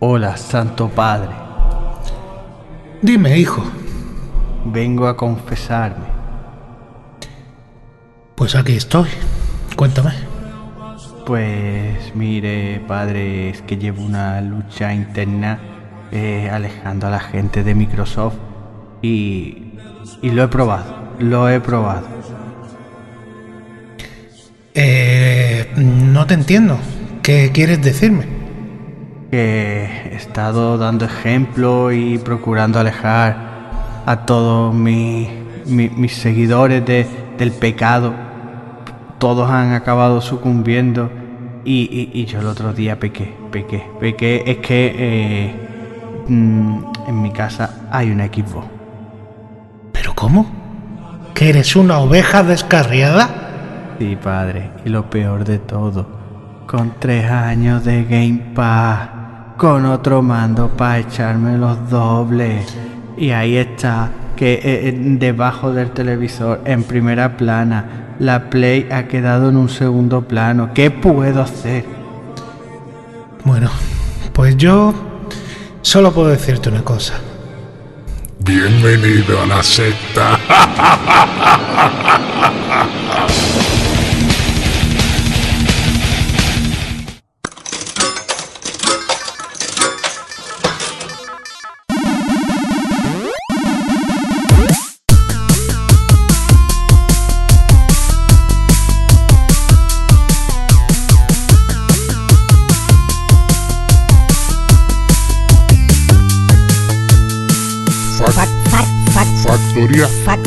Hola, Santo Padre. Dime, hijo. Vengo a confesarme. Pues aquí estoy. Cuéntame. Pues mire, padre, es que llevo una lucha interna eh, alejando a la gente de Microsoft y, y lo he probado, lo he probado. Eh, no te entiendo. ¿Qué quieres decirme? Que he estado dando ejemplo y procurando alejar a todos mi- mi- mis seguidores de- del pecado. Todos han acabado sucumbiendo y, y- y yo el otro día pequé, pequé, pequé. Es que eh, mm, en mi casa hay una Xbox. ¿Pero cómo? ¿Que eres una oveja descarriada? Sí, padre, y lo peor de todo, con tres años de Game Pass, con otro mando para echarme los dobles, y ahí está, que eh, eh, debajo del televisor, en primera plana, la Play ha quedado en un segundo plano. ¿Qué puedo hacer? Bueno, pues yo solo puedo decirte una cosa. Bienvenido a la secta.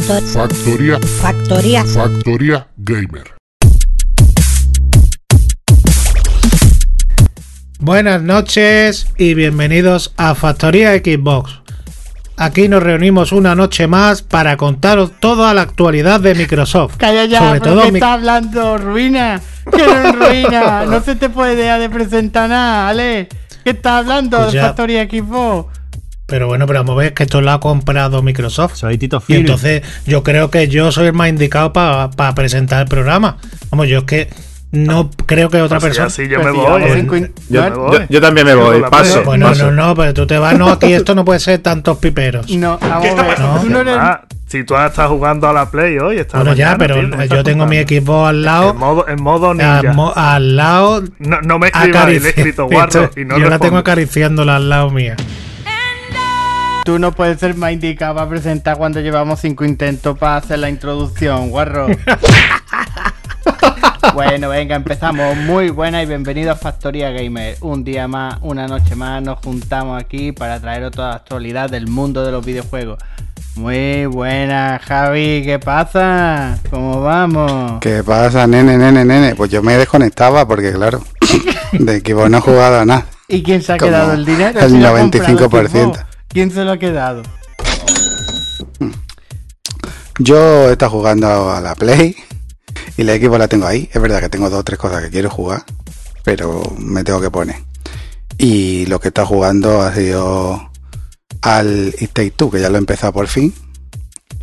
factor- factoría, factoría. factoría gamer. Buenas noches y bienvenidos a Factoría Xbox. Aquí nos reunimos una noche más para contaros toda la actualidad de Microsoft. Calla ya, Sobre todo ¿qué mi- estás hablando? Ruina. Que no es ruina. No se te puede dejar de presentar nada, ¿vale? ¿Qué estás hablando Pues de. Factoría Xbox? Pero bueno, pero vamos a ver que esto lo ha comprado Microsoft. Soy Tito Y Phil. entonces yo creo que yo soy el más indicado para presentar el programa. Vamos, yo es que no creo que otra Pues persona... así yo me voy. Yo no, me voy. Yo, yo también me voy, paso. Bueno, paso. no, no, pero tú te vas, no, aquí esto no puede ser tantos piperos. No, vamos a ver. No. Ah, si tú estás jugando a la Play hoy, estás Bueno, ya, pero tío, ¿qué me yo tengo mi equipo al lado. En modo, en modo ninja. al, mo- al lado. no, no me escribas, le he escrito guarro y no yo la tengo acariciándola al lado mía. Tú no puedes ser más indicado para presentar cuando llevamos cinco intentos para hacer la introducción, guarro. bueno, venga, empezamos. Muy buena y bienvenido a Factoría Gamer. Un día más, una noche más, nos juntamos aquí para traeros toda la actualidad del mundo de los videojuegos. Muy buena, Javi, ¿qué pasa? ¿Cómo vamos? ¿Qué pasa, nene, nene, nene? Pues yo me desconectaba porque, claro, de equipo no he jugado a nada. ¿Y quién se ha Como quedado el dinero? el Si lo ha comprado 95%. ¿Quién se lo ha quedado? Yo he estado jugando a la Play y la equipo la tengo ahí. Es verdad que tengo dos o tres cosas que quiero jugar, pero me tengo que poner. Y lo que he estado jugando ha sido al It Take Two, que ya lo he empezado por fin.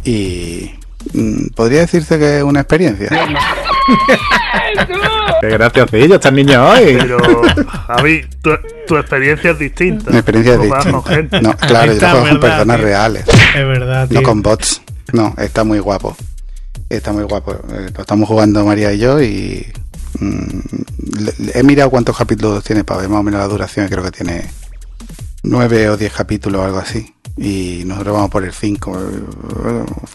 Y mm, podría decirse que es una experiencia. Qué graciosillo están niños hoy. Pero, Javi, tu, tu experiencia es distinta. Mi experiencia es con distinta. gente. No, claro, yo Está juego con personas tío. reales. Es verdad, tío. No con bots. No, está muy guapo. Está muy guapo. Eh, Lo estamos jugando María y yo y mm, he mirado cuántos capítulos tiene para ver más o menos la duración. Creo que tiene nueve o diez capítulos o algo así. Y nosotros vamos por el 5.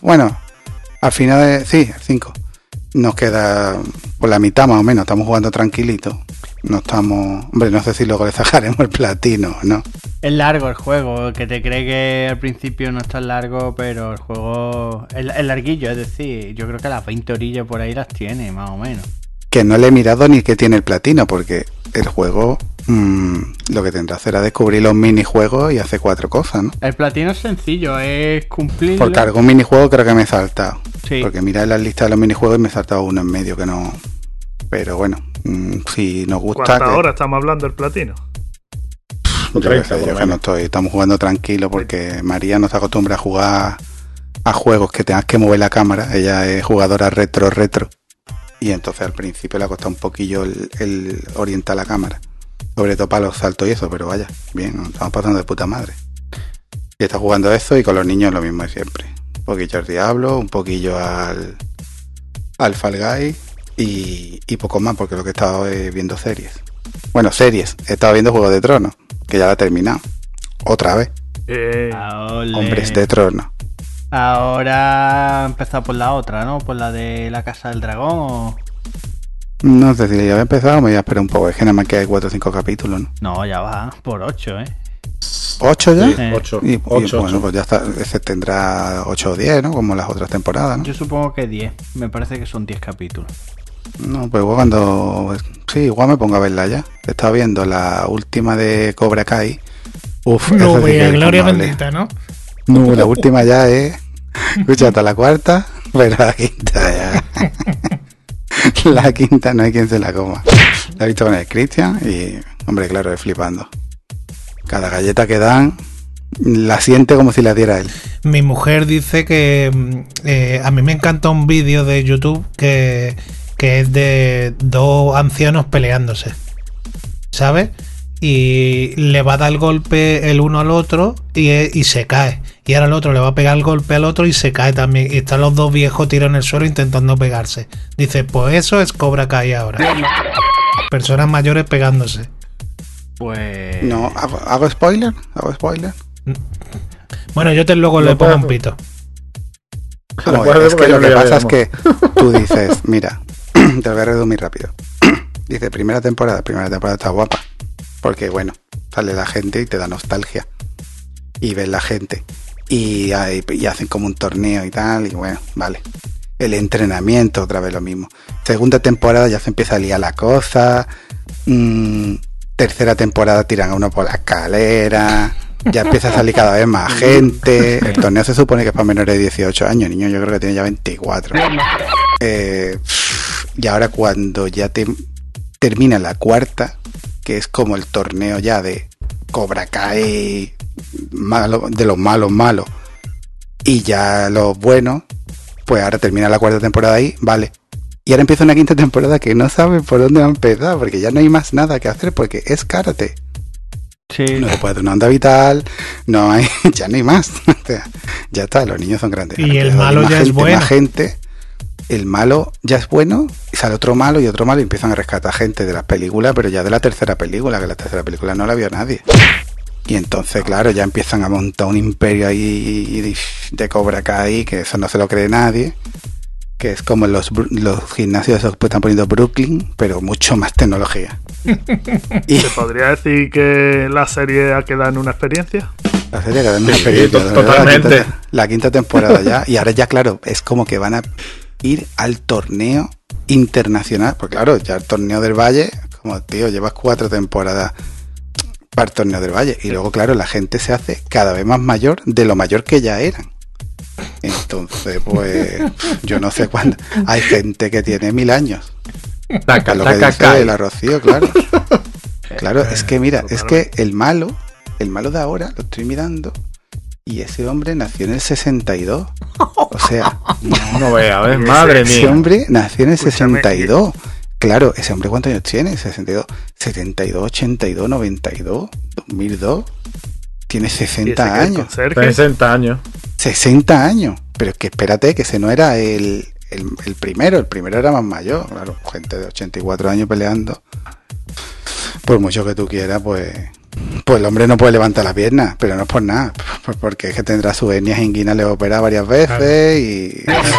Bueno, al final, de, sí, el 5. Nos queda por la mitad más o menos. Estamos jugando tranquilito. No estamos... Hombre, no sé si luego le sacaremos el platino, ¿no? Es largo el juego, que te cree que al principio no es tan largo, pero el juego es, es larguillo, es decir, yo creo que las 20 orillas por ahí las tiene, más o menos. que no le he mirado ni que tiene el platino, porque el juego mm, lo que tendrá será descubrir los minijuegos y hace cuatro cosas, ¿no? El platino es sencillo, es cumplir. Porque algún minijuego creo que me he saltado. Sí. Porque mira en la lista de los minijuegos y me he saltado uno en medio que no. Pero bueno, mm, si nos gusta. ¿Cuántas que- horas estamos hablando del platino? Yo, qué 30, sé, por yo que no estoy, estamos jugando tranquilo porque María no se acostumbra a jugar a juegos que tengas que mover la cámara. Ella es jugadora retro, retro. Y entonces al principio le ha costado un poquillo el, el orientar la cámara. Sobre todo para los saltos y eso, pero vaya, bien, estamos pasando de puta madre. Y está jugando eso y con los niños lo mismo de siempre. Un poquillo al Diablo, un poquillo al, al Fall Guy y, y poco más, porque lo que he estado es viendo series. Bueno, series. He estado viendo Juego de Tronos, que ya la he terminado. Otra vez. Eh, Ole. Hombres de Trono. Ahora empezar por la otra, ¿no? Por la de la Casa del Dragón o... No sé si ya había empezado, me voy a esperar un poco. Es que nada más que hay 4 o 5 capítulos, ¿no? No, ya va, por 8, ¿eh? ¿8 ya? Sí. Eh, 8. Y, y, 8, bueno, pues ya está. Ese tendrá 8 o 10, ¿no? Como las otras temporadas, ¿no? Yo supongo que 10. Me parece que son 10 capítulos. No, pues igual cuando. Sí, igual me pongo a verla ya. He estado viendo la última de Cobra Kai. Uf, No, sí gloria bendita, ¿no? No, la última ya es. Escucha, hasta la cuarta, pero la quinta ya. La quinta no hay quien se la coma. La he visto con el Christian y, hombre, claro, es flipando. Cada galleta que dan, la siente como si la diera él. Mi mujer dice que mm, eh, a mí me encanta un vídeo de YouTube que, que es de dos ancianos peleándose. ¿Sabes? Y le va a dar el golpe el uno al otro y, y se cae. Y ahora el otro le va a pegar el golpe al otro y se cae también. Y están los dos viejos tirados en el suelo intentando pegarse. Dice, pues eso es Cobra Kai ahora. Personas mayores pegándose. Pues... No, ¿hago, hago spoiler? ¿Hago spoiler? Bueno, yo te luego No le pongo un pito. Es que yo lo que pasa es que tú dices, mira, te lo voy a resumir rápido. Dice, primera temporada, primera temporada está guapa. Porque bueno, sale la gente y te da nostalgia. Y ves la gente. Y, hacen como un torneo y tal. Y bueno, vale. El entrenamiento, otra vez lo mismo. Segunda temporada ya se empieza a liar la cosa. Mm, tercera temporada tiran a uno por la escalera. Ya empieza a salir cada vez más gente. El torneo se supone que es para menores de 18 años. Niño, yo creo que tiene ya 24. Eh, y ahora cuando ya te termina la cuarta, que es como el torneo ya de Cobra Kai, malo, de los malos malos, y ya los buenos, pues ahora termina la cuarta temporada ahí, vale. Y ahora empieza una quinta temporada que no sabe por dónde va a empezar, porque ya no hay más nada que hacer, porque es karate. Sí, No se puede hacer una onda vital, no hay, ya no hay más. Ya está, los niños son grandes. Y Ahora el malo ya es bueno. Más gente, el malo ya es bueno, y sale otro malo y otro malo y empiezan a rescatar gente de las películas, pero ya de la tercera película, que la tercera película no la vio nadie. Y entonces, claro, ya empiezan a montar un imperio ahí de, Cobra Kai, que eso no se lo cree nadie. Que es como los, los gimnasios que están poniendo Brooklyn, pero mucho más tecnología. y ¿Se podría decir que la serie ha quedado en una experiencia? la serie que dan una Sí, experiencia, totalmente. La quinta, la quinta temporada ya. Y ahora ya, claro, es como que van a ir al torneo internacional. Porque claro, ya el torneo del Valle, como tío, llevas cuatro temporadas para el torneo del Valle. Y luego, claro, la gente se hace cada vez más mayor de lo mayor que ya eran. Entonces, pues, yo no sé cuándo. Hay gente que tiene mil años. Taca, lo que taca, dice cae. la Rocío, claro. Claro, es que mira, es que el malo, el malo de ahora, lo estoy mirando, y ese hombre nació en el 62. O sea, No vea, ¿ves? Ese- Madre ese mía. hombre nació en el Escúchame, 62. Claro, ese hombre ¿cuántos años tiene? 62, 72, 82, 92, 2002. Tiene Y ese 60 que el años. conserje, 60 años. 60 años. Pero es que espérate, que ese no era el, el, el primero. El primero era más mayor. Claro, gente de 84 años peleando. Por mucho que tú quieras, pues. Pues el hombre no puede levantar la pierna, pero no es por nada. Pues porque es que tendrá su hernia inguina, le opera varias veces y. cosas,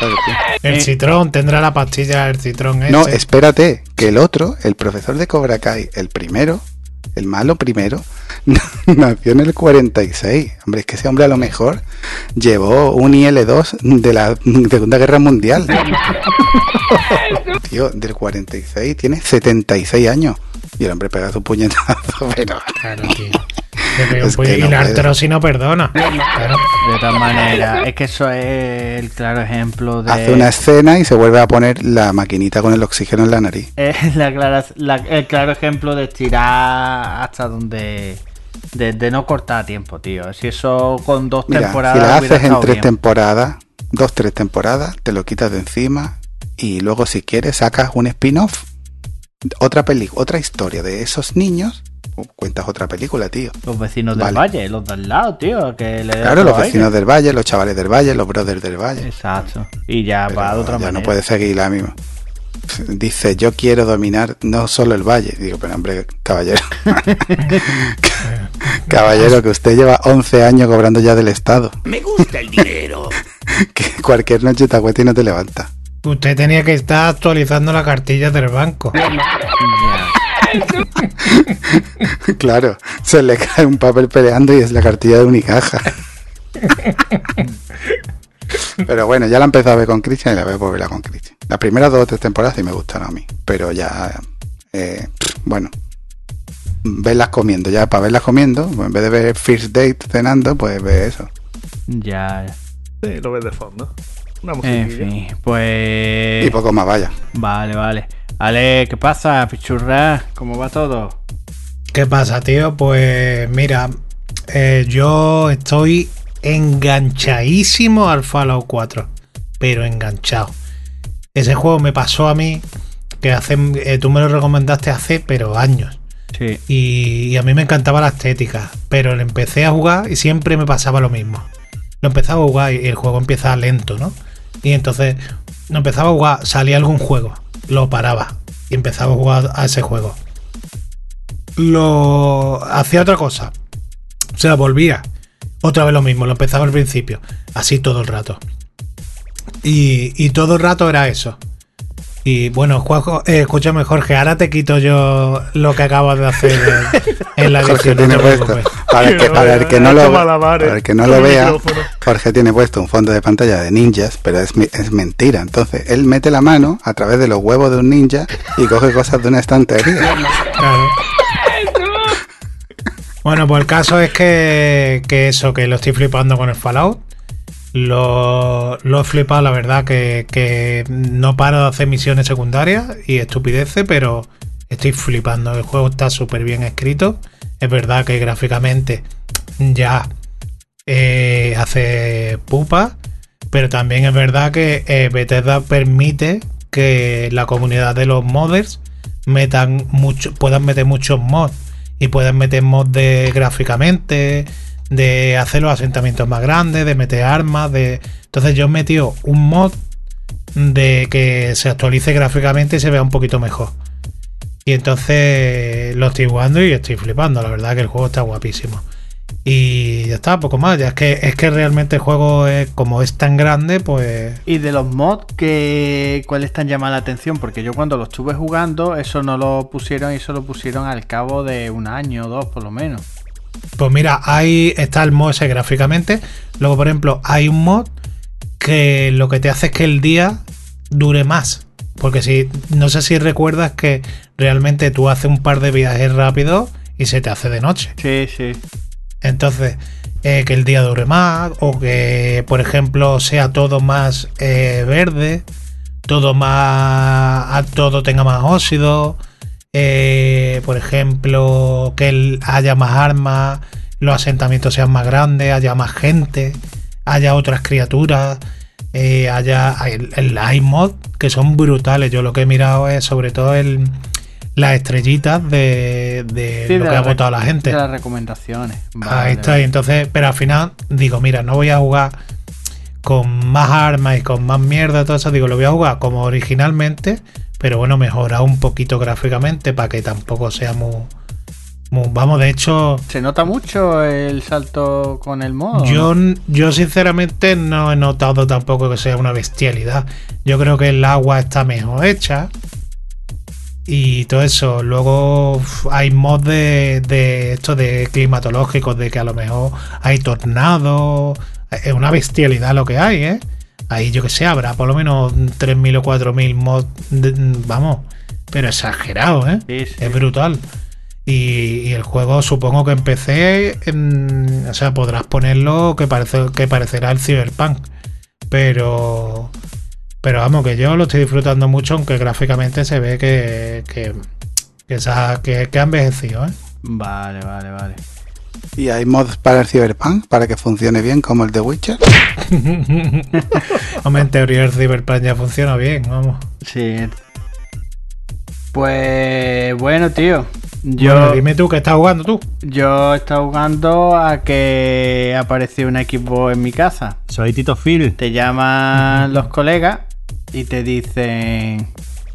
tío. El citrón tendrá la pastilla del citrón ese. No, espérate, que el otro, el profesor de Cobra Kai, el primero, el malo primero, nació en el 46. Hombre, es que ese hombre a lo mejor llevó un IL-2 de la Segunda Guerra Mundial. Tío, del 46 tiene 76 años. Y el hombre pega su puñetazo, pero... Claro, tío. Le pega un Es que y no la artrosis no perdona. Claro. de todas maneras, es que eso es el claro ejemplo de... Hace una escena y se vuelve a poner la maquinita con el oxígeno en la nariz. Es la clara- la- el claro ejemplo de estirar hasta donde De, de no cortar tiempo, tío. Si eso con dos Mira, temporadas. si la haces en tres bien. temporadas, dos, tres temporadas, te lo quitas de encima y luego si quieres sacas un spin-off, otra película, otra historia de esos niños, o cuentas otra película, tío. Los vecinos del Vale. valle, los del lado, tío. Que le Claro, los vecinos aire. del valle, los chavales del valle, los brothers del valle. Exacto. Y ya Pero va de otra ya manera. no puede seguir la misma. Dice, yo quiero dominar no solo el valle. Digo, pero hombre, caballero. caballero, que usted lleva 11 años cobrando ya del Estado. Me gusta el dinero. Que cualquier noche te acuestas y no te levanta. Usted tenía que estar actualizando la cartilla del banco. Claro, se le cae un papel peleando y es la cartilla de Unicaja. Pero bueno, ya la empecé a ver con Christian y la veo por verla con Christian. Las primeras dos o tres temporadas sí me gustaron a mí. Pero ya, eh, bueno, verlas comiendo. Ya para verlas comiendo, en vez de ver First Date cenando, pues ve eso. Ya. Sí, lo ves de fondo. Una En fin, pues. Y poco más vaya. Vale, vale. Ale, ¿qué pasa, pichurra? ¿Cómo va todo? ¿Qué pasa, tío? Pues mira, eh, yo estoy enganchadísimo al Fallout 4, pero enganchado. Ese juego me pasó a mí que hace, eh, tú me lo recomendaste hace, pero años. Sí. Y, y a mí me encantaba la estética, pero lo empecé a jugar y siempre me pasaba lo mismo. Lo empezaba a jugar y el juego empieza lento, ¿no? Y entonces lo empezaba a jugar, salía algún juego, lo paraba y empezaba a jugar a ese juego. Lo hacía otra cosa, o sea, volvía otra vez lo mismo, lo empezaba al principio, así todo el rato. Y, y todo el rato era eso. Y bueno, Juanjo, eh, escúchame Jorge, ahora te quito yo lo que acabas de hacer en, en la Jorge edición. tiene puesto. Para el que, para el que no lo, para el que no vea. Jorge tiene puesto un fondo de pantalla de ninjas, pero es, es mentira. Entonces, él mete la mano a través de los huevos de un ninja y coge cosas de una estantería. Claro. Bueno, pues el caso es que, que eso, que lo estoy flipando con el Fallout. Lo, he flipado, la verdad, que, no paro de hacer misiones secundarias y estupideces, pero estoy flipando. El juego está súper bien escrito. Es verdad que gráficamente ya eh, hace pupa, pero también es verdad que eh, Bethesda permite que la comunidad de los modders puedan meter muchos mods y puedan meter mods de gráficamente, de hacer los asentamientos más grandes, de meter armas, de entonces yo he metido un mod de que se actualice gráficamente y se vea un poquito mejor. Y entonces lo estoy jugando y estoy flipando, la verdad que el juego está guapísimo. Y ya está, poco más. Ya es que es que realmente el juego es, como es tan grande, pues Y de los mods, que, ¿cuáles te han llamado la atención? Porque yo cuando lo estuve jugando, eso no lo pusieron y eso lo pusieron al cabo de un año o dos, por lo menos. Pues mira, ahí está el mod ese gráficamente. Luego, por ejemplo, hay un mod que lo que te hace es que el día dure más. Porque si no sé si recuerdas que realmente tú haces un par de viajes rápidos y se te hace de noche. Sí, sí. Entonces, eh, que el día dure más o que, por ejemplo, sea todo más eh, verde, todo más, todo tenga más óxido, eh, por ejemplo, que haya más armas, los asentamientos sean más grandes, haya más gente, haya otras criaturas, eh, haya el, el iMod, que son brutales. Yo lo que he mirado es sobre todo el, las estrellitas de, de Sí, lo de que ha votado la gente. De las recomendaciones. Ahí está, vale. y entonces, pero al final digo, mira, no voy a jugar con más armas y con más mierda, todo eso, digo, lo voy a jugar como originalmente, pero bueno, mejorar un poquito gráficamente para que tampoco sea muy, muy- Vamos, de hecho, ¿Se nota mucho el salto con el modo? yo, yo sinceramente no he notado tampoco que sea una bestialidad. Yo creo que el agua está mejor hecha. Y todo eso. Luego hay mods de, de esto de climatológicos, de que a lo mejor hay tornados. Es una bestialidad lo que hay, ¿eh? Ahí yo que sé, habrá por lo menos 3.000 o 4.000 mods, de- vamos, pero exagerado, ¿eh? Sí, sí. Es brutal. Y, y el juego supongo que empecé, o sea, podrás ponerlo que, parece, que parecerá el Cyberpunk. Pero, pero vamos, que yo lo estoy disfrutando mucho, aunque gráficamente se ve que, que, que, se ha, que, que ha envejecido. ¿eh? Vale, vale, vale. ¿Y hay mods para el Cyberpunk para que funcione bien como el de Witcher? Hombre, en teoría el Cyberpunk ya funciona bien, vamos. Sí. Pues bueno, tío. Yo, Bueno, dime tú que estás jugando tú. yo he estado jugando a que apareció un equipo en mi casa. Soy Tito Phil. Te llaman los colegas y te dicen,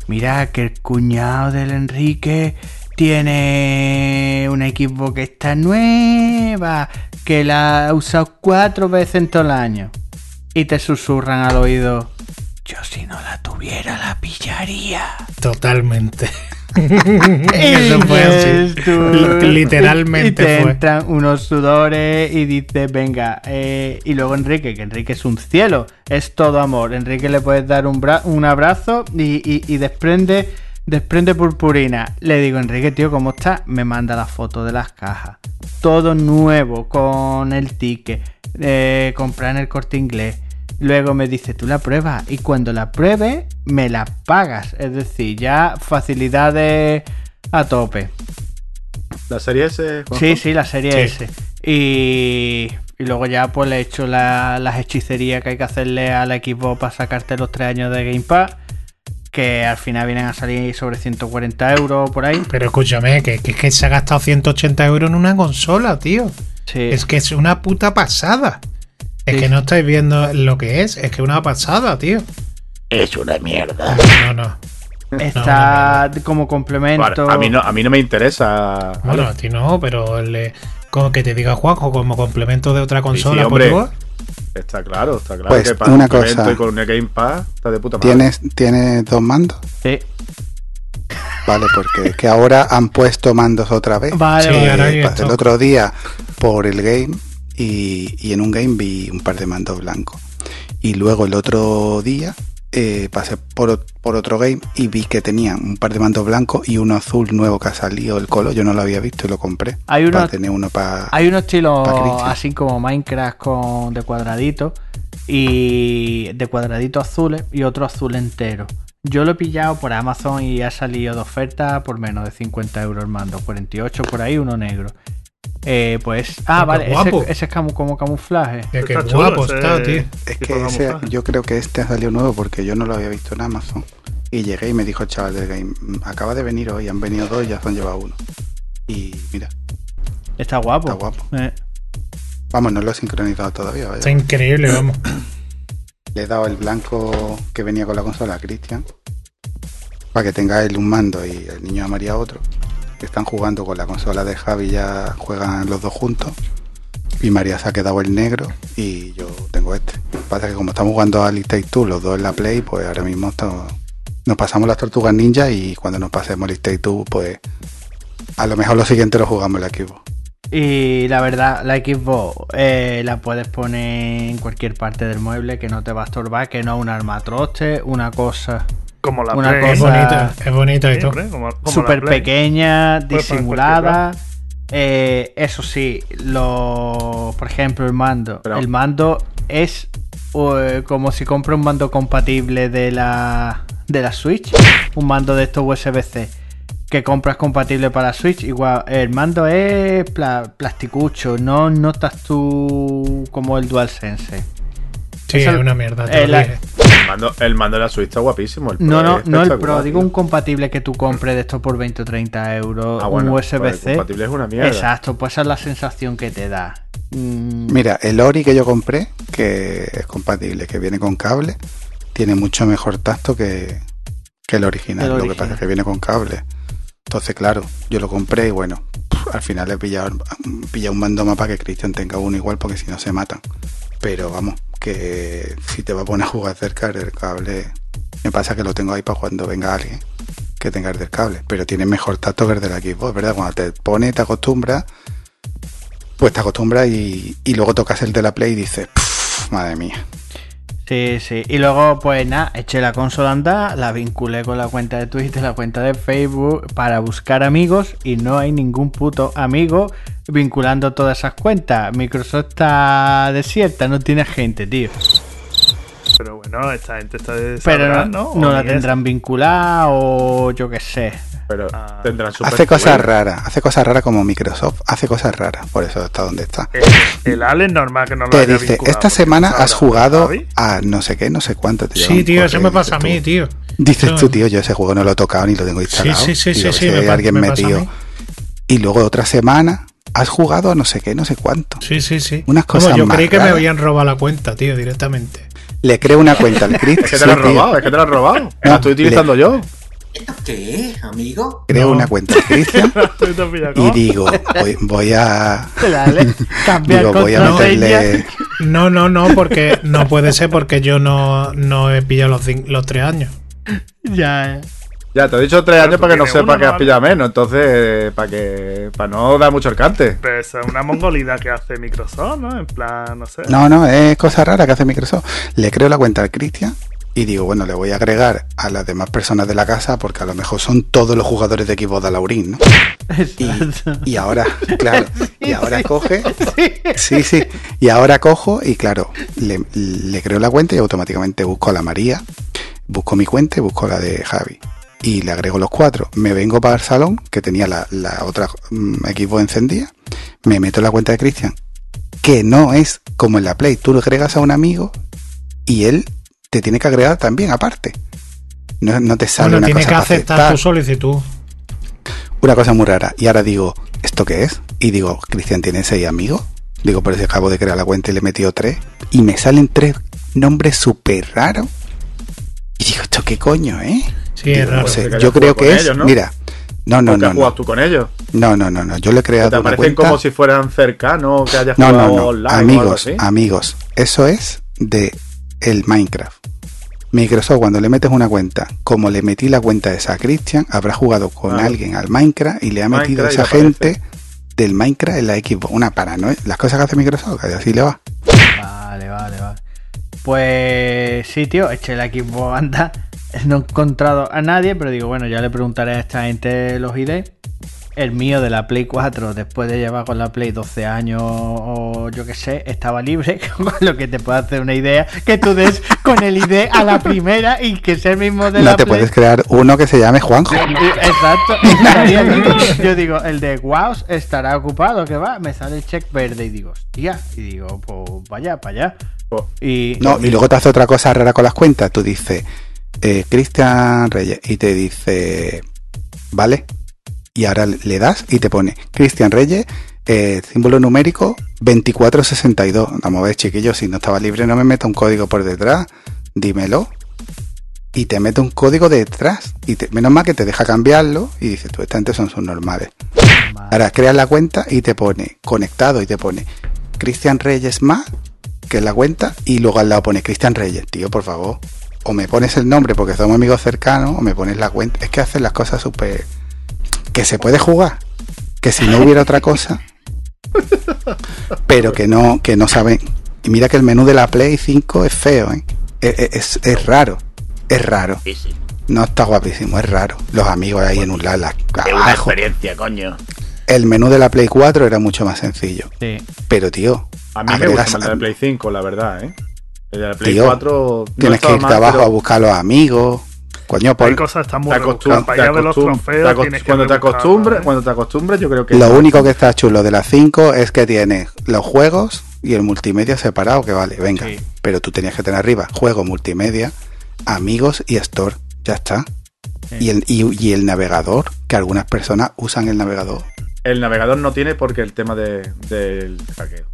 mira que el cuñado del Enrique tiene una equipo que está nueva, que la ha usado cuatro veces en todo el año. Y te susurran al oído, yo si no la tuviera la pillaría. Totalmente. Eso fue así. Literalmente y te fue. entran unos sudores y dices, venga, eh, y luego Enrique, que Enrique es un cielo, es todo amor. Enrique le puedes dar un, bra- un abrazo y, y- y desprende, desprende purpurina. Le digo, Enrique, tío, ¿cómo estás? Me manda la foto de las cajas. Todo nuevo, con el ticket, eh, comprar en el corte inglés. Luego me dice, tú la pruebas y cuando la pruebes me la pagas. Es decir, ya facilidades a tope. La serie S. Juanjo? Sí, sí, la serie Sí. S. Y, y luego ya pues le he hecho la- las hechicerías que hay que hacerle al equipo para sacarte los tres años de Game Pass. Que al final vienen a salir sobre 140 euros por ahí. Pero escúchame, que, que, que se ha gastado 180 euros en una consola, tío. Sí. Es que es una puta pasada. Es Sí. que no estáis viendo lo que es. Es que es una pasada, tío. Es una mierda. No, no. Está como complemento. Vale, a, mí no, a mí no me interesa. Bueno, a ti no, pero le, como que te diga Juanjo, como complemento de otra consola, sí, hombre. tú- Está claro, está claro Pues, que para una cosa. y con una Game Pass está de puta madre. ¿Tienes, ¿Tienes dos mandos? Sí. Vale, porque es que ahora han puesto mandos otra vez. Vale, Sí, vale. pasé el esto. otro día por el game y, y en un game vi un par de mandos blancos. Y luego el otro día eh, pasé por, por otro game y vi que tenían un par de mandos blancos y uno azul nuevo que ha salido el color. Yo no lo había visto y lo compré. Hay uno- para tener uno para... Hay un estilo Pa' Cristian. así como Minecraft con de cuadraditos y de cuadraditos azules y otro azul entero. Yo lo he pillado por Amazon y ha salido de oferta por menos de 50 euros el mando, 48 por ahí, uno negro. Eh, pues, ah, Qué vale, ese, guapo. ese es como, como camuflaje. Que qué Está guapo ese- está, tío. Es que ese- yo creo que este ha salido nuevo porque yo no lo había visto en Amazon. Y llegué y me dijo el chaval del game, "Mm, acaba de venir hoy, han venido dos y ya se han llevado uno. Y mira, Está guapo. está guapo. Eh, Vamos, no lo he sincronizado todavía. vaya. Está increíble, vamos. Le he dado el blanco que venía con la consola a Cristian. Para que tenga él un mando y el niño de María otro. Están jugando con la consola de Javi, ya juegan los dos juntos. Y María se ha quedado el negro y yo tengo este. Pasa que como estamos jugando a Take Two, los dos en la Play, pues ahora mismo nos pasamos las tortugas ninja y cuando nos pasemos Take Two, pues a lo mejor lo siguiente lo jugamos en el equipo. Y la verdad, la Xbox eh, la puedes poner en cualquier parte del mueble que no te va a estorbar, que no es un armatroste, una cosa Como la Una Play. Es cosa- bonito, es bonito y todo. hombre, como- como súper pequeña, disimulada. Eh, eso sí, lo, por ejemplo, el mando. Pero- el mando es eh, como si compra un mando compatible de la, de la Switch. Un mando de estos USB-C que compras compatible para Switch. Igual, el mando es pla- plasticucho, no notas tú como el DualSense. Sí, Eso- es una mierda. te eh, lo la- dije. El mando, el mando de la Switch está guapísimo. El Pro No, no, es no el Pro, digo un compatible que tú compres de estos por 20 o 30 euros, Ah, bueno, un pues USB-C. compatible es una mierda. Exacto, pues esa es la sensación que te da. Mm, Mira, el Ori que yo compré, que es compatible, que viene con cable, tiene mucho mejor tacto que, que el original. El Lo que pasa es que viene con cable. Entonces, claro, yo lo compré y bueno, al final he pillado, pillado un mando más para que Cristian tenga uno igual porque si no se matan. Pero vamos, que si te va a poner a jugar cerca el cable, me pasa que lo tengo ahí para cuando venga alguien que tenga el del cable. Pero tiene mejor tacto que el del equipo, verdad. Cuando te pone, te acostumbras, pues te acostumbras y, y luego tocas el de la Play y dices, "Pff, madre mía. Sí, sí. Y luego, pues nada, eché la consola a andar, la vinculé con la cuenta de Twitter, la cuenta de Facebook, para buscar amigos y no hay ningún puto amigo vinculando todas esas cuentas. Microsoft está desierta, no tiene gente, tío. Pero bueno, esta gente está de Pero no, ¿no? no ¿O la tendrán vinculada o yo qué sé. Pero Ah. tendrán super Hace cosas raras, hace cosas raras como Microsoft, hace cosas raras, por eso está donde está. El, el Ale es normal que no lo Te haya dice, esta semana no has jugado a no sé qué, no sé cuánto. Te Sí, tío, eso me pasa a mí, tío. Dices tú, tío, yo ese juego no lo he tocado ni lo tengo instalado. sí, sí, sí, si sí, me pa- alguien me pasa a metido. mí. Y luego otra semana has jugado a no sé qué, no sé cuánto. Sí, sí, sí. Unas cosas yo más creí que me habían robado la cuenta, tío, directamente. Le creo una cuenta al Chris. Es que te lo has robado, es que te lo has robado. la estoy le- utilizando yo. ¿Esto qué es, amigo? Creo No. una cuenta al Cristian y digo, voy, voy a. Dale, cambiar Digo, voy a meterle. No, no, no, porque no puede ser porque yo no, no he pillado los, los tres años. Ya, eh. Ya, te he dicho tres años para que no sepa que has pillado menos. Entonces, para que para no dar mucho el cante. Pero es una mongolidad que hace Microsoft, ¿no? En plan, no sé. No, no, es cosa rara que hace Microsoft. Le creo la cuenta al Cristian y digo, bueno, le voy a agregar a las demás personas de la casa porque a lo mejor son todos los jugadores de equipos de Laurín, ¿no? Exacto. Y ahora, claro, y ahora coge. Sí, sí. Y ahora cojo y claro, le, le creo la cuenta y automáticamente busco a la María, busco mi cuenta y busco la de Javi. Y le agrego los cuatro. Me vengo para el salón, que tenía la, la otra mm, equipo encendida. Me meto en la cuenta de Cristian. Que no es como en la Play. Tú le agregas a un amigo y él te tiene que agregar también aparte. No, no te sale Bueno, una tienes cosa que aceptar aceptar tu solicitud. una cosa muy rara. Y ahora digo, ¿esto qué es? Y digo, Cristian, ¿tiene seis amigos? Digo, pero si acabo de crear la cuenta y le he metido tres. Y me salen tres nombres súper raros. Y digo, ¿esto qué coño, eh? Sí, es Digo, raro. no sé, que hayas yo creo que es, ellos, ¿no? mira, no, no, ¿O que no, has jugado no, tú con ellos? no, no, no, no, yo le he ¿Te creado una parecen cuenta. como si fueran cercanos que hayas No, jugado no, no, online o algo amigos, así? amigos, eso es de el Minecraft. Microsoft, cuando le metes una cuenta, como le metí la cuenta esa a Christian, habrá jugado con alguien al Minecraft y le ha metido Minecraft esa gente del Minecraft en la equipo. Una paranoia. Las cosas que hace Microsoft, que así le va. Vale, vale, vale. Pues sí, tío, eché el equipo anda. No he encontrado a nadie, pero digo, bueno, ya le preguntaré a esta gente los ID. El mío de la Play 4, después de llevar con la Play 12 años o yo que sé, estaba libre, con lo que te puede hacer una idea que tú des con el ID a la primera y que sea el mismo de la No te Play. puedes crear uno que se llame Juanjo. Exacto, estaría. Yo digo, el de WoW estará ocupado, que va, me sale el check verde y digo, hostia, y digo, pues vaya, para allá. Pues, Y, No, y luego te hace otra cosa rara con las cuentas. Tú dices, eh, Cristian Reyes, y te dice, vale. Y ahora le das y te pone Cristian Reyes, eh, símbolo numérico 2462. Vamos a ver, chiquillos, si no estaba libre, no me meta un código por detrás. Dímelo. Y te mete un código detrás. Y te- menos mal que te deja cambiarlo. Y dices, tú, esta gente son sus normales. Ahora creas la cuenta y te pone conectado y te pone Cristian Reyes más, que la cuenta, y luego al lado pone Cristian Reyes. Tío, por favor. O me pones el nombre porque somos amigos cercanos, o me pones la cuenta. Es que hacen las cosas súper. Que se puede jugar. Que si no hubiera otra cosa. Pero que no, que no saben. Y mira que el menú de la Play 5 es feo, ¿eh? Es, es- es raro. Es raro. Sí, sí. No está guapísimo, es raro. Los amigos ahí en un lado, la- Es una experiencia, coño. El menú de la Play 4 era mucho más sencillo. Sí. Pero, tío, a mí me gusta el de Play 5, la verdad, ¿eh? El de la Play Tío, 4 no tienes que irte mal, abajo pero a buscar a los amigos. Coño, Hay por, cosas tan muy rebuscadas. acostum- Para allá de los trofeos tienes que cuando te acostumbres, ¿eh? cuando te acostumbres, yo creo que lo único que está chulo de la 5 es que tiene los juegos y el multimedia separado, que vale, venga. Sí. Pero tú tenías que tener arriba juego, multimedia, amigos y store. Ya está. Sí. Y, el, y, y el navegador, que algunas personas usan el navegador. el navegador no tiene porque el tema de, del hackeo.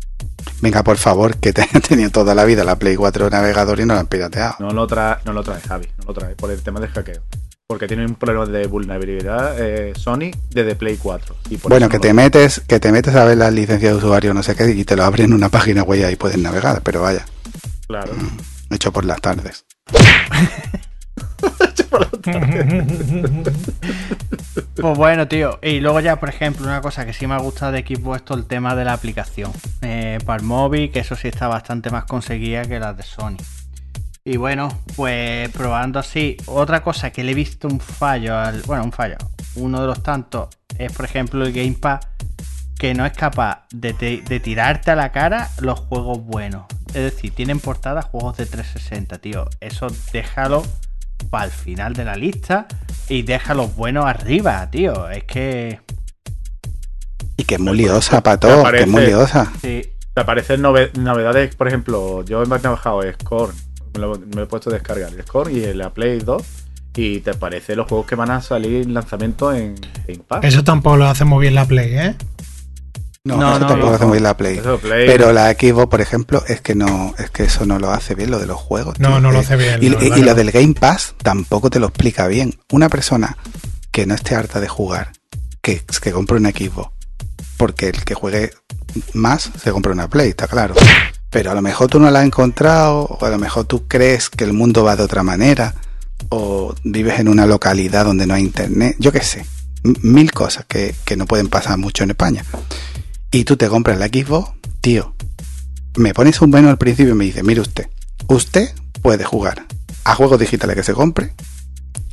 Venga, por favor, que te han tenido toda la vida la Play 4 navegador y no la han pirateado. No lo trae, no lo trae Javi, no lo trae por el tema del hackeo. Porque tiene un problema de vulnerabilidad eh, Sony desde Play 4. Y por Bueno, que no te lo- metes, que te metes a ver las licencias de usuario, no sé qué, y te lo abren en una página web y ahí puedes navegar, pero vaya, Claro. hecho por las tardes. Pues bueno, tío. Y luego ya, por ejemplo, una cosa que sí me ha gustado de Xbox esto el tema de la aplicación. Eh, para el móvil, que eso sí está bastante más conseguida que las de Sony. Y bueno, pues probando así. Otra cosa que le he visto un fallo, al, bueno, un fallo. Uno de los tantos es, por ejemplo, el Gamepad, que no es capaz de, de tirarte a la cara los juegos buenos. Es decir, tienen portada juegos de 360, tío. Eso déjalo para el final de la lista y deja los buenos arriba, tío. Es que. Y que es muy liosa, pato, que es muy parece? liosa. Sí. Te aparecen nove- novedades, por ejemplo, yo me he trabajado Scorn, me lo, me he puesto a descargar, Scorn y la Play 2, y te aparece los juegos que van a salir en lanzamiento en Game Pass. Eso tampoco lo hace muy bien la Play, ¿eh? No, No, eso no, tampoco no. hace muy bien la Play. Pero la Xbox, por ejemplo, es que no, es que eso no lo hace bien, lo de los juegos. No, tío. no lo Eh, hace bien. Y, lo del Game Pass tampoco te lo explica bien. Una persona que no esté harta de jugar, que, que compre una Xbox, porque el que juegue más se compra una Play, está claro. Pero a lo mejor tú no la has encontrado, o a lo mejor tú crees que el mundo va de otra manera, o vives en una localidad donde no hay internet, yo qué sé, mil cosas que, que no pueden pasar mucho en España. Y tú te compras la Xbox, tío, me pones un menú al principio y me dice, mire usted, usted puede jugar a juegos digitales que se compre,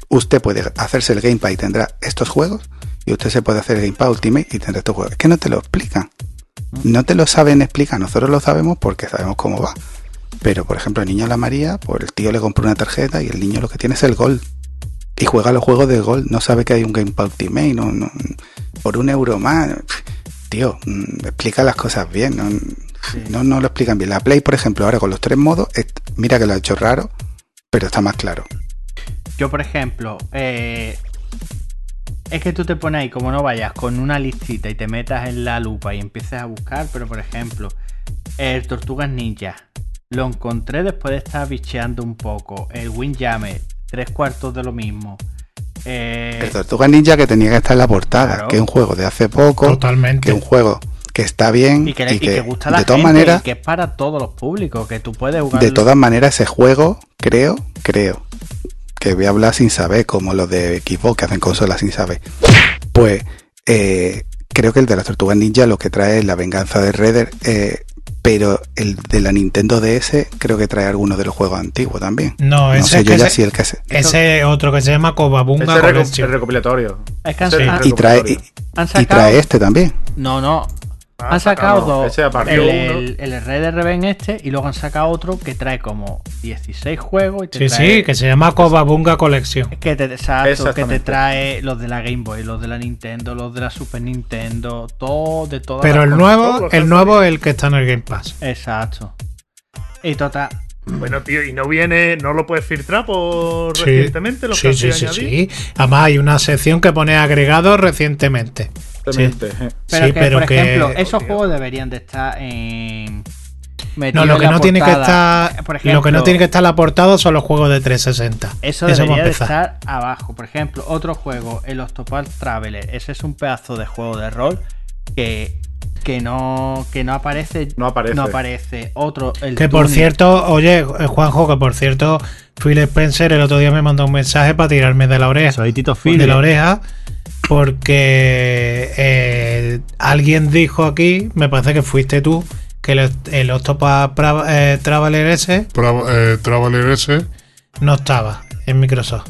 usted puede hacerse el Game Pass y tendrá estos juegos, y usted se puede hacer el Game Pass Ultimate y tendrá estos juegos. Es que no te lo explican. No te lo saben explicar, nosotros lo sabemos porque sabemos cómo va. Pero, por ejemplo, el niño la María, pues el tío le compró una tarjeta y el niño lo que tiene es el Gold. Y juega los juegos de Gold, no sabe que hay un Game Pass Ultimate, por un euro más. Tío, mm, explica las cosas bien, no, no, no lo explican bien. La Play, por ejemplo, ahora con los tres modos, mira que lo ha hecho raro, pero está más claro. Yo, por ejemplo, eh, es que tú te pones ahí, como no vayas, con una listita y te metas en la lupa y empieces a buscar, pero por ejemplo, el Tortugas Ninja. Lo encontré después de estar bicheando un poco. El Windjammer, tres cuartos de lo mismo. Eh, El Tortuga Ninja que tenía que estar en la portada, Claro. que es un juego de hace poco, que Totalmente. es un juego que está bien y que, le- y que gusta a la de todas gente, maneras, y que es para todos los públicos, que tú puedes jugar. de todas maneras ese juego, creo, creo, que voy a hablar sin saber, como los de Xbox que hacen consolas sin saber. Pues eh, creo que el de las Tortugas Ninja lo que trae es la venganza de Redder, eh, pero el de la Nintendo DS creo que trae algunos de los juegos antiguos también. No, No ese sé es yo que ya ese- si el que se... Ese otro que se llama Cobabunga ese es reco- Collection. el recopilatorio. Es que han, han- Y trae este también. No, no. Ah, Han sacado dos. ese aparte El, el, el Red Dead Redemption este y luego han sacado otro que trae como 16 juegos. Y te Sí, trae- sí, que se llama Cobabunga Collection. Que te, exacto, que te trae los de la Game Boy, los de la Nintendo, los de la Super Nintendo, todo de todas Pero las el cosas. nuevo, el que nuevo es el que está en el Game Pass. Exacto. Y total. Bueno, tío, y no viene, no lo puedes filtrar por Sí, recientemente, los sí, que sí, sí, sí. Además hay una sección que pone agregados recientemente. Exactamente. Pero Sí, que, pero por que- ejemplo, esos Tío. juegos deberían de estar en. No, lo que no tiene que estar, Por lo que no ejemplo, tiene que estar en la portada son los juegos de 360. Eso debería de estar abajo. Por ejemplo, otro juego, el Octopath Traveler. Ese es un pedazo de juego de rol que, que no que no aparece. No aparece. No aparece. Otro, el Que por Tunic. cierto, oye, eh, Juanjo, que por cierto, Phil Spencer el otro día me mandó un mensaje para tirarme de la oreja. Soy Tito de la oreja porque eh, alguien dijo aquí, me parece que fuiste tú, que el, el Octopath Pra- eh, Traveler Tra- eh, Traveler S. no estaba en Microsoft.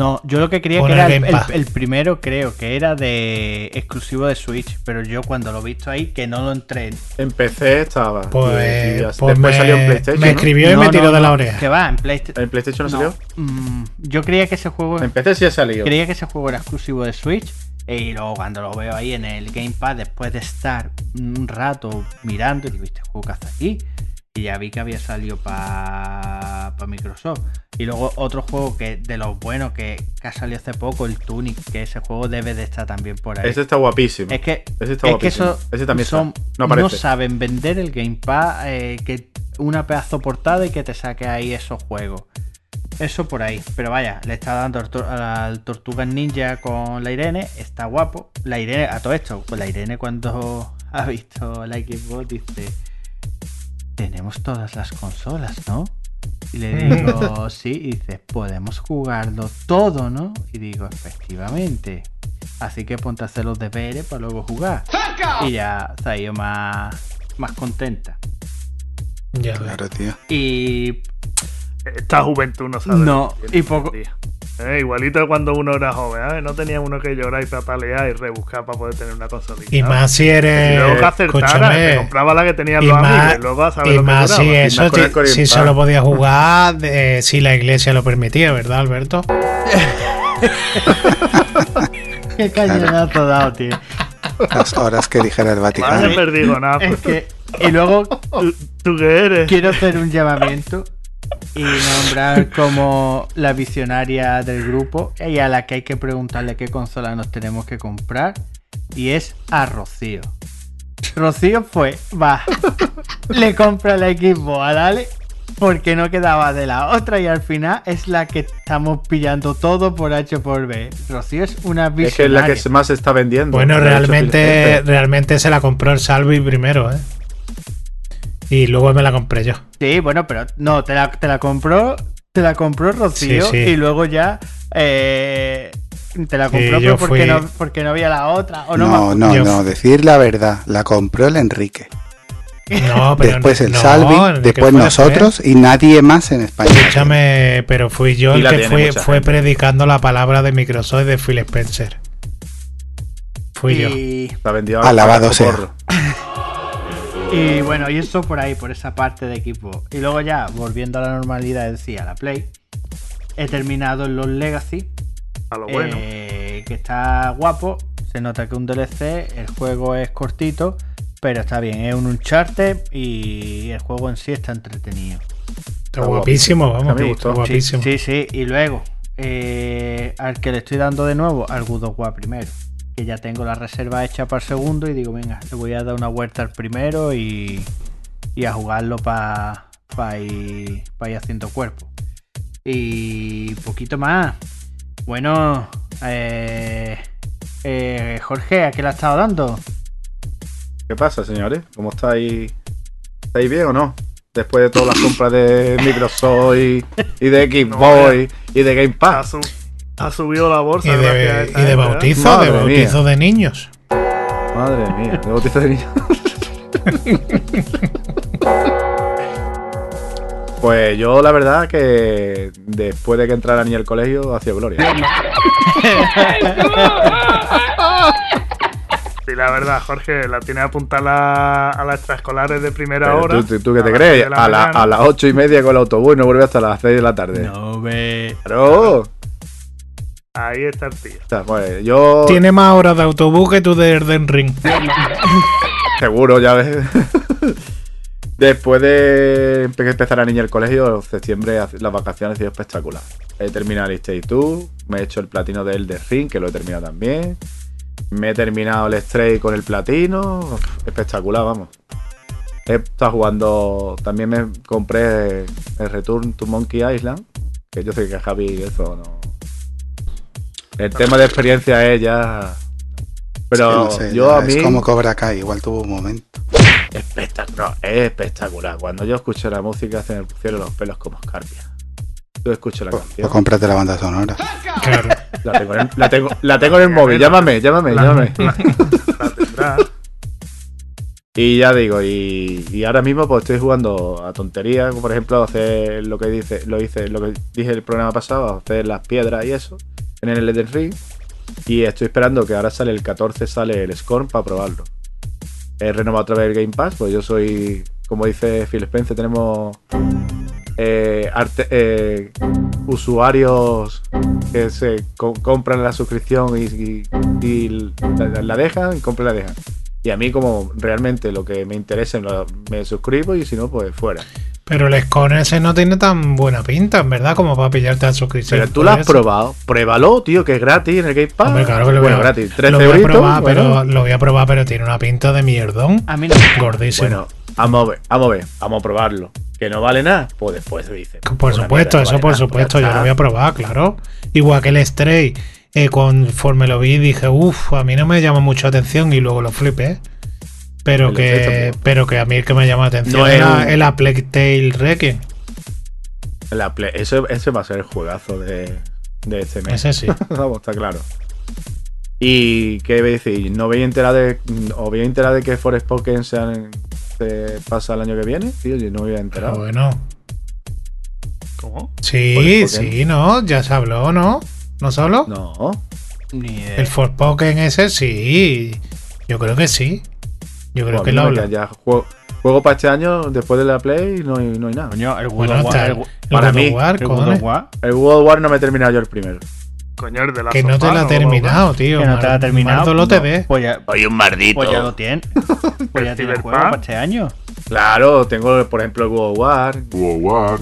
No, yo lo que quería que era el, primero, creo que era de exclusivo de Switch. Pero yo cuando lo he visto ahí, que no lo entré. En PC estaba. Pues, pues después me, salió en PlayStation. me ¿no? escribió y No, me no, tiró de la oreja. Que va, en PlayStation. ¿En PlayStation no, salió? mm, yo creía que ese juego. En PC sí ha salido. Creía que ese juego era exclusivo de Switch. Y luego cuando lo veo ahí en el Game Pass, después de estar un rato mirando, digo, este juego que hace aquí. Y ya vi que había salido para Microsoft. Y luego otro juego que de los buenos que, que ha salido hace poco, el Tunic, que ese juego debe de estar también por ahí. Ese está guapísimo. Es que, Ese está es guapísimo. Ese también está. No saben vender el Game Pass, eh, que una pedazo portada y que te saque ahí esos juegos. Eso por ahí. Pero vaya, le está dando al Tortuga Ninja con la Irene. Está guapo. La Irene, a todo esto, pues la Irene cuando ha visto la Xbox dice: Tenemos todas las consolas, ¿no? Y le digo, sí, y dice, podemos jugarlo todo, ¿no? Y digo, efectivamente. Así que ponte a hacer los deberes para luego jugar. Y ya se ha ido más, más contenta. Ya. Claro, tío. Y Esta juventud no sabe. No, y poco-. Eh, igualito cuando uno era joven, ¿eh? no tenía uno que llorar y patalear y rebuscar para poder tener una consolita. Y más si Y eres. luego que acertara, escúchame, te compraba la que tenían y los más- amigos y luego a saber y lo que más duraba. si eso, más Corin si Pass. solo podía jugar eh, si la iglesia lo permitía, ¿verdad, Alberto? Qué cañonazo dado, tío. Las horas que dijera el Vaticano. perdigonazo. Es que. Y luego ¿Tú, tú qué eres? quiero hacer un llamamiento y nombrar como la visionaria del grupo y a la que hay que preguntarle qué consola nos tenemos que comprar. Y es a Rocío. Rocío fue, va, le compra la Xbox a Dale porque no quedaba de la otra y al final es la que estamos pillando todo por H por B. Rocío es una Es que es visionaria. la que más se está vendiendo. Bueno, realmente, realmente se la compró el Salvi primero, ¿eh? Y luego me la compré yo. Sí, bueno, pero no, te la, te la compró, te la compró Rocío Sí, sí. y luego ya eh, te la Sí, compró yo pero porque, fui- no, porque no había la otra. O no, No, no, Yo- no, decir la verdad. La compró el Enrique. No, pero Después el no, Salvi, después nosotros y nadie más en España. Escúchame, pero fui yo Y el la que tiene fue, predicando la palabra de Microsoft y de Phil Spencer. Fui yo. y, Está vendido Alabado a sea. y bueno, y eso por ahí, por esa parte de equipo. Y luego ya, volviendo a la normalidad, decía la Play. He terminado en los Legacy. A lo bueno. eh, que está guapo. Se nota que un DLC, el juego es cortito, pero está bien. Es un Uncharted y el juego en sí está entretenido. Está guapísimo, vamos. A me está gustó. Sí, guapísimo. Sí, sí, y luego eh, al que le estoy dando de nuevo, al God of War primero. Que ya tengo la reserva hecha para el segundo y digo, venga, le voy a dar una vuelta al primero y, y a jugarlo para ir, pa ir haciendo cuerpo. Y poquito más. Bueno, eh, eh, Jorge, ¿a qué le has estado dando? ¿Qué pasa, señores? ¿Cómo estáis? ¿Estáis bien o no? Después de todas las compras de Microsoft y, y de Xbox y, y de Game Ha, Pass. Ha subido la bolsa. Y de, bautizo, de Madre bautizo de niños. Madre mía, de bautizo de niños. Pues yo la verdad que después de que entrara ni al colegio hacía gloria. Sí, la verdad, Jorge, la tiene apuntada a las extraescolares de primera Pero hora. ¿Tú, tú- tú qué te crees? seis la A, la- a las ocho y media con el autobús y no vuelve hasta las 6 de la tarde. No ve. Claro. Ahí está el tío. O sea, pues yo Tiene más horas de autobús que tú de Elden Ring. seguro, ya ves. Después de empezar a niña el colegio, septiembre, hace- las vacaciones han sido espectacular. He terminado el Stage 2, me he hecho el platino del de Ring, que lo he terminado también. Me he terminado el Stray con el platino. Espectacular, vamos. He estado jugando. También me compré el Return to Monkey Island. Que yo sé que Javi eso no. El tema de experiencia es ya. Pero Sí, no sé, yo ya a mí. Es como Cobra Kai, igual tuvo un momento. Espectacular, es espectacular. Cuando yo escucho la música se me pusieron los pelos como escarpia. Yo escucho la Pues, canción. pues cómprate la banda sonora. Claro. La tengo, en el, la, tengo, la tengo en el móvil. Llámame, llámame, llámame. La tendrá. Y ya digo, y, y ahora mismo pues estoy jugando a tonterías, como por ejemplo hacer lo que dice, lo hice, lo que dije el programa pasado, hacer las piedras y eso, en el Elden Ring. Y estoy esperando que ahora sale el 14, sale el Scorn para probarlo. He renovado otra vez el Game Pass, pues yo soy, como dice Phil Spencer, tenemos eh, arte- eh, usuarios que se co- compran la suscripción y, la, la dejan y compran la dejan. Y a mí como realmente lo que me interesa me suscribo y si no, pues fuera. Pero el Scorn ese no tiene tan buena pinta, en verdad, como para pillarte la suscripción. Pero tú lo has eso. probado, pruébalo, tío, que es gratis en el Game Pass. Hombre, claro que lo bueno, voy a, gratis, 13 lo voy a euritos, probar, bueno. pero lo voy a probar, pero tiene una pinta de mierdón. A mí no. Gordísimo. Bueno, vamos a ver, vamos a ver, vamos a probarlo. Que no vale nada, pues después se dice. Por supuesto, eso vale por nada, supuesto, pues ya yo lo voy a probar, claro. Igual que el Stray, eh, conforme lo vi dije, uff, a mí no me llama mucho la atención y luego lo flipé. Pero El que, pero que a mí el que me llama la atención No es la Plague Tale Requiem. La Play- ese, ese va a ser el juegazo de, de este mes. Ese sí. Vamos, está claro. Y qué voy a decir, no veis enterado de. O veis enterado de que Forest Pokémon se, se pasa el año que viene, tío, yo no me había enterado. Bueno, ¿Cómo? sí, Pues, ¿por qué sí, no, ya se habló, ¿no? ¿No se habló? No. Ni. El Forspoken ese sí. Yo creo que sí. Yo creo a que lo habla. ya juego, juego para este año, después de la Play, no hay, no hay nada. Coño, el Bueno, of War. para mí, War, el War. World War no me he terminado yo el primero. Coño, el de la Que no te la ha terminado, tío. Que no te la ha terminado. Lo te ve. Pues ya, Soy un mardito. pues ya lo tiene. Pues ya juego para este año. Claro, tengo por ejemplo el World War. Wow, wow.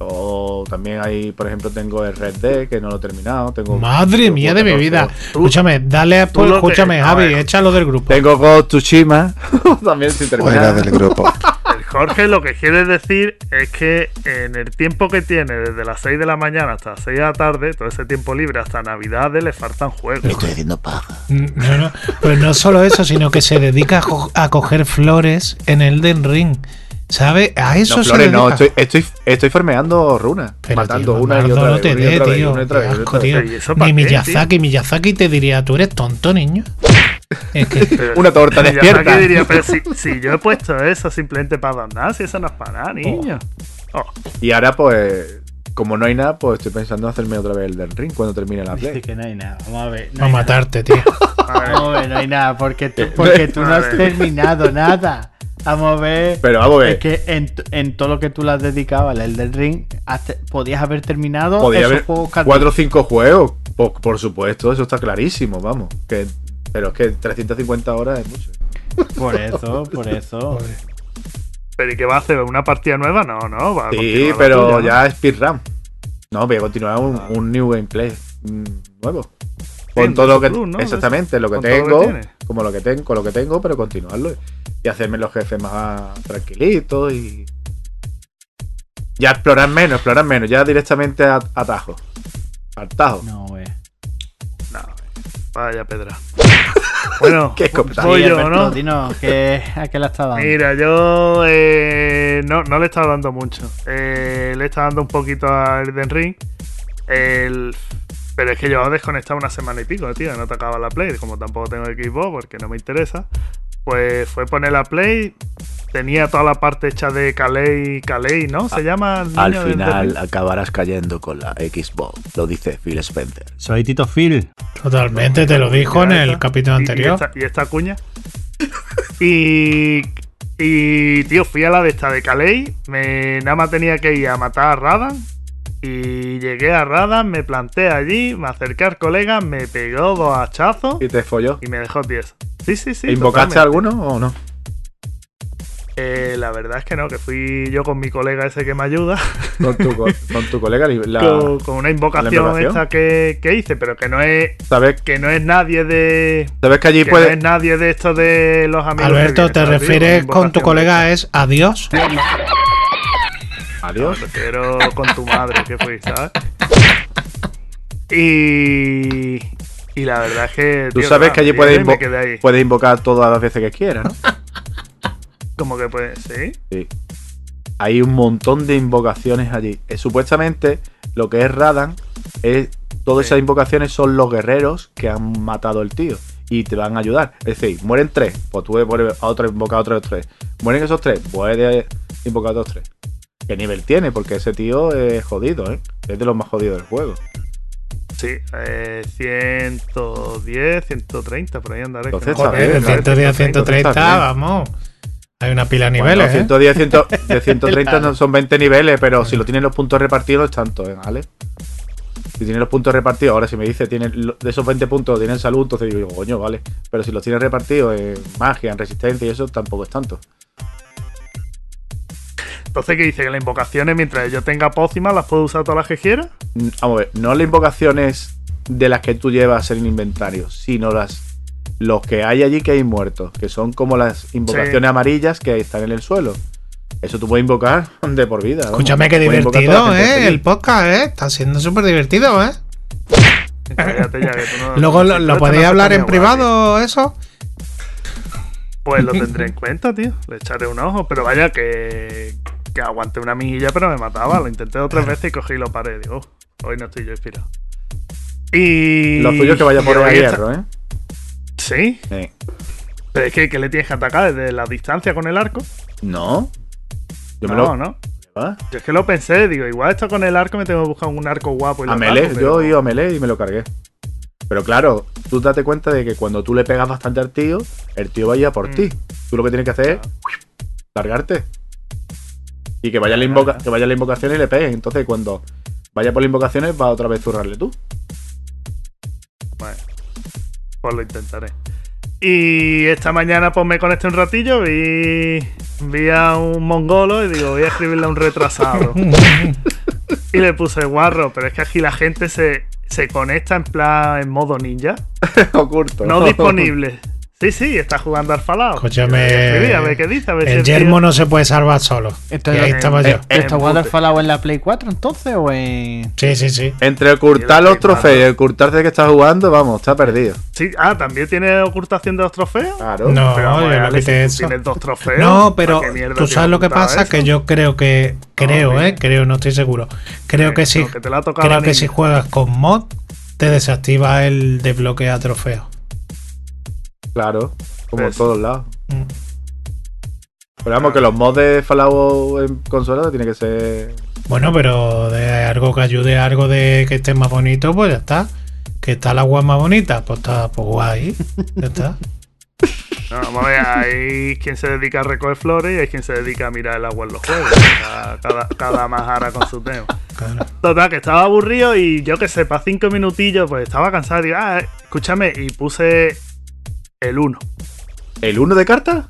O también hay, por ejemplo, tengo el Red Dead, que no lo he terminado. Tengo Madre mía de mi vida. Escúchame, dale, lo que- escúchame, a Javi, ver. échalo del grupo. Tengo Ghost Tsushima, también sin Fuera terminar. del grupo. El Jorge lo que quiere decir es que en el tiempo que tiene, desde las 6 de la mañana hasta las 6 de la tarde, todo ese tiempo libre hasta Navidades, le faltan juegos. Me estoy haciendo paja. Mm, No, no, pues no solo eso, sino que se dedica a, co- a coger flores en Elden Ring. ¿Sabe? A eso No, se Flores, dedica. no, estoy, estoy, estoy farmeando runas, Pero, matando tío, una y otra no vez. te dé, tío. asco, tío. ¿Y eso pa' Ni Miyazaki, Miyazaki te diría, tú eres tonto, niño. Es que Pero- Una torta Miyazaki despierta. diría, pero si, si yo he puesto eso simplemente para donar, si eso no es para nada, niño. Oh, Y ahora, pues, como no hay nada, pues estoy pensando en hacerme otra vez el del ring cuando termine la Dice play. que no hay nada. Vamos a ver. No va a hay nada. matarte, tío. a ver. Vamos a ver, no hay nada. Porque tú, porque tú no has terminado nada. Vamos a ver. Pero vamos a ver. Es que en, en todo lo que tú le has dedicado al Elden Ring, podías haber terminado Podía esos haber juegos cuatro o cinco juegos, por, por supuesto, eso está clarísimo, vamos. Que, pero es que 350 horas es mucho. Por eso, por eso. ¿Pero y qué va a hacer? ¿Una partida nueva? No, no. Va a Sí, pero ya es speedrun. No, voy a continuar un, Ah. un new gameplay mm, nuevo. Con todo lo que. Plus, ¿no? Exactamente, lo que Con todo lo que tengo. como lo que tengo, con lo que tengo, pero continuarlo. Y hacerme los jefes más tranquilitos y. Ya explorar menos, explorar menos. Ya directamente a, atajo. Al tajo. No, güey. No, vaya pedra. Bueno, Qué escopeta. voy Sí, yo, Alberto, ¿no? dinos, ¿qué- ¿a qué le está dando? Mira, yo eh, no, no le he estado dando mucho. Eh, le he estado dando un poquito a Elden Ring. El- pero es que yo he desconectado una semana y pico, tío. No tocaba la Play. Como tampoco tengo Xbox porque no me interesa. Pues fue poner la Play. Tenía toda la parte hecha de Calais, Calais, ¿no? Se llama. el Al niño de Elden final acabarás cayendo con la Xbox. Lo dice Phil Spencer. Soy Tito Phil. Totalmente, te lo dijo en el capítulo anterior. Y esta, y esta cuña. y. Y, tío, fui a la de esta de Calais. Me, nada más tenía que ir a matar a Radan. Y llegué a Radan, me planté allí, me acerqué al colega, me pegó dos hachazos Y te folló. y me dejó tieso. Sí, sí, sí. ¿E ¿Invocaste totalmente. alguno o no? Eh, la verdad es que no, que fui yo con mi colega ese que me ayuda. Con tu, co- con tu colega. La, con, con una invocación, invocación? esta que, que hice, pero que no es. ¿sabes, Que no es nadie de. ¿Sabes que allí Que puede. no es nadie de estos de los amigos. que Alberto, vienen, ¿te refieres con tu colega es adiós? Adiós. Refiero con tu madre que fui, ¿sabes? Y. Y la verdad es que. Tú tío, sabes que allí puedes, invo- puedes invocar todas las veces que quieras, ¿no? Como que pues. Sí. Sí. Hay un montón de invocaciones allí. Eh, supuestamente, lo que es Radan es. Todas Sí. esas invocaciones son los guerreros que han matado al tío. Y te van a ayudar. Es decir, mueren tres. Pues tú puedes a otro invocar a otros tres. Mueren esos tres. Puedes invocar a otros tres. ¿Qué nivel tiene? Porque ese tío es jodido, ¿eh? Es de los más jodidos del juego. Sí. Eh, 110, 130, por ahí andaré. Entonces, no- Joder, de 110 a 130, está bien. vamos. Hay una pila de Bueno, niveles, ¿eh? 110, 100, de 130 no son 20 niveles, pero si lo tienen los puntos repartidos es tanto, ¿eh? ¿vale? Si tienen los puntos repartidos, ahora si me dice tienen de esos 20 puntos tienen salud, entonces digo, coño, vale. Pero si los tienes repartidos en magia, en resistencia y eso, tampoco es tanto. Entonces, ¿qué dice? Que las invocaciones, mientras yo tenga pócimas, las puedo usar todas las que quiera. Mm, Vamos a ver, no las invocaciones de las que tú llevas en el inventario, sino las los que hay allí que hay muertos, que son como las invocaciones Sí. amarillas que están en el suelo. Eso tú puedes invocar de por vida. vamos. Escúchame, a divertido, ¿eh? feliz. El podcast, ¿eh? Está siendo súper divertido, ¿eh? Cállate ya, que tú no- Luego lo, lo podéis hablar en guay, privado, eso. Pues lo tendré en cuenta, tío. Le echaré un ojo. Pero vaya que, que aguanté una mijilla, pero me mataba. Lo intenté dos tres veces y cogí y lo paré. Digo, "Uf, hoy no estoy yo inspirado. Y. Lo tuyo es que vaya por el hierro, ¿eh? Sí, Sí. pero es que, que le tienes que atacar desde la distancia con el arco. No. Yo me no, lo. no. ¿Ah? Yo es que lo pensé, digo, igual esto con el arco me tengo que buscar un arco guapo y A melee, ataco, yo pero- iba a melee y me lo cargué. Pero claro, tú date cuenta de que cuando tú le pegas bastante al tío, el tío vaya por Mm. ti. Tú lo que tienes que hacer es largarte. Y que vaya, la invoca que vaya la invocación y le pegues. Entonces, cuando vaya por las invocaciones, va otra vez a zurrarle tú. Pues lo intentaré. Y esta mañana pues me conecté un ratillo, vi, vi a un mongolo y digo, voy a escribirle a un retrasado. y le puse guarro, pero es que aquí la gente se, se conecta en plan en modo ninja. Oculto. No disponible. Sí, sí, está jugando al Fallout. Escúchame. Ver qué dice, a ver si El yermo no se puede salvar solo. Esto Y ahí lo- estaba eh, yo. ¿Está Eh, jugando el pute. Fallout en la Play 4 entonces o en.? Sí, sí, sí. Entre ocultar los trofeos y ocultarse que está jugando, vamos, está perdido. Sí, ah, ¿también tiene ocultación de los trofeos? Claro. No, Pero vamos, yo no quité eso. tienes dos trofeos. No, pero ¿para qué mierda tú sabes lo que pasa, eso? que yo creo que, creo, eh, creo, no estoy seguro. Creo Eh, que si, no, que te la ha tocado creo que si juegas con mod, te desactiva el desbloquea trofeos. Claro, como en todos lados. Mm. Pero vamos, que los mods de Fallout en consola tiene que ser. Bueno, pero de algo que ayude a algo de que esté más bonito, pues ya está. Que está el agua más bonita, pues está pues guay. Ya está. No, vamos a ver, hay quien se dedica a recoger flores y hay quien se dedica a mirar el agua en los juegos. Cada, cada, cada majara con su tema. Claro. Total, que estaba aburrido y yo que sé, para cinco minutillos, pues estaba cansado. Y digo, ah, escúchame, y puse el 1. ¿El 1 de carta?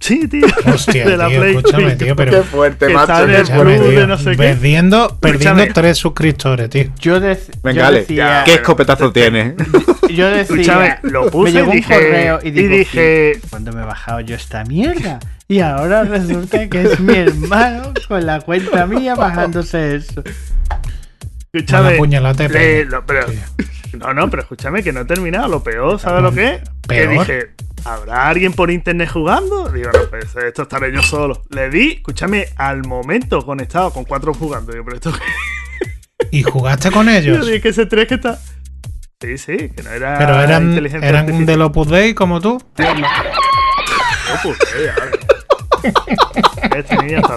Sí, tío. Hostia, de la tío, Play. escúchame, tío, pero Qué fuerte, que macho. está en qué el fuerte. escúchame, club de tío. no sé qué. Perdiendo, perdiendo Escúchame. tres suscriptores, tío. Yo, dec- Venga, yo decía. ¿qué escopetazo tiene? Yo decía. Escúchame, lo me puse llegó y un dije, correo y, y dije, ¿cuándo me he bajado yo esta mierda? Y ahora resulta que es mi hermano con la cuenta mía bajándose eso. Escúchame. De lo- pero- no, no, pero escúchame que no he terminado. Lo peor, ¿sabes lo que es? Que Peor. dije, ¿habrá alguien por internet jugando? Digo, no, pues esto estaré yo solo. Le di, escúchame, al momento conectado con cuatro jugando. Digo, pero esto qué? ¿Y jugaste con Yo ellos? dije que ese tres que está. Sí, sí, que no era. Pero eran, inteligencia eran artificial. del Opus Dei como tú. No, a ver. Este niño está.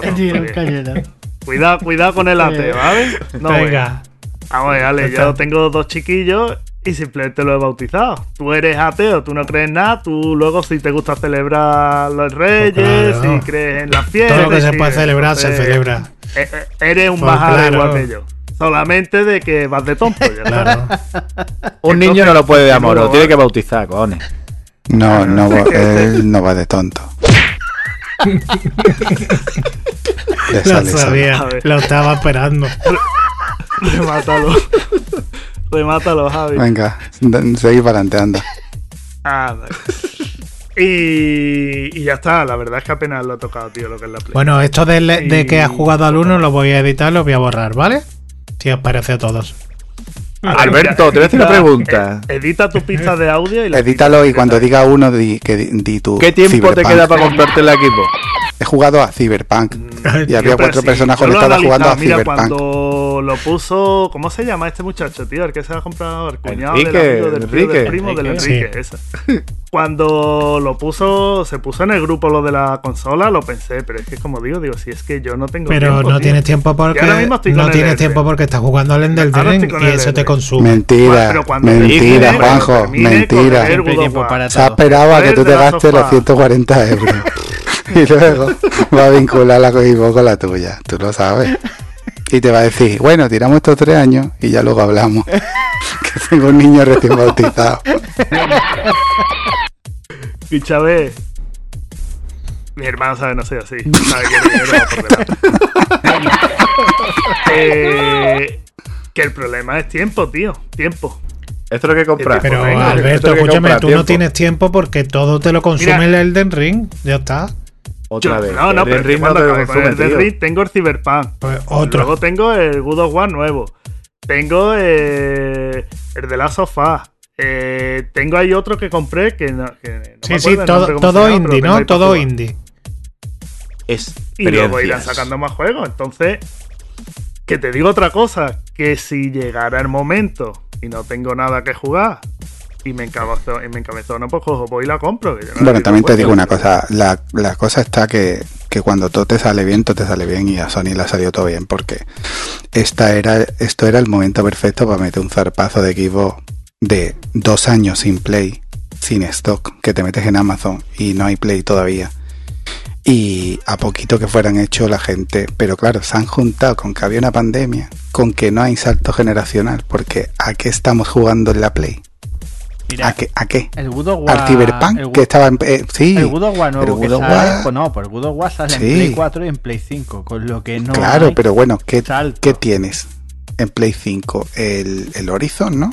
Cuidado, cuidado con el ateo, ¿vale? No, Venga. Vamos a ver, Ale, Está. yo tengo dos chiquillos y simplemente lo he bautizado. Tú eres ateo, tú no crees en nada, tú luego si te gusta celebrar los reyes, Pues claro. si crees en las fiestas. Todo lo que se puede celebrar se celebra. eh, eh, Eres un Pues bajada claro. igual que yo. Solamente de que vas de tonto. Ya. Claro. Un niño no lo puede de amor, lo tiene que bautizar, cojones. No, no, él no va de tonto. Lo sabía, lo estaba esperando. Remátalo. Remátalo, Javi. Venga, seguí para adelante, anda. Ah, vale. y, y ya está, la verdad es que apenas lo he tocado, tío, lo que es la Play. Bueno, esto de, de que has jugado al 1 lo voy a editar, lo voy a borrar, ¿vale? Si os parece a todos. Alberto, te voy a hacer una Edita- pregunta. eh, Edita tu pista de audio y la Edítalo y cuando diga uno, di, que di, di tu. ¿Qué tiempo te queda para comprarte el equipo? He jugado a Cyberpunk. Y había cuatro sí, personas conectadas jugando a. Mira, Cyberpunk. cuando lo puso. ¿Cómo se llama este muchacho, tío? El que se ha comprado el cuñado Enrique, del amigo del Enrique. del primo del Enrique. Enrique, ese. Cuando lo puso, se puso en el grupo lo de la consola, lo pensé, pero es que como digo, digo, si es que yo no tengo Pero tiempo, no tío. tienes tiempo porque ahora mismo estoy no con el tienes tiempo porque estás jugando al Ender Ring y el eso te consume. Mentira, Pero cuando mentira, termine, Juanjo, mentira. Se ha esperado a que tú te gastes los sofá. 140 euros. Y luego va a vincular la Cogibo con la tuya. Tú lo sabes. Y te va a decir, bueno, tiramos estos tres años y ya luego hablamos. que tengo un niño recién bautizado. Escúchame. Mi hermano sabe, no soy así. Sabe que el dinero va por delante. Eh, que el problema es tiempo, tío. Tiempo. Esto es lo que compras. Pero Venga, Esto es Alberto, escúchame, tú no tienes tiempo porque todo te lo consume Mira. el Elden Ring. Ya está. Otra Yo- vez. no, no, El pero Ring no cuando te consume, el Elden. Ring tengo el Cyberpunk. Pues otro. Luego tengo el Good of War nuevo. Tengo eh, el de la sofá. Eh, tengo ahí otro que compré que no, que no Sí, me sí, todo, todo indie, ¿no? Todo indie. Y luego irán sacando más juegos. Entonces, que te digo otra cosa, que si llegara el momento y no tengo nada que jugar y me encabezó, y me encabezó no, pues cojo, voy y la compro. que yo no Bueno, también te digo una cosa. La, la cosa está que, que cuando todo te sale bien, todo te sale bien y a Sony le ha salido todo bien porque esta era, esto era el momento perfecto para meter un zarpazo de equipo de dos años sin Play, sin stock, que te metes en Amazon y no hay Play todavía. Y a poquito que fueran hechos la gente, pero claro, se han juntado con que había una pandemia, con que no hay salto generacional, porque ¿a qué estamos jugando en la Play? Mira, ¿A qué? ¿A qué? el War. ¿Al Cyberpunk? el que estaba en... eh, sí, el War nuevo pero que sale, War- pues no, pues el God of War sale en. Play 4 y en Play 5, con lo que no claro, hay pero bueno, ¿qué, salto. ¿qué tienes en Play 5? El, el Horizon, ¿no?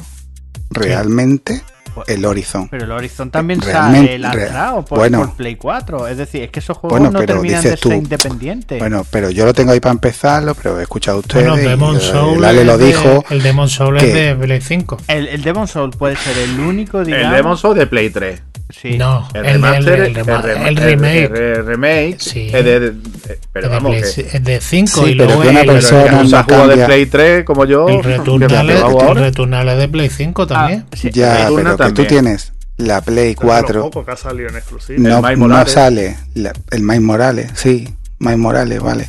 Realmente, el Horizon. Pero el Horizon también Realmente- sale lastrado por, bueno. por Play 4. Es decir, es que esos juegos Bueno, no terminan de ser independientes. Bueno, pero yo lo tengo ahí para empezarlo, pero he escuchado a ustedes. Bueno, Demon eh, Soul. Lale lo de- dijo. el Demon Soul que- es de Play 5. el, el Demon Soul puede ser el único, digamos. El Demon Soul de Play 3. Sí. No, El, el, remaster, el, el rema- rema- el remake. el re- remake Sí. es de, de- pero vamos, Play- que, es de 5 Sí, y pero luego una persona no jugado de. Play 3 como yo, el Returnal, es, de Play 5 también. Ah, sí. Ya, pero que tú también. tienes la Play Pero 4. poco que ha salido en exclusiva. No, no sale la- el Miles Morales, sí, Miles Morales, vale.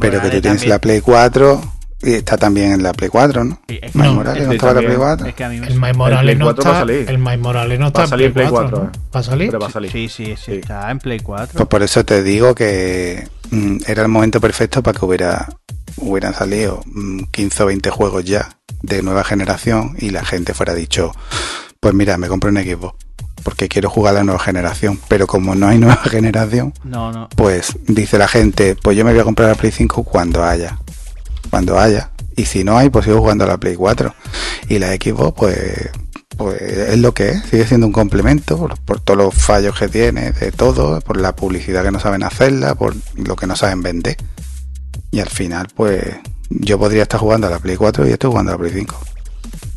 Pero que tú tienes también. la Play 4 y está también en la Play 4, ¿no? Sí, es Miles No, Morales no estaba en la Play también. 4. Es que a mí me El Miles Morales Play no 4 está. va a salir. El Miles Morales no está Va a salir en Play 4, ¿no? eh. ¿Va a salir? Pero va a salir. Sí, sí, sí, Sí. está en Play 4. Pues por eso te digo que mm, era el momento perfecto para que hubiera hubieran salido mm, 15 o 20 juegos ya de nueva generación y la gente fuera dicho, pues mira, me compro un Xbox porque quiero jugar a la nueva generación, pero como no hay nueva generación, No, no. pues dice la gente, pues yo me voy a comprar la Play 5 cuando haya, cuando haya, y si no hay, pues sigo jugando a la Play 4 y la Xbox, pues pues es lo que es, sigue siendo un complemento por, por todos los fallos que tiene, de todo, por la publicidad que no saben hacerla, por lo que no saben vender. Y al final, pues yo podría estar jugando a la Play 4 y estoy jugando a la Play 5.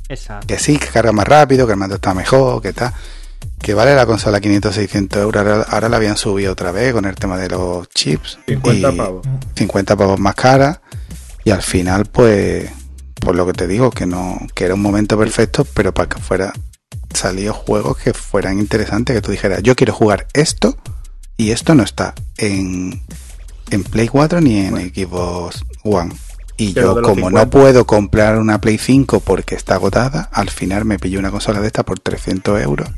Exacto. Que sí, que carga más rápido, que el mando está mejor, que está. Que vale la consola 500, 600 euros. Ahora, ahora la habían subido otra vez con el tema de los chips. 50 y pavos. 50 pavos más cara. Y al final, pues, por lo que te digo, que no, que era un momento perfecto, pero para que fuera salido juegos que fueran interesantes, que tú dijeras, yo quiero jugar esto y esto no está en, en Play 4 ni en Xbox One. Y Pero yo, como 50. no puedo comprar una Play 5 porque está agotada, al final me pillo una consola de esta por 300 euros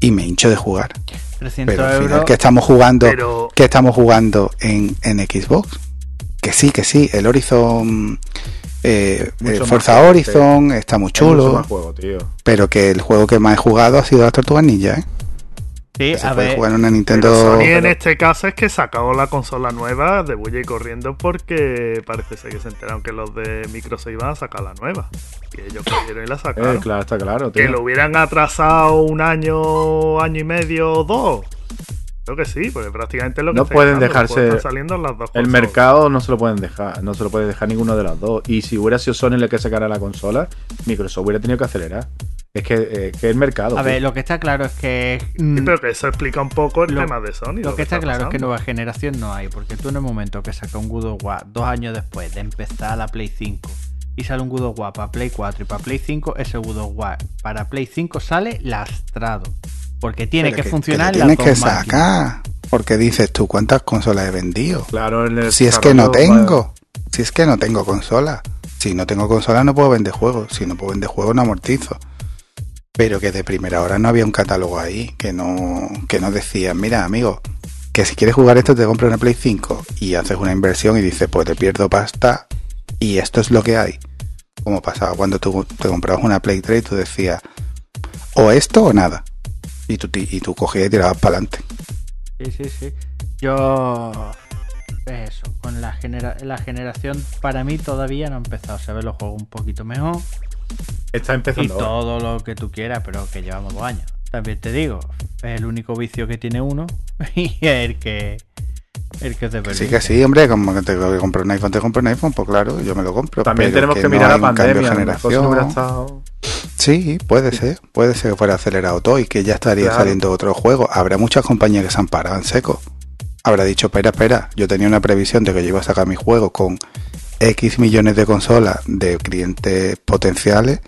y me hincho de jugar. 300 Pero al final, euros. que estamos jugando? Pero que estamos jugando en, en Xbox. Que sí, que sí, el Horizon, eh, Mucho eh, Forza juego, Horizon está muy chulo, más juego, tío. pero que el juego que más he jugado ha sido las Tortugas Ninja, ¿eh? Sí, a puede ver. jugar en una Pero Nintendo. Sony en este caso es que sacó la consola nueva de bulla y corriendo porque parece ser que se enteraron que los de Microsoft iban a sacar la nueva. Y ellos cogieron y la Eh, sacaron. claro, está claro, Que lo hubieran atrasado un año, año y medio o dos. Creo que sí, porque prácticamente es lo que No está pueden dejarse- están saliendo las dos El consolas. mercado no se lo pueden dejar, no se lo puede dejar ninguno de los dos. Y si hubiera sido Sony el que sacara la consola, Microsoft hubiera tenido que acelerar. Es que, eh, que el mercado. A tío. ver, lo que está claro es que. mm, Sí, pero que eso explica un poco el Lo- tema de Sony. Lo que está claro es que nueva generación no hay, porque tú en el momento que saca un God of War dos años después de empezar la Play 5 y sale un God of War para Play 4 y para Play 5, ese God of War para Play 5 sale lastrado, porque tiene Pero que, funcionar que las tienes dos que máquinas. sacar. Porque dices tú, ¿cuántas consolas he vendido? Claro, en el Si es que no tengo. Si es que no tengo consola. Si no tengo consola no puedo vender juegos. Si no puedo vender juegos no amortizo. Pero que de primera hora no había un catálogo ahí que no, que no decía, mira amigo, que si quieres jugar esto te compras una Play 5 y haces una inversión y dices, pues te pierdo pasta y esto es lo que hay. Como pasaba cuando tú te comprabas una Play 3 y tú decías, o esto o nada. Y tú, y tú cogías y tirabas para adelante. Sí, sí, sí. Yo. Eso, con la, genera la generación para mí todavía no ha empezado. Se ven los juegos un poquito mejor. Está Y empezando. ahora. todo lo que tú quieras, pero que llevamos dos años. También te digo, es el único vicio que tiene uno y es el que, el que te Que permite. sí, que sí, hombre, como que te que comprar un iPhone, te compro un iPhone, pues claro, yo me lo compro. También pero tenemos que, mirar la pandemia. hubiera estado- Sí, puede ser, puede ser que fuera acelerado todo y que ya estaría Claro. saliendo otro juego. Habrá muchas compañías que se han parado en seco. Habrá dicho, espera, espera, yo tenía una previsión de que yo iba a sacar mi juego con X millones de consolas de clientes potenciales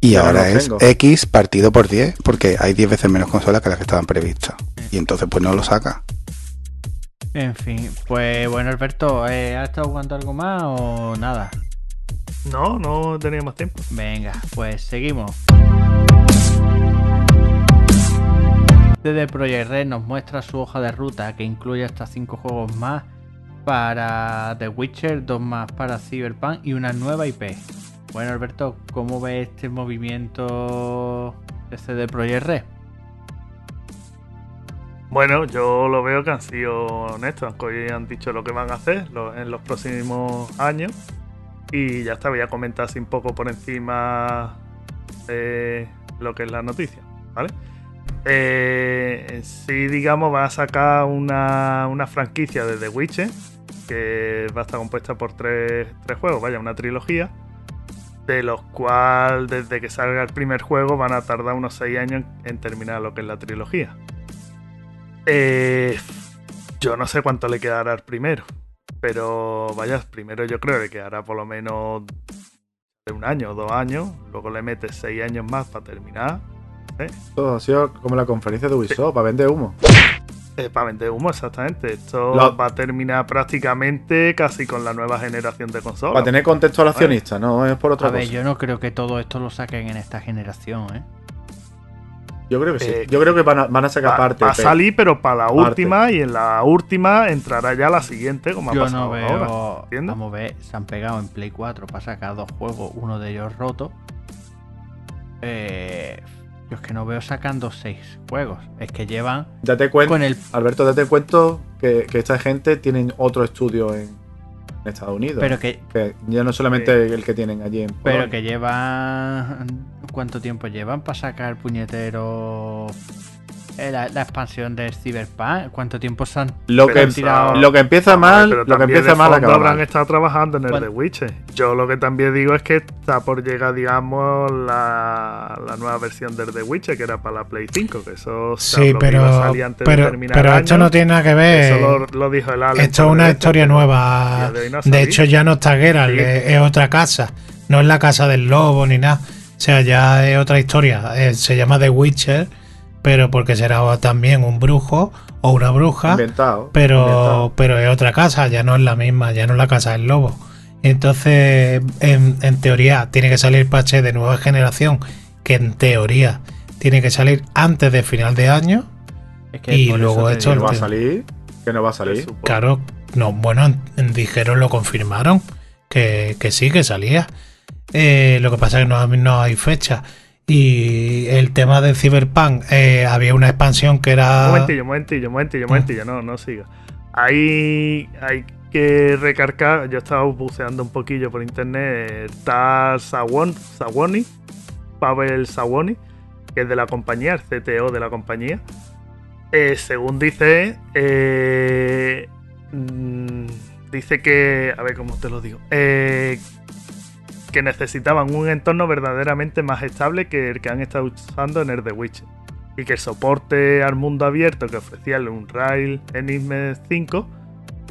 y ahora es tengo. X partido por 10, porque hay 10 veces menos consolas que las que estaban previstas. Y entonces pues no lo saca. En fin, pues bueno, Alberto, ¿eh, ¿has estado jugando algo más o nada? No, no tenía más tiempo. Venga, pues seguimos. CD Projekt Red nos muestra su hoja de ruta que incluye hasta 5 juegos más para The Witcher, dos más para Cyberpunk y una nueva IP. Bueno, Alberto, ¿cómo ves este movimiento de CD Projekt Red. Bueno, yo lo veo que han sido honestos, que han dicho lo que van a hacer en los próximos años. Y ya está, voy a comentar así un poco por encima de lo que es la noticia, ¿vale? Eh, sí, digamos, va a sacar una, una franquicia de The Witcher, que va a estar compuesta por tres, tres juegos, vaya, una trilogía, de los cuales desde que salga el primer juego van a tardar unos 6 años en terminar lo que es la trilogía. Eh, yo no sé cuánto le quedará al primero. Pero vaya, primero yo creo que le quedará por lo menos de un año o dos años. Luego le metes seis años más para terminar. Esto ha sido como la conferencia de Ubisoft, para vender humo. Eh, para vender humo, exactamente. Esto Lo- va a terminar prácticamente casi con la nueva generación de consolas. Para tener contexto al accionista, no es por otra A ver, cosa. yo no creo que todo esto lo saquen en esta generación, ¿eh? Yo creo que sí. Eh, Yo creo que van a, van a sacar Va, parte. va a salir, pero para la Parte. última. Y en la última entrará ya la siguiente, como ha Yo pasado no veo. ahora. ¿entiendes? Vamos a ver, se han pegado en Play 4 para sacar dos juegos, uno de ellos roto. Eh, yo es que no veo sacando seis juegos. Es que llevan Date cuenta, con el. Alberto, date cuenta que, que esta gente tienen otro estudio en, en Estados Unidos. Pero que, Que ya no solamente el que tienen allí en pero Polonia. que llevan. ¿Cuánto tiempo llevan para sacar puñetero. eh, La, la expansión de Cyberpunk? ¿Cuánto tiempo se han Lo Pero que, tirado- lo que empieza mal, Pero lo que empieza de mal acaba habrán mal. estado trabajando en el Bueno. The Witcher. Yo lo que también digo es que está por llegar, digamos, la, la nueva versión del The Witcher, que era para la Play 5, que eso se Sí, habló que iba a pero, salir antes de pero, terminar pero el esto año. no tiene nada que ver. Eso lo, lo dijo el Alex. Esto es una el historia este, nueva. de no De hecho, ya no está Geralt, Sí. es, es otra casa. No es la casa del lobo ni nada. O sea, ya es otra historia. Eh, se llama The Witcher, pero porque será también un brujo o una bruja. Inventado. Pero, inventado. pero es otra casa, ya no es la misma, ya no es la casa del lobo. Entonces, en, en teoría, tiene que salir parche de nueva generación, que en teoría tiene que salir antes de final de año. Es que Y luego esto no va a salir. Que no va a salir. Claro, no, bueno, en- dijeron, lo confirmaron, que, que sí, que salía. Eh, lo que pasa es que no, no hay fecha. Y el tema de Cyberpunk, eh, había una expansión que era... momentillo, momentillo, momentillo, momentillo, no, no siga. Hay, que recargar, yo estaba buceando un poquillo por internet, está Sawon, Sawoni, Pavel Sawoni, que es de la compañía, el CTO de la compañía. Eh, según dice, mm, dice que, a ver cómo te lo digo, eh, que necesitaban un entorno verdaderamente más estable que el que han estado usando en el The Witcher y que el soporte al mundo abierto que ofrecía el Unreal Enigma 5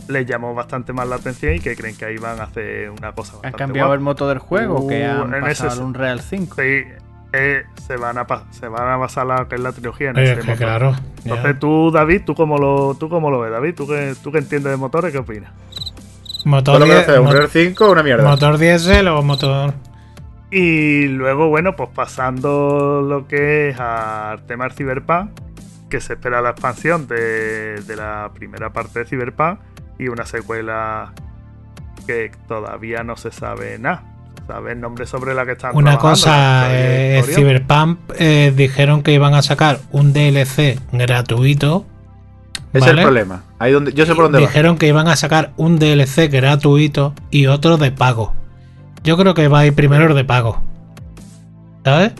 les llamó bastante más la atención y que creen que ahí van a hacer una cosa ¿Han bastante cambiado guapa. el motor del juego? que Uh, han en ese pasado se- al Unreal 5. Sí, eh, se, van a se van a basar la que es la trilogía en Eh, ese motor. claro. Entonces tú, David, ¿tú cómo lo, tú cómo lo ves, David? ¿Tú que, tú que entiendes de motores, qué opinas? Motor, Todo lo que die- hace un mo- Rare 5 una mierda. motor diésel o motor... Y luego, bueno, pues pasando lo que es al tema del Cyberpunk, que se espera la expansión de, de la primera parte de Cyberpunk y una secuela que todavía no se sabe nada. Se sabe el nombre sobre la que están Una trabajando, cosa, eh. Cyberpunk eh, dijeron que iban a sacar un DLC gratuito. Ese es el problema. Ahí donde, yo sé por dónde va. Dijeron que iban a sacar un DLC gratuito y otro de pago. Yo creo que va a ir primero el de pago. ¿Sabes?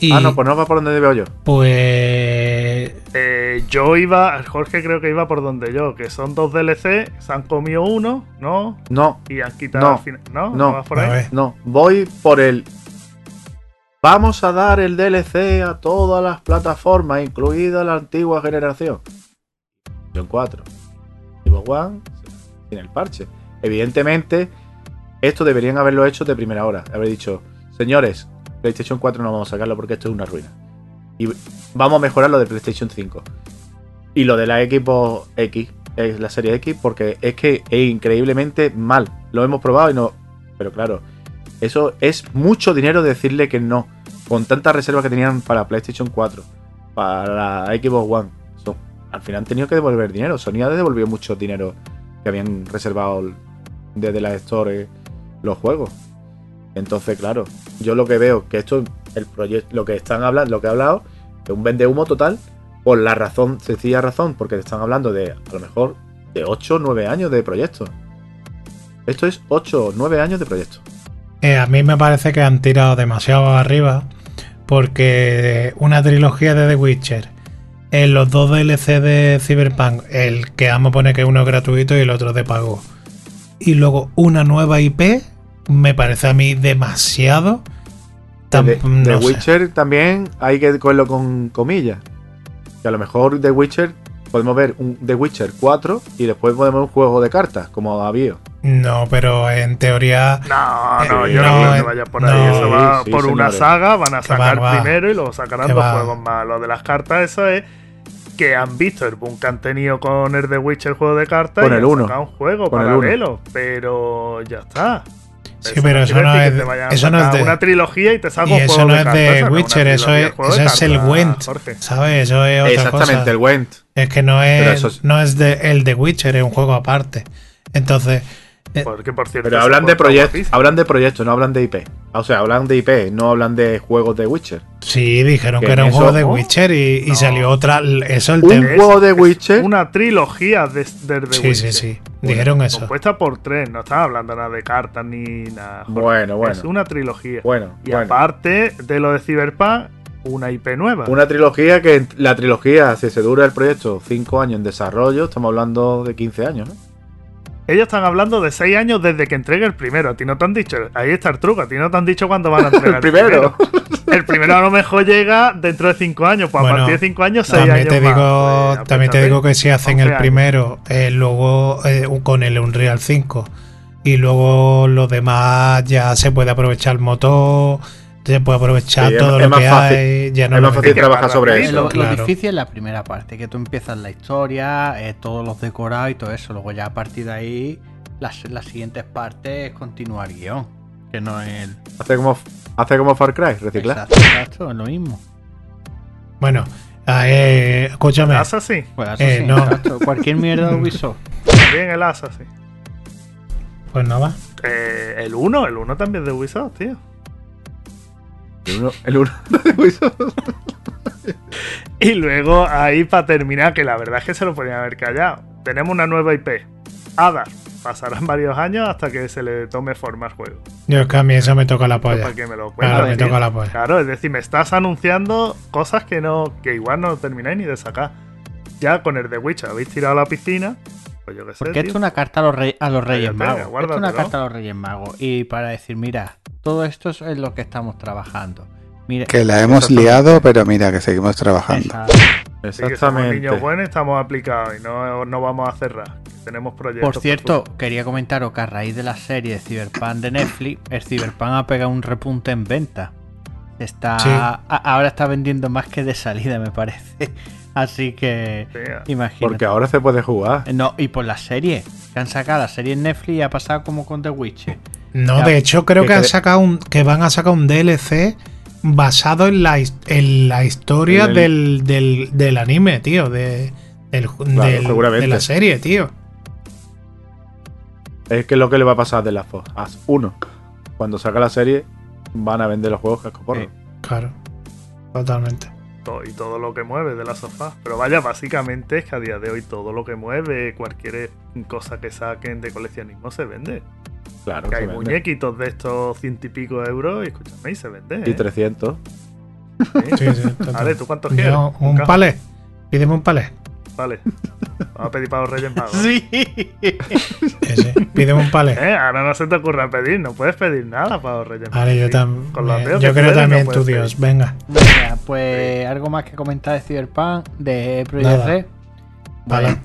Y Ah, no, pues no va por donde veo yo. pues Eh, yo iba, Jorge creo que iba por donde yo, que son dos DLC, se han comido uno, ¿no? No, Y han quitado No, al final. ¿No? no. vas por ahí? no. Voy por el. Vamos a dar el DLC a todas las plataformas, incluida la antigua generación. PlayStation 4. Xbox One, sin el parche. Evidentemente, esto deberían haberlo hecho de primera hora. Haber dicho, señores, PlayStation 4 no vamos a sacarlo porque esto es una ruina. Y vamos a mejorar lo de PlayStation 5. Y lo de la Xbox X, es la serie X, porque es que es increíblemente mal. Lo hemos probado y no. Pero claro, eso es mucho dinero decirle que no. Con tantas reservas que tenían para PlayStation 4, para la Xbox One. Al final han tenido que devolver dinero. Sony ha devolvido mucho dinero que habían reservado desde la Store los juegos. Entonces, claro, yo lo que veo que esto el proyecto, lo que están hablando, lo que he hablado, es un vende humo total, por la razón, sencilla razón, porque te están hablando de, a lo mejor, de 8 o 9 años de proyecto. Esto es 8 o 9 años de proyecto. Eh, a mí me parece que han tirado demasiado arriba porque una trilogía de The Witcher, en los dos DLC de Cyberpunk, el que vamos a poner que uno es gratuito y el otro de pago, y luego una nueva IP, me parece a mí demasiado. Tam- de, no. Witcher también hay que cogerlo con comillas. Que a lo mejor The Witcher podemos ver un The Witcher 4 y después podemos ver un juego de cartas, como ha habido. No, pero en teoría No, no, Eh, yo no, no, creo que eh, vaya por no. ahí. Eso va Sí, sí, por una saga, van a sacar va, va. primero y luego sacarán dos va. juegos más. Lo de las cartas, eso es que han visto el boom que han tenido con el The Witcher juego de cartas Con y el han uno. sacado un juego Con el uno. paralelo. Pero ya está. Sí, pero eso no es eso no es de- una trilogía y te saca y un eso juego no es de Eso no una Witcher, eso es, eso el Jorge. ¿sabes? Eso es otra Exactamente, cosa. el Went. Es que no es, es- no es de, el de Witcher, es un juego aparte. Entonces, Porque, por cierto, Pero hablan de proyectos, hablan de proyectos, no hablan de IP. O sea, hablan de IP, no hablan de juegos de Witcher. sí, dijeron Que que era un eso- juego de ¿no? Witcher y, y No. salió otra. Eso es el Un tema. Juego de Witcher. Una trilogía de, de The Sí, Witcher. sí, sí. Dijeron eso. Compuesta por tres, no están hablando nada de cartas ni nada. Jorge. Bueno, bueno. Es una trilogía. Bueno, y bueno. aparte de lo de Cyberpunk, una IP nueva. Una trilogía que la trilogía, si se dura el proyecto 5 años en desarrollo, estamos hablando de 15 años, ¿no? Ellos están hablando de seis años desde que entregue el primero. A ti no te han dicho, ahí está el truco, a ti no te han dicho cuándo van a entregar El primero. El primero a lo mejor llega dentro de cinco años. Pues Bueno, a partir de cinco años, seis También años te más. digo, Pues, también te digo que si hacen 11 el primero, eh, luego eh, con el Unreal 5 y luego los demás ya se puede aprovechar el motor, se puede aprovechar Sí, es- todo es lo más que fácil. hay. Ya no es lo más fácil que trabajar más sobre eso. lo, difícil es la primera parte, que tú empiezas la historia, eh, todos los decorados y todo eso. Luego ya a partir de ahí, las, las siguientes partes es continuar guion. Que no es el... Hace como, hace como Far Cry, reciclar. Exacto, exacto, es lo mismo. Bueno, ah, eh, escúchame. El Assassin. Pues eso Eh, sí, no. exacto. Cualquier mierda de Ubisoft. También el Assassin. Pues no. Eh, el 1, el 1 también es de Ubisoft, tío. El uno, el. Y luego ahí para terminar, que la verdad es que se lo podían haber callado. Tenemos una nueva IP. Ada. Pasarán varios años hasta que se le tome forma al juego. Yo es que a mí eso me toca la polla. Para que me lo Claro, me toca la polla. Claro, es decir, me estás anunciando cosas que no, que igual no termináis ni de sacar. Ya con el de Witcher habéis tirado a la piscina. Pues yo qué sé. Porque esto es una carta a los, rey- a los Reyes Magos. Esto es una carta a los Reyes Magos. Y para decir, mira, todo esto es en lo que estamos trabajando. Mira, Que la hemos liado, pero mira que seguimos trabajando. que somos Exactamente. niños buenos, estamos aplicados y no, no vamos a cerrar. Tenemos proyectos. Por cierto, quería comentaros que a raíz de la serie de Cyberpunk de Netflix, el Cyberpunk ha pegado un repunte en venta. Está, Sí. a- ahora está vendiendo más que de salida, me parece. Así que, Sí, imagínate. Porque ahora se puede jugar. No, y por la serie, que han sacado la serie en Netflix y ha pasado como con The Witcher. No, Ya, de hecho creo que que han sacado un, que van a sacar un DLC basado en la, en la historia En el- del, del, del anime, tío, de, del, del- seguramente. de la serie, tío. Es que es lo que le va a pasar de la Us 1. Cuando saca la serie, van a vender los juegos cascoporro. Sí. Claro, totalmente. To- y todo lo que mueve de la sofá. Pero vaya, básicamente es que a día de hoy todo lo que mueve, cualquier cosa que saquen de coleccionismo se vende. Claro, Que hay vende. muñequitos de estos ciento y pico euros y escúchame, y se vende. Y ¿eh? 300. Sí, sí, total. Vale, ¿tú cuántos quieres? Un cajo. palé. Pídeme un palé. Vale. Vamos a pedir para los Reyes Magos. Sí. Ese. Pídeme un palé. ¿Eh? Ahora no se te ocurra pedir, no puedes pedir nada para los Reyes Magos. Vale, yo Sí. también. Yo creo también no tu Dios. Venga, Venga, pues algo más que comentar de Cyberpunk, de Project Nada. Red. Vale,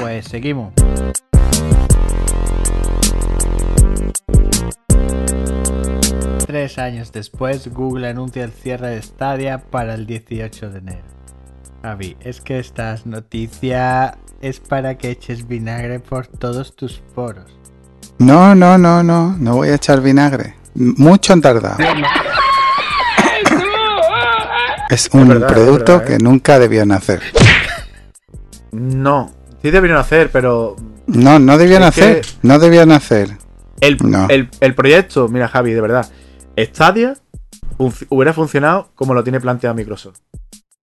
pues seguimos. Tres años después, Google anuncia el cierre de Stadia para el 18 de enero. Javi, es que esta noticia es para que eches vinagre por todos tus poros. No, no, no, no, no voy a echar vinagre. Mucho han tardado. Es un verdad, es producto verdad, ¿eh? que nunca debían hacer. No. Sí debieron hacer, pero No, no hacer. que- No debían hacer. el, No. el, el proyecto, mira Javi, de verdad. Stadia hubiera funcionado como lo tiene planteado Microsoft.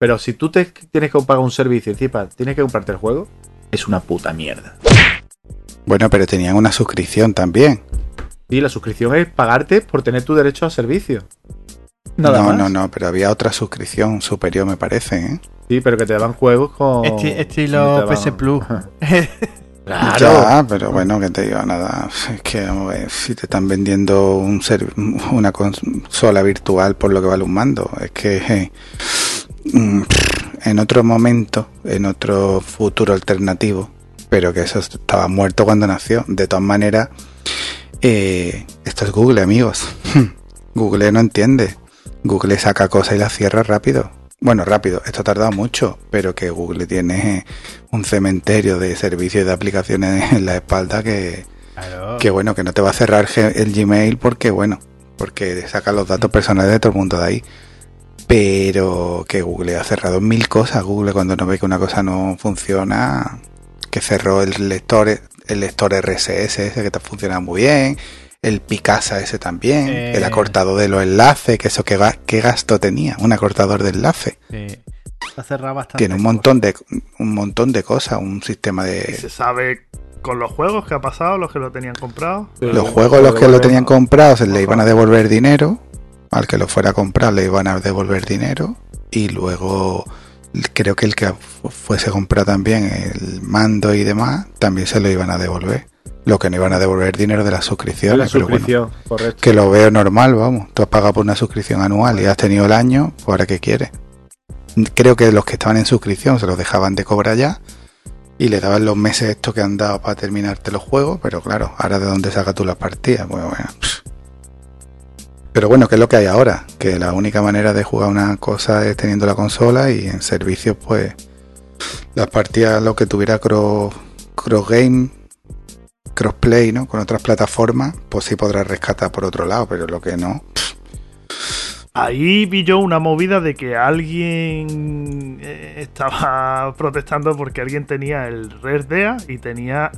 Pero si tú te tienes que pagar un servicio y encima tienes que comprarte el juego, es una puta mierda. Bueno, pero tenían una suscripción también. Y la suscripción es pagarte por tener tu derecho a servicio. Nada no, más. no, no, pero había otra suscripción superior, me parece, ¿eh? Sí, pero que te daban juegos con. Esti- estilo PS Plus. Claro. Ya, pero bueno, que te digo nada. Es que, vamos a ver, si te están vendiendo un ser- una consola virtual por lo que vale un mando, es que eh, en otro momento, en otro futuro alternativo, pero que eso estaba muerto cuando nació. De todas maneras, eh, esto es Google, amigos. Google no entiende. Google saca cosas y las cierra rápido. Bueno, rápido, esto ha tardado mucho, pero que Google tiene un cementerio de servicios y de aplicaciones en la espalda que, Claro. que bueno, que no te va a cerrar el Gmail porque bueno, porque saca los datos personales de todo el mundo de ahí. Pero que Google ha cerrado mil cosas. Google cuando no ve que una cosa no funciona, que cerró el lector, el lector RSS ese que te funciona muy bien, el Picasa ese también, Eh. el acortador de los enlaces, que eso qué, qué gasto tenía, un acortador de enlace. Sí. Ha cerrado bastante. Tiene un montón de un montón de cosas, un sistema ¿Y de se sabe con los juegos que ha pasado, los que lo tenían comprado? los juegos los que lo tenían comprado se le iban a devolver dinero, al que lo fuera a comprar le iban a devolver dinero y luego creo que el que fu- fuese a comprar también el mando y demás también se lo iban a devolver. Lo que no iban a devolver dinero de las suscripciones, la pero bueno, suscripción, correcto. que lo veo normal, vamos. Tú has pagado por una suscripción anual y has tenido el año, pues ahora qué quieres. Creo que los que estaban en suscripción se los dejaban de cobrar ya y le daban los meses estos que han dado para terminarte los juegos, pero claro, ahora de dónde sacas tú las partidas, bueno, bueno. pff. Pero bueno, ¿qué es lo que hay ahora? Que la única manera de jugar una cosa es teniendo la consola y en servicios, pues las partidas, lo que tuviera cross, cross game, crossplay, ¿no? Con otras plataformas, pues sí podrás rescatar por otro lado, pero lo que no. Ahí vi yo una movida de que alguien eh, estaba protestando porque alguien tenía el Red Dea y tenía,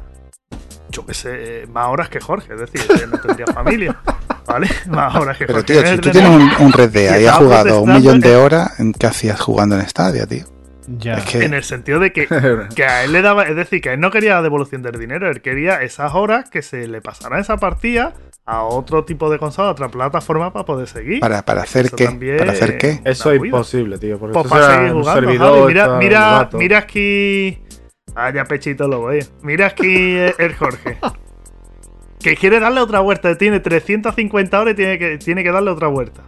yo qué sé, más horas que Jorge, es decir, que no tendría familia, ¿vale? Más horas que Pero Jorge. tío, si tú tienes un, un Red Dead Y y has jugado un millón de horas, ¿en ¿qué hacías jugando en Stadia, tío? Ya. Es que En el sentido de que, que a él le daba, es decir, que él no quería la devolución del dinero, él quería esas horas que se le pasaran esa partida a otro tipo de consola, a otra plataforma para poder seguir. para, para hacer Eso qué, para hacer qué. Eso es imposible, tío. Porque Pues para seguir un jugando, servidor, Javi, mira, mira, mira aquí. Ah, ya pechito lo voy. Mira aquí el Jorge. Que quiere darle otra vuelta. Tiene 350 horas y tiene que, tiene que darle otra vuelta.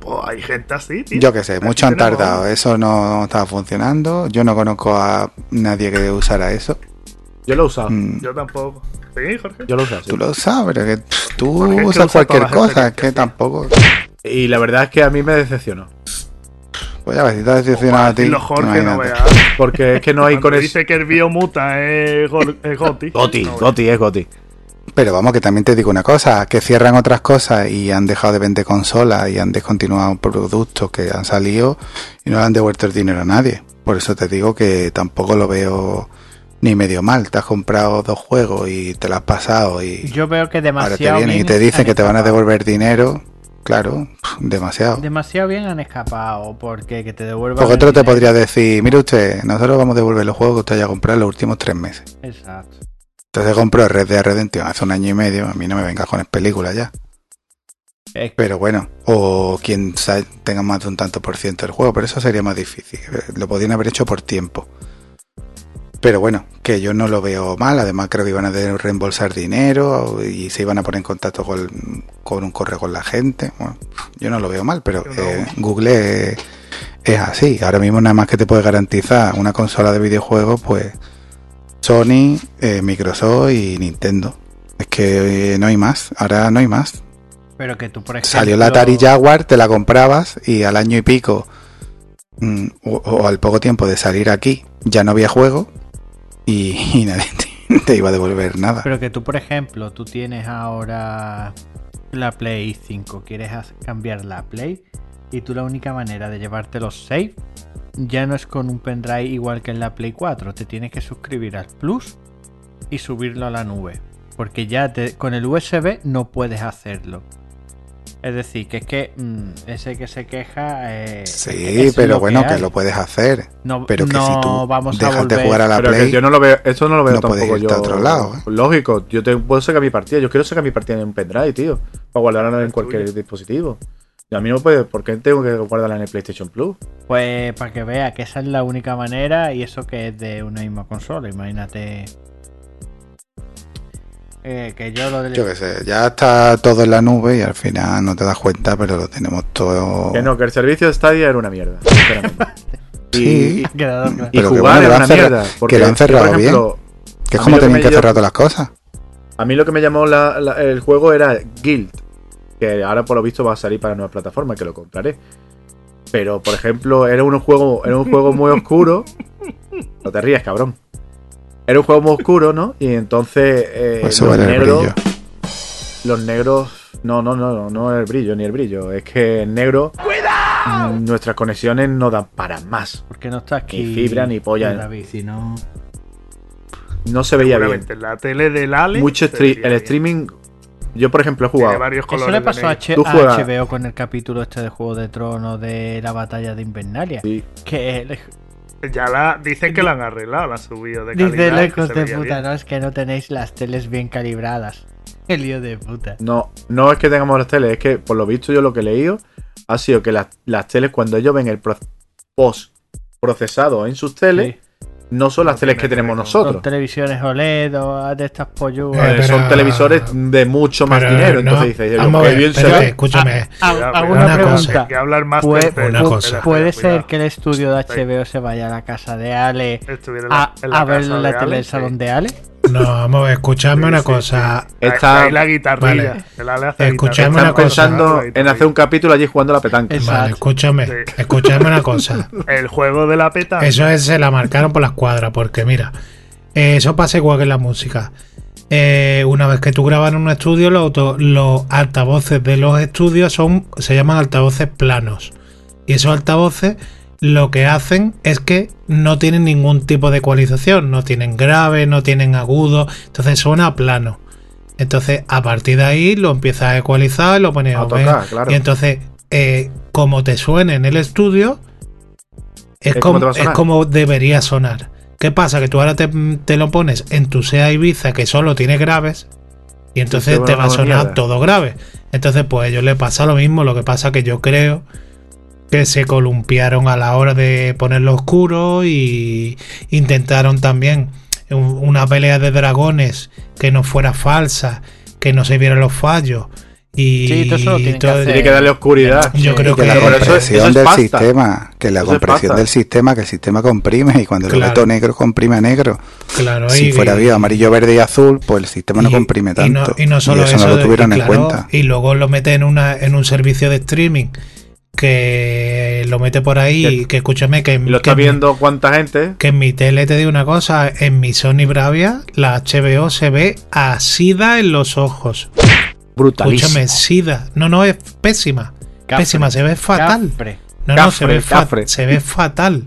Pues hay gente así, tío. Yo qué sé, mucho han tardado, eso no estaba funcionando, yo no conozco a nadie que usara eso. Yo lo he usado. Mm, Yo tampoco. ¿Sí, Jorge? Yo lo he usado. sí. Tú lo sabes, pero que pff, tú usas usa cualquier cosa, es que tampoco. Y la verdad es que a mí me decepcionó. Pues ya ves, si te has decepcionado a ti, Jorge no. Porque es que no hay conexión. dice que el biomuta es, gol- es Goti. Goti, No, Goti, es Goti. Pero vamos, que también te digo una cosa, que cierran otras cosas y han dejado de vender consolas y han descontinuado productos que han salido y no le han devuelto el dinero a nadie. Por eso te digo que tampoco lo veo ni medio mal. Te has comprado dos juegos y te lo has pasado y Yo veo que ahora demasiado te vienen y bien te dicen que te van a devolver dinero. Claro, demasiado. Demasiado bien han escapado porque que te devuelvan. Porque otro te dinero. podría decir, mire usted, nosotros vamos a devolver los juegos que usted haya comprado en los últimos tres meses. Exacto. Entonces compró Red Dead Redemption hace un año y medio, a mí no me vengas con películas ya. Es- Pero bueno, o quien tenga más de un tanto por ciento del juego, pero eso sería más difícil. Lo podrían haber hecho por tiempo. Pero bueno, que yo no lo veo mal. Además, creo que iban a reembolsar dinero y se iban a poner en contacto con, con un correo con la gente. Bueno, yo no lo veo mal, pero eh, Google es, es así. Ahora mismo, nada más que te puede garantizar una consola de videojuegos, pues Sony, eh, Microsoft y Nintendo. Es que eh, no hay más. Ahora no hay más. Pero que tú, por ejemplo. Salió la Atari Jaguar, te la comprabas y al año y pico mm, o, o al poco tiempo de salir aquí ya no había juego y, y nadie te, te iba a devolver nada. Pero que tú, por ejemplo, tú tienes ahora la Play 5, quieres cambiar la Play y tú la única manera de llevarte los ya no es con un pendrive igual que en la Play 4, te tienes que suscribir al Plus y subirlo a la nube, porque ya te- con el USB no puedes hacerlo. Es decir, que es que mm, ese que se queja. Eh, Sí, es pero bueno, que, lo puedes hacer. No, Pero que no si tú vamos a dejas de volver- jugar a la Pero que Play, yo no lo veo, esto no lo veo no puedes tampoco irte yo. a otro lado, ¿eh? Lógico, yo te puedo sacar mi partida. Yo quiero sacar mi partida en un pendrive, tío. Para guardarla en cualquier dispositivo. Y a mí no puede, ¿por qué tengo que guardarla en el PlayStation Plus? Pues para que vea que esa es la única manera y eso que es de una misma consola. Imagínate. Eh, que yo lo del. yo qué sé, ya está todo en la nube y al final no te das cuenta, pero lo tenemos todo. Que no, que el servicio de Stadia era una mierda. sinceramente. Sí. Y, claro. que jugar bueno, era lo una mierda. que Porque, lo han cerrado por ejemplo, que es como que tenían me que cerrar todas las cosas. A mí lo que me llamó la- la- el juego era Guild. Que ahora por lo visto va a salir para nueva plataforma, que lo compraré. Pero, por ejemplo, era un juego, era un juego muy oscuro. No te rías, cabrón. Era un juego muy oscuro, ¿no? Y entonces eh, Por eso los vale el negros. Los negros. No, no, no, no, no el brillo ni el brillo. Es que en negro. mm, Nuestras conexiones no dan para más. Porque no está aquí. Ni fibra ni polla. Si no. No se veía bien. La tele del Ale. Mucho se el bien. Yo, por ejemplo, he Tiene jugado. varios colores. Eso le pasó a. H- Tú a HBO con el capítulo este de Juego de Tronos de la batalla de Invernalia. Sí. Que Ya la, dicen que la han arreglado, la han subido de dice calidad. que lejos de puta, bien. no es que no tenéis las teles bien calibradas. El lío de puta. No, no es que tengamos las teles, es que por lo visto yo lo que he leído ha sido que las, las teles cuando ellos ven el pro- post procesado en sus teles, Sí. No son las No teles que tenemos récord. Son nosotros. televisiones OLED o de estas polluas. Eh, Eh, pero- son televisores de mucho más Pero dinero. no, Entonces dices, vamos a qué ver, bien se espérate, ve. escúchame. Hago Cuidado, hago cuidado. una Una cosa. pregunta. Que hablar más Puede, tercero. Una cosa. Puede ser que el estudio de. HBO se vaya a la casa de Ale a, la, en la a ver la tele del salón de Ale. No, vamos a ver, escuchadme Sí, una sí, cosa. sí. Está- ahí la guitarrilla. Vale. Escuchadme una cosa. pensando en hacer un capítulo allí jugando a la petanca. Es- Vale, Exacto. escúchame, Sí. escúchame una cosa. El juego de la peta. Eso es, se la marcaron por las cuadras, porque mira, eh, eso pasa igual que en la música. Eh, una vez que tú grabas en un estudio, los, los altavoces de los estudios son, se llaman altavoces planos. Y esos altavoces lo que hacen es que no tienen ningún tipo de ecualización, no tienen grave, no tienen agudo, entonces suena plano. Entonces, a partir de ahí lo empiezas a ecualizar y lo pones A a ver. tocar, claro. Y entonces, eh, como te suene en el estudio, es, Es como, es como debería sonar. ¿Qué pasa? Que tú ahora te, te lo pones en tu SEA Ibiza que solo tiene graves y entonces te te va a sonar mierda. todo grave. Entonces, pues a ellos les pasa lo mismo. Lo que pasa que yo creo que se columpiaron a la hora de ponerlo oscuro y intentaron también un- una pelea de dragones que no fuera falsa, que no se vieran los fallos. Y Sí, todo eso que todo- hacer. Tiene que darle oscuridad. Yo creo que que la eso- compresión eso del pasta. sistema, que la Eso compresión del sistema, que el sistema comprime y cuando lo Claro. meto negro comprime a negro. Claro, Si y- fuera bien amarillo, verde y azul, pues el sistema no comprime y no- tanto. Y no, solo eso, eso, no lo tuvieron y en claro, cuenta. Y luego lo mete en una en un servicio de streaming que lo mete por ahí, Que- que escúchame que, Y lo que está mi- viendo cuánta gente. que en mi tele te digo una cosa, en mi Sony Bravia la HBO se ve asida en los ojos. Brutalísimo. Escúchame, sida. No, no, es pésima. Cafre. Pésima, se ve fatal. Cafre. No, no, se ve, fa- cafre. se ve fatal.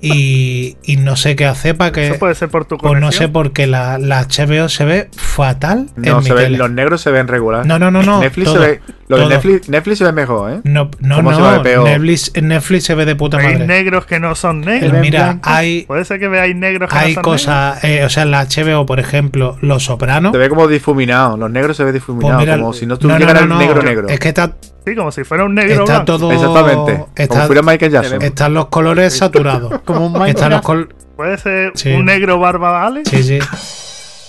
Y, y no sé qué hacer para que... Eso puede ser por tu Pues no sé conexión. por qué la, la HBO se ve fatal No, en mi se ven, tele. los negros se ven regular. No, no, no, no. Netflix todo, se ve. Lo de. Netflix, Netflix se ve mejor, ¿eh? No, no, ¿Cómo se va de no. peor? Netflix, Netflix se ve de puta Hay madre. negros que no son negros. Mira, hay, Puede ser que veáis negros que no hay son cosas, eh, o sea, en la HBO, por ejemplo, Los Sopranos. Se ve como difuminado. Los negros se ve difuminado. pues mira, como si no no, tuviera no, el no, negro negro. Es que está, negros. Sí, como si fuera un negro está blanco. todo. Exactamente. Como Está, fuera Michael Jackson. están los colores saturados. Como un Minecraft. col- Puede ser Sí. un negro barba vale. Sí, sí.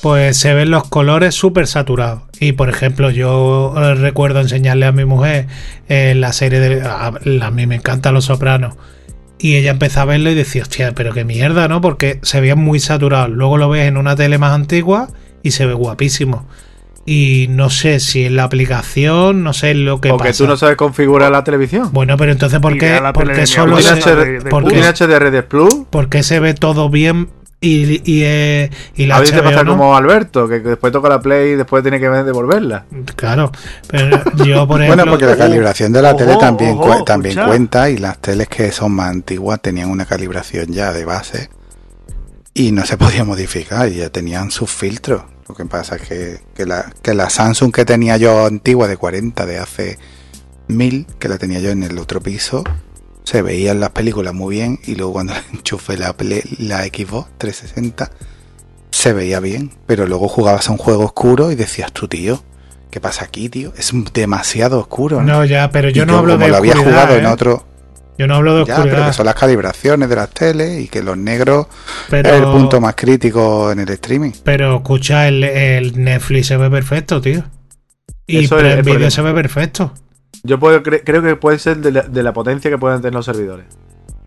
Pues se ven los colores súper saturados. Y por ejemplo, yo eh, recuerdo enseñarle a mi mujer eh, la serie de. A, a mí me encantan los sopranos. Y ella empezó a verlo y decía, hostia, pero qué mierda, ¿no? Porque se veían muy saturados. Luego lo ves en una tele más antigua y se ve guapísimo. Y no sé si en la aplicación, no sé lo que o que pasa. tú no sabes configurar la televisión. Bueno, pero entonces, ¿por qué, a la por tele qué de mi solo ¿Tú abuela, se, de- HD de ¿por ¿tú qué? tienes HDR Plus? por qué se ve todo bien y, y, eh, y la A veces pasa no? como Alberto, que, después toca la Play y después tiene que devolverla. Claro, pero yo por ejemplo... Bueno, porque la calibración de la ojo, tele también, ojo, también escucha. cuenta y las teles que son más antiguas tenían una calibración ya de base y no se podía modificar y ya tenían sus filtros. Lo que pasa es que, que la, que la Samsung que tenía yo antigua de 40 de hace 1000, que la tenía yo en el otro piso, se veían las películas muy bien y luego cuando enchufé la, la Xbox 360 se veía bien, pero luego jugabas a un juego oscuro y decías tú, tío, ¿qué pasa aquí, tío? Es demasiado oscuro. No, ya, pero yo no hablo como de lo había jugado en ¿eh? otro... Yo no hablo de Ya, oscuridad. pero que son las calibraciones de las teles y que los negros Pero- es el punto más crítico en el streaming. Pero escucha, el, el Netflix se ve perfecto, tío. Y el Video problema. se ve perfecto. Yo puedo, cre- creo que puede ser de la, de la potencia que pueden tener los servidores.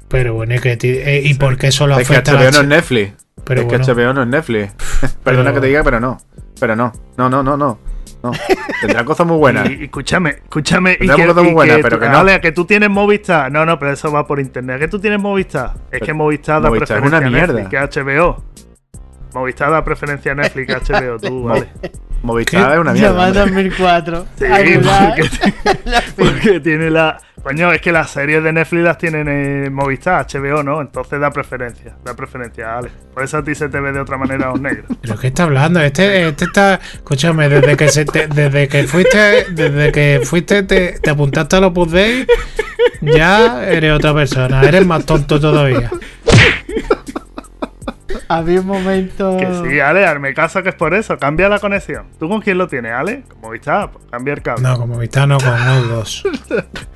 Pero bueno, ¿y, que eh, ¿y por qué solo Es que afecta a HBO no es Netflix. Pero es bueno. que HBO no es Netflix. Perdona que te diga, pero no. Pero no. No, no, no, no. no. Tendrá cosas muy buenas. Y, y escúchame, escúchame. Y Tendrá que, cosas muy y buenas, que pero tú- que no. Ale, que tú tienes Movistar. No, no, pero eso va por internet. ¿Que tú tienes Movistar? Es que Movistar da Movistar es preferencia una a mierda. Netflix que HBO. Movistar da preferencia a Netflix que HBO, tú, vale. Movistar es una mierda. Llamada hombre. 2004. Sí, Ayudar. porque, porque tiene la. Coño, es que las series de Netflix las tienen en Movistar, HBO, ¿no? Entonces da preferencia, da preferencia, Ale. Por eso a ti se te ve de otra manera a un negro. ¿Pero qué está hablando? Este, este está. Escúchame, desde que se te- desde que fuiste, desde que fuiste, te, te apuntaste a los Dei, ya eres otra persona. Eres más tonto todavía. Había un momento. Que sí, Ale, hazme caso que es por eso. Cambia la conexión. ¿Tú con quién lo tienes, Ale? Con Movistar, pues cambia el cable. No, como vista no, con U2.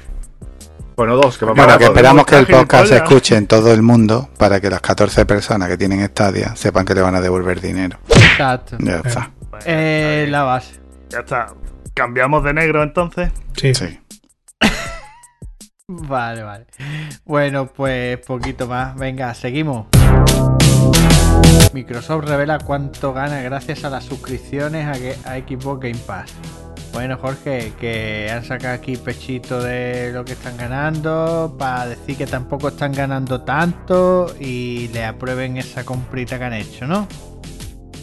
Bueno, dos, que Bueno, que esperamos que el Movistar, podcast se escuche en todo el mundo para que las 14 personas que tienen Stadia sepan que le van a devolver dinero. Exacto. Ya está. Bueno, Eh, la base. Ya está. Cambiamos de negro entonces. Sí. Sí. Vale, vale. Bueno, pues poquito más. Venga, seguimos. Microsoft revela cuánto gana gracias a las suscripciones a, Xbox Game Pass. Bueno, Jorge, que han sacado aquí pechito de lo que están ganando para decir que tampoco están ganando tanto y le aprueben esa comprita que han hecho, ¿no?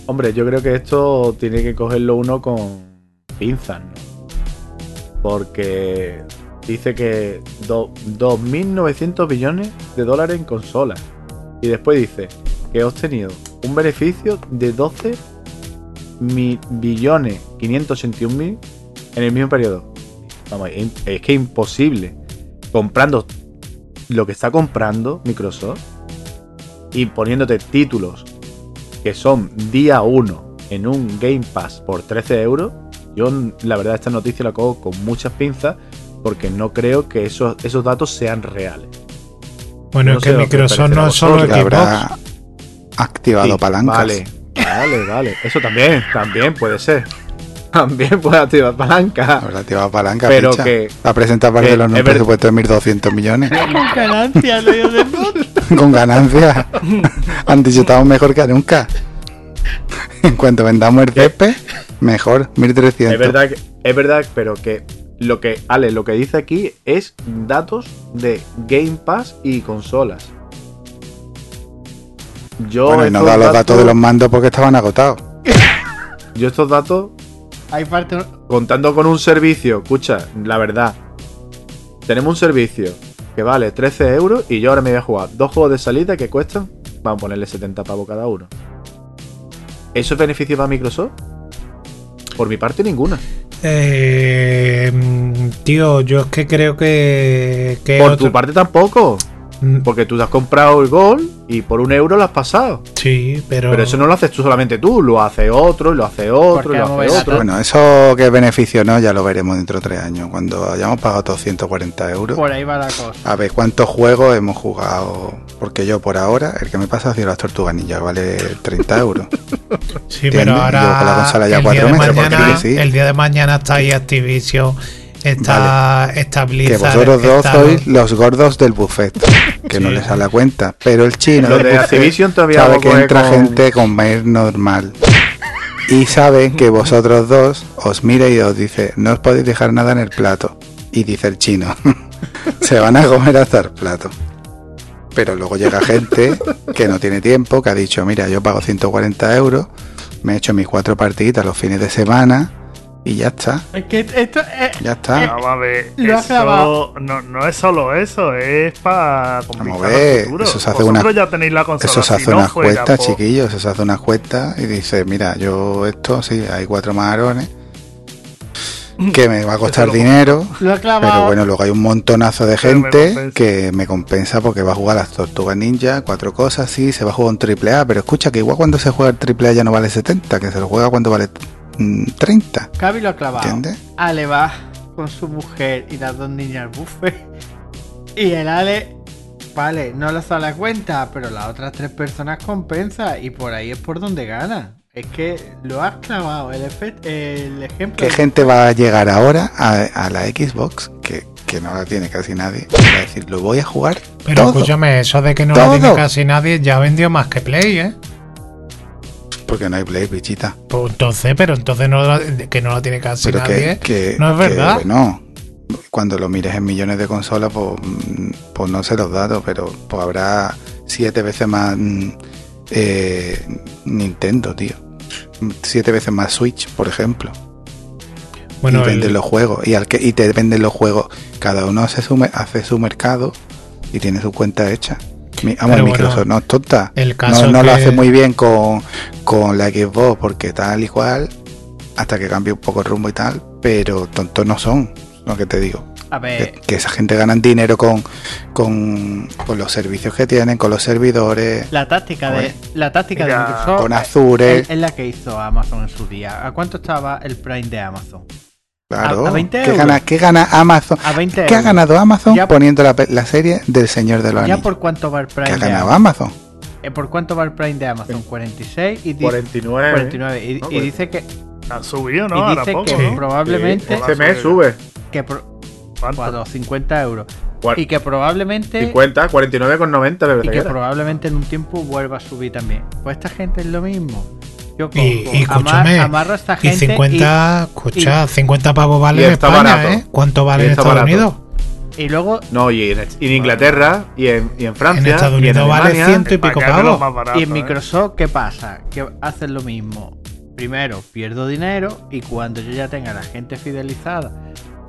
Hombre, yo creo que esto tiene que cogerlo uno con pinzas, ¿no? Porque dice que do- 2.900 billones de dólares en consolas. Y después dice que ha obtenido un beneficio de 12 mi- billones 581 mil en el mismo periodo. Vamos, es es que imposible. Comprando lo que está comprando Microsoft y poniéndote títulos que son día 1 en un Game Pass por 13 euros, yo la verdad esta noticia la cojo con muchas pinzas porque no creo que esos, esos datos sean reales. Bueno, No es que Microsoft no es solo Xbox. habrá activado Sí, palancas. Vale, vale, vale. Eso también, también puede ser. También puede activar palanca. Habrá activado palanca. Pero picha. que- Va a presentar parte que de los ver- presupuestos de 1.200 millones. Con ganancias, lo digo de con ganancias. Han dicho estamos mejor que nunca. En cuanto vendamos el césped, mejor, 1.300. Es verdad, que, es verdad, pero que lo que Ale, lo que dice aquí es datos de Game Pass y consolas. Yo Bueno, y no estos da los datos de los mandos porque estaban agotados. Yo estos datos Hay parte. contando con un servicio, escucha, la verdad, tenemos un servicio que vale 13 euros y yo ahora me voy a jugar dos juegos de salida que cuestan, vamos a ponerle 70 pavos cada uno. ¿Eso es beneficio para Microsoft? Por mi parte, ninguna. Eh, tío, yo es que creo que. que Por otro- tu parte tampoco, Mm, porque tú te has comprado el gol y por un euro lo has pasado. Sí, pero. Pero eso no lo haces tú solamente tú, lo hace otro, y lo hace otro, y lo hace otro. Bueno, eso que es beneficio no, ya lo veremos dentro de tres años. Cuando hayamos pagado todos 140 euros. Por ahí va la cosa. A ver cuántos juegos hemos jugado. Porque yo por ahora, el que me pasa ha sido las tortugas ninja, vale 30 euros. Sí, ¿Entiendes? pero Yo con la ahora. consola ya el, cuatro día meses, porque mañana, sí. el día de mañana está ahí Activision. Está, está Que vosotros dos está- sois los gordos del buffet. Que no les sale la cuenta. Pero el chino Los de Activision todavía sabe que entra con- gente a comer normal. Y saben que vosotros dos os mira y os dice, no os podéis dejar nada en el plato. Y dice el chino, se van a comer hasta el plato. Pero luego llega gente que no tiene tiempo, que ha dicho, mira, yo pago 140 euros, me he hecho mis cuatro partiditas los fines de semana y ya está, Es que esto es. ya está. Vamos a ver. Lo has Eso grabado. no, no es solo eso, es para Vamos a ver, eso se hace Vosotros una- ya tenéis la consola. Eso se si hace no unas fuera cuentas, por- chiquillos, eso se hace unas cuentas y dice, mira, yo esto, sí, hay cuatro marones que me va a costar lo- dinero. Lo. Pero bueno, luego hay un montonazo de me gente que me compensa porque va a jugar las Tortugas Ninja, cuatro cosas, sí, se va a jugar un triple A, pero escucha que igual cuando se juega el triple A ya no vale 70, que se lo juega cuando vale mm, 30. Cavi lo ha clavado. ¿Entiendes? Ale va con su mujer y las dos niñas al buffet. Y el Ale, vale, no le sale a cuenta, pero las otras tres personas compensa. Y por ahí es por donde gana. Es que lo has clavado. El, efecto, el ejemplo. ¿Qué gente va a llegar ahora a, a la Xbox, que, que no la tiene casi nadie, y va a decir, lo voy a jugar Pero todo? escúchame, eso de que no Todo. lo tiene casi nadie ya vendió más que Play, ¿eh? Porque no hay Play, bichita. Pues entonces, pero entonces no que no lo tiene casi Pero nadie. que, que- no es que, verdad. bueno, cuando lo mires en millones de consolas, pues, mm, pues no sé los datos, pero pues habrá siete veces más mm, eh, Nintendo, tío. Siete veces más Switch, por ejemplo. bueno, y el- venden los juegos. Y, al que, y te venden los juegos. Cada uno hace su, hace su mercado y tiene su cuenta hecha. Mi, vamos, Pero Microsoft bueno, no es tonta. el caso no no lo hace muy bien con, con la Xbox porque tal y cual. Hasta que cambie un poco el rumbo y tal. Pero tontos no son. Lo que te digo. A Que, ver, que esa gente ganan dinero con, con, con los servicios que tienen, con los servidores, la táctica de, la táctica de Microsoft con es, Azure. es la que hizo Amazon en su día. ¿A cuánto estaba el Prime de Amazon? Claro. a 20 ¿Qué, gana, qué gana Amazon? A 20 ¿Qué ha ganado Amazon Ya- poniendo la, la serie del Señor de los ¿Ya Anillos? por cuánto va el Prime ¿Qué ha ganado Amazon? Amazon? Eh, ¿Por cuánto va el Prime de Amazon? 46 y dice, 49. 49. Y, No, y pues- dice que, Han subido, y ¿no? Ahora dice poco, que ¿no? probablemente Sí, Este mes sube. que pro- ¿Cuánto? Cuatro, 50 euros. Y que probablemente 50, 49,90 me y que probablemente en un tiempo vuelva a subir también. Pues esta gente es lo mismo. Yo Y, y escúchame, a esta y gente 50, escucha, 50 pavos vale y en España, barato. ¿eh? ¿Cuánto vale Y en Estados barato. Unidos? y, y luego No, y en, y en Inglaterra, y en, y en Francia, En Estados y en Unidos vale. 100 y pico pavos. y en ¿eh? Microsoft ¿qué pasa? Que hacen lo mismo. Primero pierdo dinero y cuando yo ya tenga la gente fidelizada,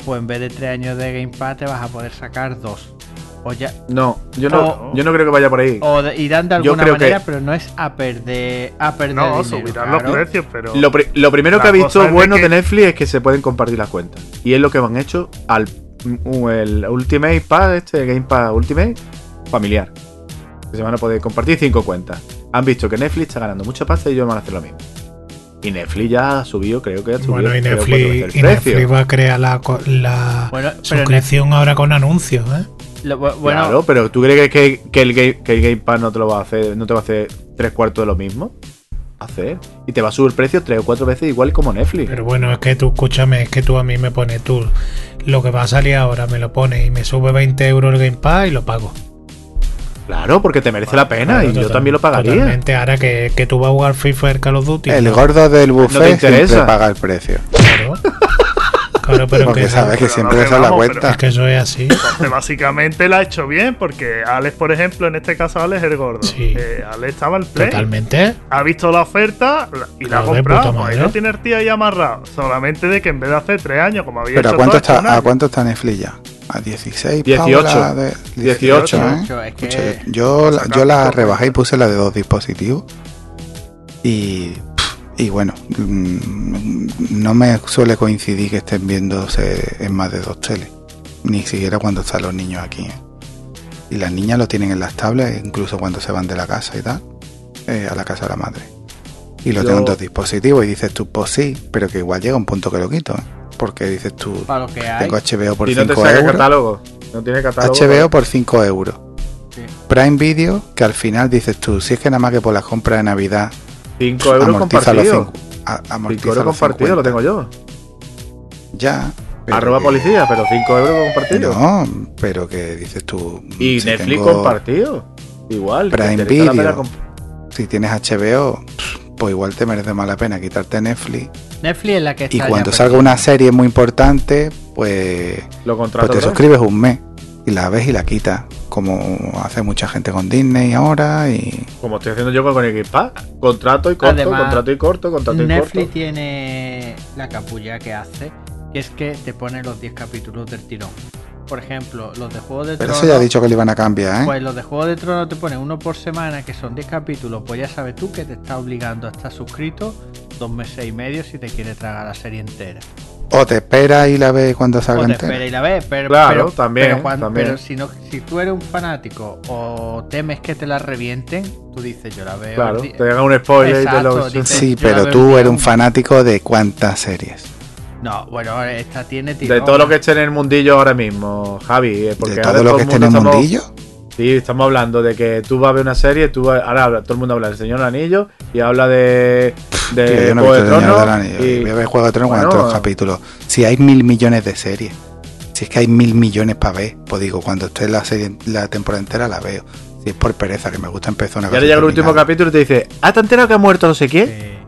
pues en vez de tres años de Game Pass te vas a poder sacar dos. O ya No, yo no, O- yo no creo que vaya por ahí. o de- irán de Yo alguna creo que- manera, pero no es a perder a perder No, dinero, subirán claro. los precios, pero. Lo, pri- lo primero que ha visto de bueno de, Netflix es que se pueden compartir las cuentas. Y es lo que han hecho al mm, el Ultimate Pass, este Game Pass Ultimate, familiar. Que se van a poder compartir cinco cuentas. Han visto que Netflix está ganando mucha pasta y ellos van a hacer lo mismo. Y Netflix ya ha subido, creo que ha subido Bueno, y Netflix, y. Netflix va a crear la, la Bueno, suscripción ahora con anuncios, ¿eh? Lo- bu- bueno, claro, pero ¿tú crees que, que- que el game, que el Game Pass no te lo va a hacer, no te va a hacer tres cuartos de lo mismo? Hacer. Y te va a subir el precio tres o cuatro veces igual como Netflix. Pero bueno, es que tú, escúchame, es que tú a mí me pones tú lo que va a salir ahora, me lo pones y me sube 20 euros el Game Pass y lo pago. Claro, porque te merece la pena Claro, y yo también lo pagaría. Totalmente, ahora que, que tú vas a jugar FIFA el Call of Duty. El no, gordo del buffet siempre interesa. paga el precio. Claro, Claro, pero Porque que, sabes que pero siempre no esa es la cuenta. es que eso es así. Entonces, básicamente la ha hecho bien, porque Alex, por ejemplo, en este caso Alex es el gordo. Sí. Eh, Alex estaba en Play. Totalmente. Ha visto la oferta y la ha comprado. Pues ahí no tiene el tío ahí amarrado. Solamente de que en vez de hacer tres años, como había Pero ¿a hecho cuánto, todo está, ¿a cuánto está Netflix ya? ¿A 16? 18. pavos la de- 18, ¿eh? 18, es que- Escucha, yo, la- yo la rebajé y puse la de dos dispositivos. Y, y bueno, mm, no me suele coincidir que estén viéndose en más de dos teles. Ni siquiera cuando están los niños aquí. ¿eh? Y las niñas lo tienen en las tablets, incluso cuando se van de la casa y tal, eh, a la casa de la madre. Y lo Yo- tengo en dos dispositivos y dices tú, pues sí, pero que igual llega un punto que lo quito. ¿eh? Porque dices tú, para lo que hay. tengo HBO por y no te 5 saca euros. catálogo. No tiene catálogo. HBO por 5 euros. Sí. Prime Video, que al final dices tú, si es que nada más que por las compras de Navidad 5 euros amortiza los compartidos. 5 a- 5 amortiza euros los compartidos, lo 50. tengo yo. Ya. pero Arroba que- policía, pero 5 euros compartidos. No, pero que dices tú. y si Netflix tengo- compartido. Igual. Prime Video. comp- Si tienes HBO, pues igual te merece más la pena quitarte Netflix. Netflix es la que está Y cuando salga una serie muy importante, pues, Lo pues te suscribes un mes. Y la ves y la quitas. Como hace mucha gente con Disney ahora. Y Como estoy haciendo yo con el Game Pass. Contrato y corto, Además, contrato y corto, contrato y Netflix corto. tiene la capulla que hace, que es que te pone los 10 capítulos del tirón. Por ejemplo, los de Juego de Pero Tronos. eso ya ha dicho que le iban a cambiar, ¿eh? Pues los de Juego de Tronos te ponen uno por semana, que son 10 capítulos. Pues ya sabes tú que te está obligando a estar suscrito dos meses y medio si te quieres tragar la serie entera. O te esperas y la ves cuando O salga te entera. espera y la ves, pero, Claro, pero- también, pero, cuando- también. pero si, no, si tú eres un fanático o temes que te la revienten, tú dices, yo la veo. Claro, el di- te hagan un spoiler y te lo. Exacto, dice- Sí, yo la pero veo tú eres un fanático de cuántas series. No, bueno, esta tiene De tirón. todo lo que esté en el mundillo ahora mismo, Javi. eh, Porque de ahora todo lo que esté en el mundo estamos- mundillo. Sí, estamos hablando de que tú vas a ver una serie, tú vas- ahora habla- todo el mundo habla del Señor del Anillo y habla de, de Tío, yo no he visto de el Señor del Anillo. y- Voy a ver Juego de Tronos Bueno, cuántos capítulos. Si hay mil millones de series. Si es que hay mil millones para ver. Pues digo, cuando esté la serie la temporada entera la veo. Si es por pereza, que me gusta empezar una y ahora llega el último capítulo y te dice, ¿has te enterado que ha muerto no sé quién? Eh,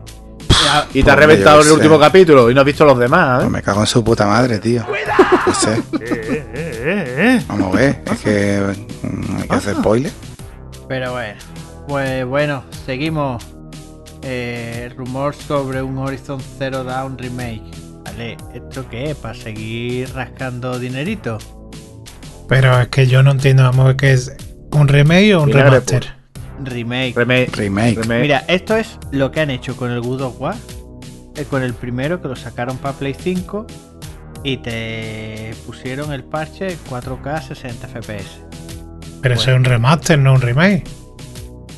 Y te ha Hombre, reventado el último capítulo y no has visto los demás, Pues ¿eh? me cago en su puta madre, tío. No sé. Vamos a ver. Es que mm, hay que hacer spoiler. Pero bueno, pues bueno, seguimos. Eh, rumor sobre un Horizon Zero Dawn remake. Vale, ¿esto qué es? ¿Para seguir rascando dinerito? Pero es que yo no entiendo, vamos, que es un remake o un remaster. Remake. Remake. Remake. remake. Mira, esto es lo que han hecho con el Good of War. eh, con el primero que lo sacaron para Play 5 y te pusieron el parche 4K 60 FPS. Pero eso es un remaster, no un remake.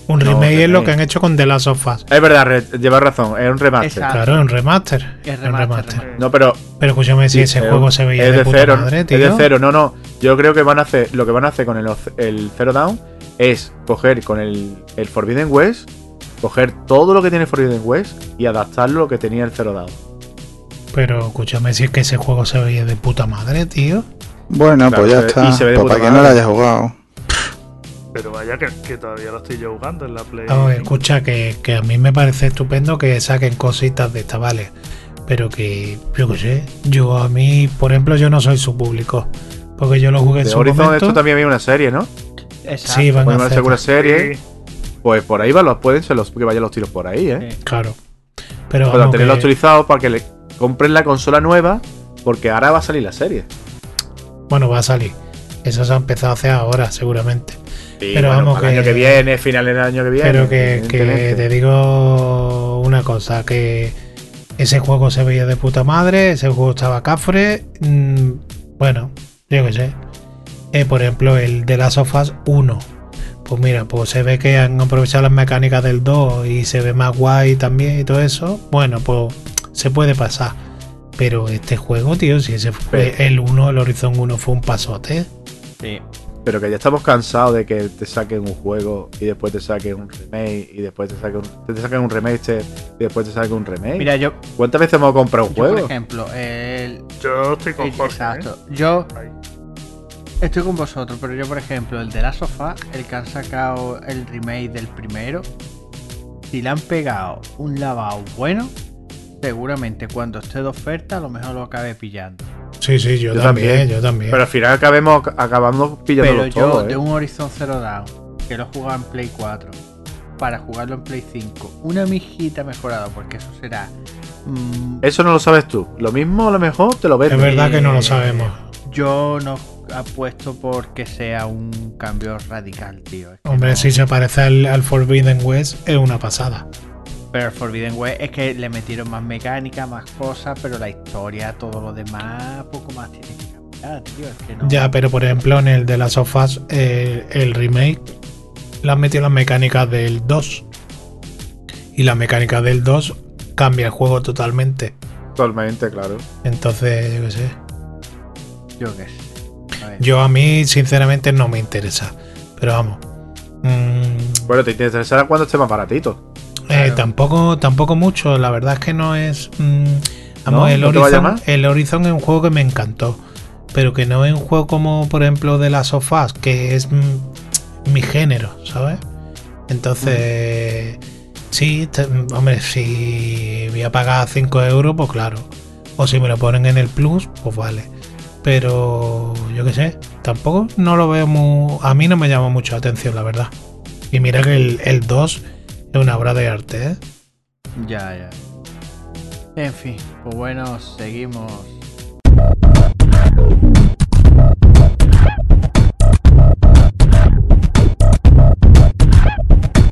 Un No, remake es lo que han hecho con The Last of Us. Es verdad, re- llevas razón, es un remaster. Exacto. Claro, es un remaster. Es Es un remaster. No, pero Pero escúchame, si Sí, ese es- juego se veía es de, de puta cero, madre, es tío. de cero, no, no. Yo creo que van a hacer, lo que van a hacer con el, el Zero Down es coger con el, el Forbidden West, coger todo lo que tiene Forbidden West y adaptarlo a lo que tenía el Zero Down. Pero escúchame, si es que ese juego se veía de puta madre, tío. Bueno, Claro, pues ya se ve- está. y se ve de Pues puta para que no lo haya jugado. Pero vaya que, que todavía lo estoy yo jugando en la Play. Escucha, que, que a mí me parece estupendo que saquen cositas de esta, vale. Pero que, yo qué sé, yo a mí, por ejemplo, yo no soy su público. Porque yo lo jugué en De su Horizon momento. esto también había una serie, ¿no? Exacto. Sí, van a hacer una serie, Sí. pues por ahí van los, pueden ser los que vayan los tiros por ahí, ¿eh? Sí. Claro. Pero Para vamos, tenerlo que- actualizado para que le compren la consola nueva, porque ahora va a salir la serie. bueno, va a salir. Eso se ha empezado a hacer ahora, seguramente. Sí, Pero bueno, vamos para el que- año que viene, finales del año que viene. Pero que, que te digo una cosa, que ese juego se veía de puta madre, ese juego estaba cafre. mm, bueno, yo qué sé. Eh, por ejemplo, el de las Us 1. Pues mira, pues se ve que han aprovechado las mecánicas del 2 y se ve más guay también y todo eso. Bueno, pues se puede pasar. Pero este juego, tío, si ese fue Pero- el 1, el Horizon 1 fue un pasote. Sí. Pero que ya estamos cansados de que te saquen un juego y después te saquen un remake y después te saquen un, te saquen un remaster y después te saquen un remake. Mira, yo, ¿Cuántas veces hemos comprado un yo, por juego? ejemplo, el, Yo estoy con el- Jorge. exacto. Yo ¿eh? Ahí. estoy con vosotros, pero yo, por ejemplo, el de la sofá, el que han sacado el remake del primero, si le han pegado un lavado bueno, seguramente cuando esté de oferta, a lo mejor lo acabe pillando. Sí, sí, yo, Yo también, también. yo también. Pero al final acabemos, acabamos pillándolo Pero yo, todo, ¿eh? de un Horizon Zero Dawn, que lo he jugado en Play 4, para jugarlo en Play 5, una mijita mejorado, porque eso será. mm, Eso no lo sabes tú. Lo mismo a lo mejor te lo ves. Es verdad que no lo eh, sabemos. Yo no apuesto por que sea un cambio radical, tío. Es que Hombre, no- si se parece al, al Forbidden West, es una pasada. Pero el Forbidden West es que le metieron más mecánica, más cosas, pero la historia, todo lo demás, poco más tiene que cambiar, tío. Es que no. Ya, pero por ejemplo, en el de las sofás, el remake, le han metido las mecánicas del 2. Y la mecánica del 2 cambia el juego totalmente. Totalmente, claro. Entonces, yo qué sé. Yo qué sé. A. Yo a mí, sinceramente, no me interesa. Pero vamos. mm, Bueno, te interesará cuando esté más baratito. Eh, tampoco, tampoco mucho, la verdad es que no es. mm, vamos, ¿No? el, ¿No Horizon, el Horizon es un juego que me encantó. Pero que no es un juego como, por ejemplo, de las sofás, que es mm, mi género, ¿sabes? Entonces, sí, te- hombre, si voy a pagar 5 euros, pues claro. O si me lo ponen en el plus, pues vale. Pero yo qué sé, tampoco no lo veo muy. A mí no me llama mucho la atención, la verdad. Y mira que el, el 2 es una obra de arte, ¿eh? Ya, ya. En fin, pues bueno, seguimos.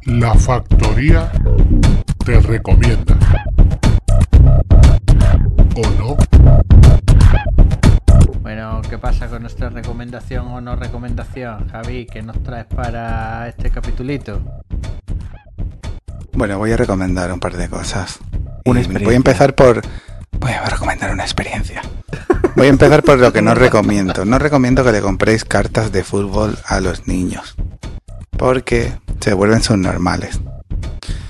La factoría te recomienda. ¿O no? Bueno, ¿qué pasa con nuestra recomendación o no recomendación, Javi? ¿Qué nos traes para este capitulito? Bueno, voy a recomendar un par de cosas. Una voy a empezar por. Voy a recomendar una experiencia. Voy a empezar por lo que no recomiendo. No recomiendo que le compréis cartas de fútbol a los niños. Porque se vuelven subnormales.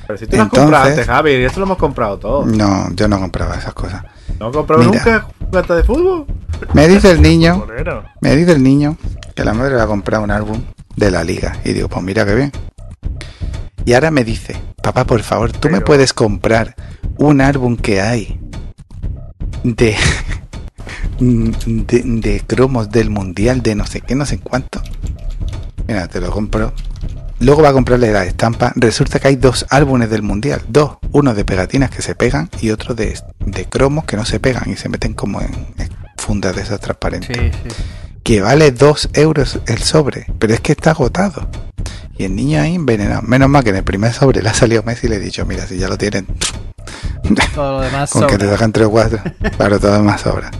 Pero si tú las Entonces- compraste, Javi, y esto lo hemos comprado todo. No, yo no compraba esas cosas. ¿No comprado Mira. nunca carta de fútbol? Me dice el niño, me dice el niño que la madre le va a comprar un álbum de la liga. Y digo, pues mira qué bien. Y ahora me dice, papá, por favor, tú me puedes comprar un álbum que hay de, de, de cromos del mundial de no sé qué, no sé cuánto. Mira, te lo compro. Luego va a comprarle la estampa. Resulta que hay dos álbumes del mundial. Dos. Uno de pegatinas que se pegan y otro de, de cromos que no se pegan y se meten como en, en fundas de esas transparentes Sí, sí. que vale 2 euros el sobre, pero es que está agotado. Y el niño ahí envenenado. Menos mal que en el primer sobre le ha salido Messi y le he dicho, mira, si ya lo tienen, Todo lo demás con que te dejan 3 o 4, claro, todo más sobra.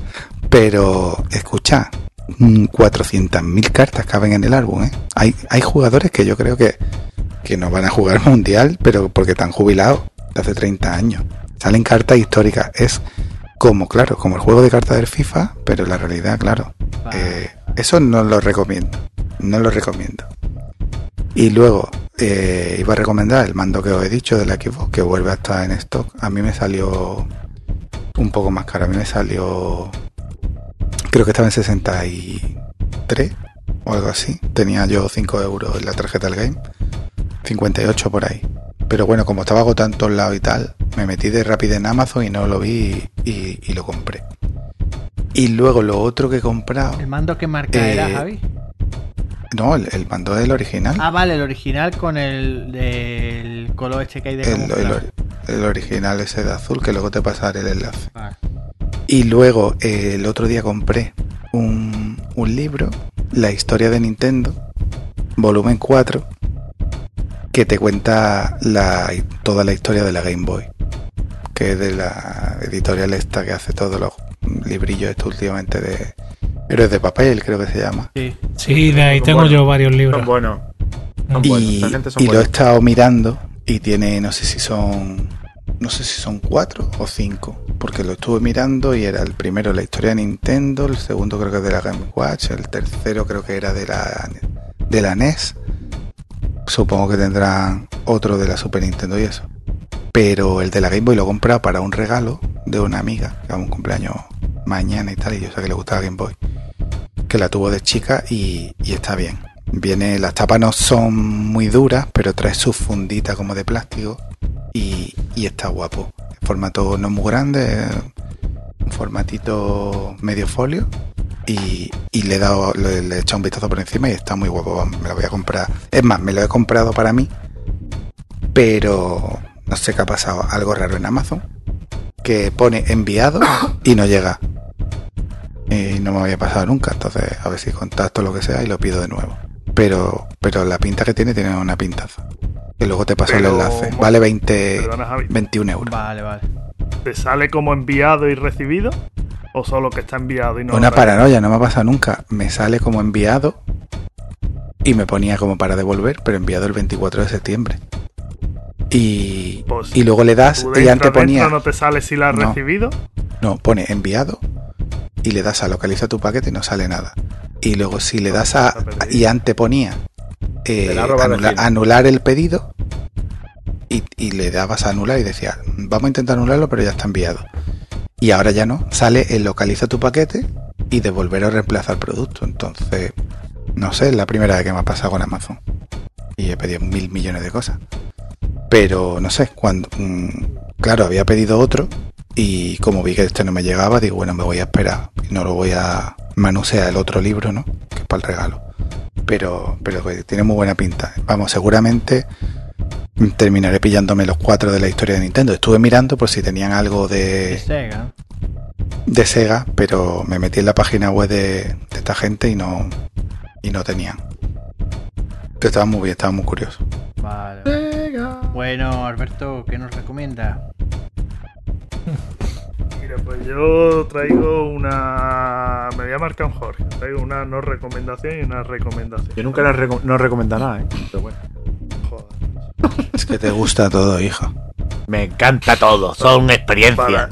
Pero, escucha, mm, 400.000 cartas caben en el álbum, ¿eh? Hay, hay jugadores que yo creo que, que no van a jugar mundial, pero porque están jubilados de hace 30 años. Salen cartas históricas. Es como, claro, como el juego de cartas del FIFA, pero la realidad, claro. Eh, eso no lo recomiendo. No lo recomiendo. Y luego eh, iba a recomendar el mando que os he dicho del Xbox, que vuelve a estar en stock. A mí me salió un poco más caro. A mí me salió. Creo que estaba en 63 o algo así. Tenía yo 5 euros en la tarjeta del game. 58 por ahí. Pero bueno, como estaba agotado en todos lados y tal, me metí de rápido en Amazon y no lo vi y, y- y lo compré. Y luego lo otro que he comprado. ¿El mando que marca Eh, era, Javi? No, el, el mando del original. Ah, vale, el original con el color este que hay de el, el original ese de azul, que luego te pasaré el enlace. Y luego eh, el otro día compré un, un libro, La historia de Nintendo, volumen 4, que te cuenta la, toda la historia de la Game Boy, que es de la editorial esta que hace todos los librillos estos últimamente de Héroes de Papel, creo que se llama. Sí. Sí, de ahí Son tengo buenos. yo varios Son libros. buenos. Son buenos. Y, son lo he estado mirando y tiene, no sé si son, no sé si son cuatro o cinco, porque lo estuve mirando y era el primero la historia de Nintendo, el segundo creo que es de la Game Watch, el tercero creo que era de la, de la NES. Supongo que tendrán otro de la Super Nintendo y eso. Pero el de la Game Boy lo he comprado para un regalo de una amiga, que a un cumpleaños mañana y tal, y yo sé que le gusta la Game Boy. Que la tuvo de chica y, está bien. Viene, las tapas no son muy duras, pero trae su fundita como de plástico y, está guapo. El formato no muy grande, un formatito medio folio y, le he dado, le, le he echado un vistazo por encima y está muy guapo. Me lo voy a comprar. Es más, me lo he comprado para mí, pero no sé qué ha pasado, algo raro en Amazon, que pone enviado y no llega. Y no me había pasado nunca, entonces a ver si contacto lo que sea y lo pido de nuevo. Pero, pero la pinta que tiene tiene una pintaza. Y luego te paso el enlace. Vale 20, Perdona, Javi. 21 euros. Vale, vale. ¿Te sale como enviado y recibido? ¿O solo que está enviado y no Una paranoia, no me ha pasado nunca. Me sale como enviado y me ponía como para devolver, pero enviado el 24 de septiembre. Y, Pues, y luego le das ¿Tú y antes ponía. no te sale si la has No. recibido? No, pone enviado y le das a localiza tu paquete y no sale nada. Y luego si le das a perdido. y antes ponía eh, anula- anular el pedido y, y le dabas a anular y decía vamos a intentar anularlo pero ya está enviado. Y ahora ya no, sale el localiza tu paquete y devolver o reemplazar producto. Entonces, no sé, es la primera vez que me ha pasado con Amazon. Y he pedido mil millones de cosas. Pero no sé, cuando mm, claro, había pedido otro y como vi que este no me llegaba, digo, bueno, me voy a esperar. No lo voy a manusear el otro libro, ¿no? Que es para el regalo. Pero, pero tiene muy buena pinta. Vamos, seguramente terminaré pillándome los cuatro de la historia de Nintendo. Estuve mirando por si tenían algo De de, Sega. de Sega, pero me metí en la página web de, de esta gente y no, y no tenían. Pero estaba muy bien, estaba muy curioso. Vale. Bueno, Alberto, ¿qué nos recomienda? Venga, pues yo traigo una. Me voy a marcar un Jorge. Traigo una no recomendación y una recomendación. Yo nunca no, reco- no recomiendo nada, ¿eh? Pero bueno. Joder. Es que te gusta todo, hijo. Me encanta todo, son experiencias. Para...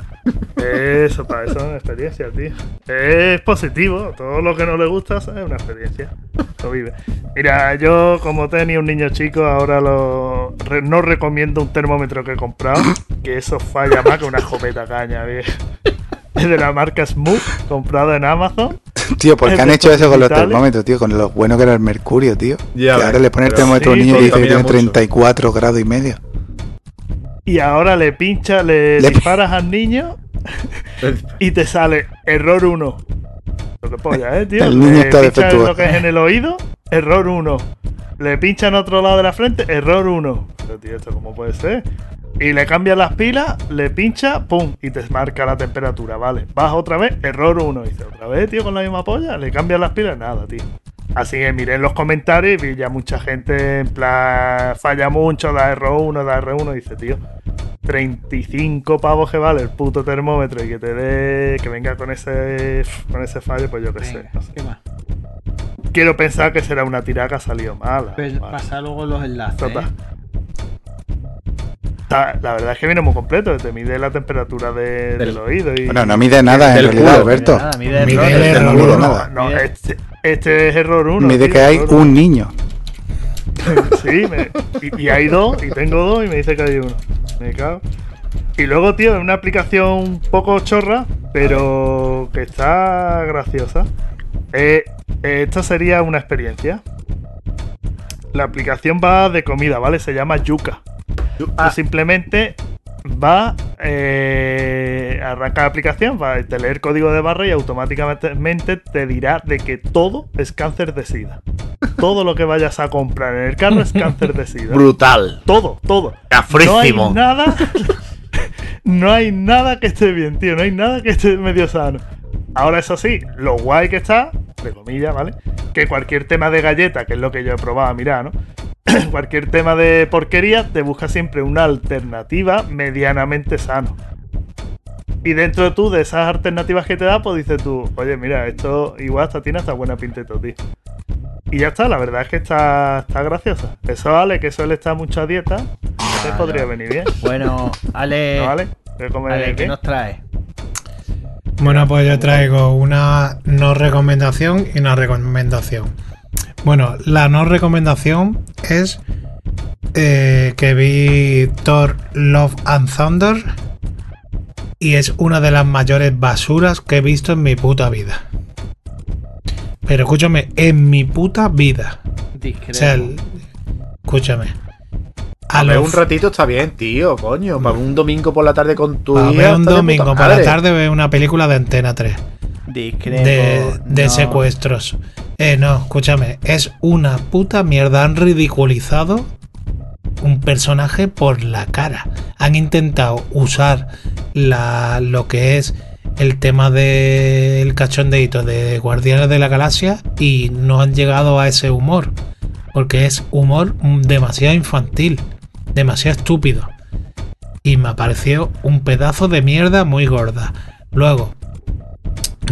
Eso, para eso es una experiencia, tío. Es positivo, todo lo que no le gusta es una experiencia. Lo vive. Mira, yo como tenía un niño chico, ahora lo re- no recomiendo un termómetro que he comprado, que eso falla más que una escopeta caña, viejo. Es de la marca Smooth, comprado en Amazon. Tío, ¿por qué han hecho eso con los termómetros, tío? Con lo bueno que era el mercurio, tío. Ya que ahora le pones el termómetro a un niño y dice que tiene mucho. 34 grados y medio. Y ahora le pincha, le, Le- disparas al niño y te sale error 1. Lo que polla, ¿eh, tío? El niño Le está pinchas lo que es en el oído, error 1. Le pincha en otro lado de la frente, error 1. Pero, tío, ¿esto cómo puede ser? Y le cambias las pilas, le pincha, pum, y te marca la temperatura, ¿vale? Vas otra vez, error 1. Dice, ¿otra vez, tío, con la misma polla? Le cambias las pilas, nada, tío. Así que miré en los comentarios y vi ya mucha gente en plan, falla mucho, da R1, da R1, dice, tío, 35 pavos que vale el puto termómetro y que te dé, que venga con ese, con ese fallo, pues yo qué sé. Venga, no sé. ¿qué más? Quiero pensar que será una tiraca que ha salido mala. Pues pasa luego los enlaces. Total. ¿eh? Está- La verdad es que viene muy completo, te mide la temperatura de- del, Del- oído y... Bueno, no mide nada en realidad, culo. Alberto. Nada, mide el error mide uno. nada. No, Mide- este, este es error 1. Mide que hay un niño. Sí, me- y, y hay dos, y tengo dos, y me dice que hay uno. Me cago. Y luego, tío, es una aplicación un poco chorra, pero que está graciosa. Eh, eh, esta sería una experiencia. La aplicación va de comida, ¿vale? Se llama Yuka. Tú simplemente va eh, arranca la aplicación, va a te lee el código de barra y automáticamente te dirá de que todo es cáncer de sida. Todo lo que vayas a comprar en el carro es cáncer de sida. Brutal. Todo, todo. No hay nada. no hay nada que esté bien, tío. No hay nada que esté medio sano. Ahora, eso sí, lo guay que está, de comillas, ¿vale? Que cualquier tema de galleta, que es lo que yo he probado a mirar, ¿no? cualquier tema de porquería, te busca siempre una alternativa medianamente sano. Y dentro de tú, de esas alternativas que te da, pues dices tú, oye, mira, esto igual hasta tiene hasta buena pinta y todo, tío. Y ya está, la verdad es que está, está graciosa. Eso vale, que suele estar mucho a dieta. Te podría venir bien. Bueno, Ale, ¿No Ale, ¿qué nos trae? Bueno, pues yo traigo una no recomendación y una recomendación. Bueno, la no recomendación es eh, que vi Thor Love and Thunder y es una de las mayores basuras que he visto en mi puta vida. Pero escúchame, en mi puta vida. Discrepo. O sea, el- escúchame. A A ver, un ratito está bien, tío, coño. Para un domingo por la tarde con tu a hija, ver un domingo por la tarde ver una película de Antena 3. Discrepo. de, de no. secuestros. Eh, no, escúchame, es una puta mierda. Han ridiculizado un personaje por la cara. Han intentado usar la, lo que es el tema del cachondeito de Guardianes de la Galaxia y no han llegado a ese humor. Porque es humor demasiado infantil, demasiado estúpido. Y me pareció un pedazo de mierda muy gorda. Luego,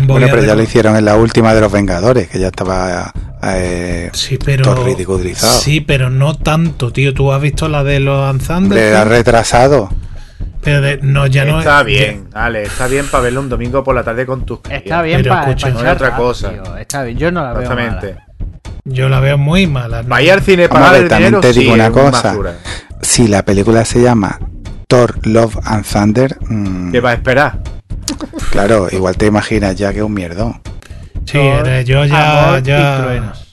voy Bueno, pero ya lo hicieron en la última de los Vengadores, que ya estaba eh, Sí, pero. todo ridiculizado. Sí, pero no tanto, tío. Tú has visto la de los Anzandes. Le ha retrasado. Pero de- no, ya no Está ya- bien, vale, está bien para verlo un domingo por la tarde con tus. Está bien Pero para escucha, no hay otra cosa. Está bien, yo no la veo Exactamente. mala. Yo la veo muy mala. ¿no? Vaya al cine para ver, también dinero, te digo sí, una cosa. Si la película se llama Thor, Love and Thunder, mm, ¿Qué va a esperar? Claro, igual te imaginas ya que es un mierdón. Sí, eh, yo ya. Amor y ya... truenos.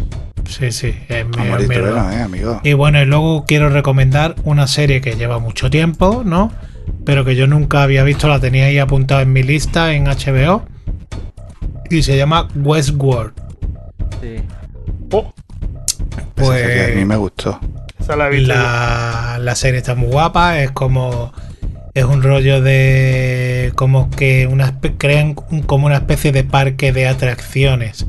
Sí, sí. es mi- Amor y mi- trueno, eh, amigo. Y bueno, y luego quiero recomendar una serie que lleva mucho tiempo, ¿no? Pero que yo nunca había visto, la tenía ahí apuntada en mi lista en HBO. Y se llama Westworld. Sí. Oh, Esa serie a mí Pues me gustó. esa la he visto. la, la serie está muy guapa, es como es un rollo de como que una crean como una especie de parque de atracciones.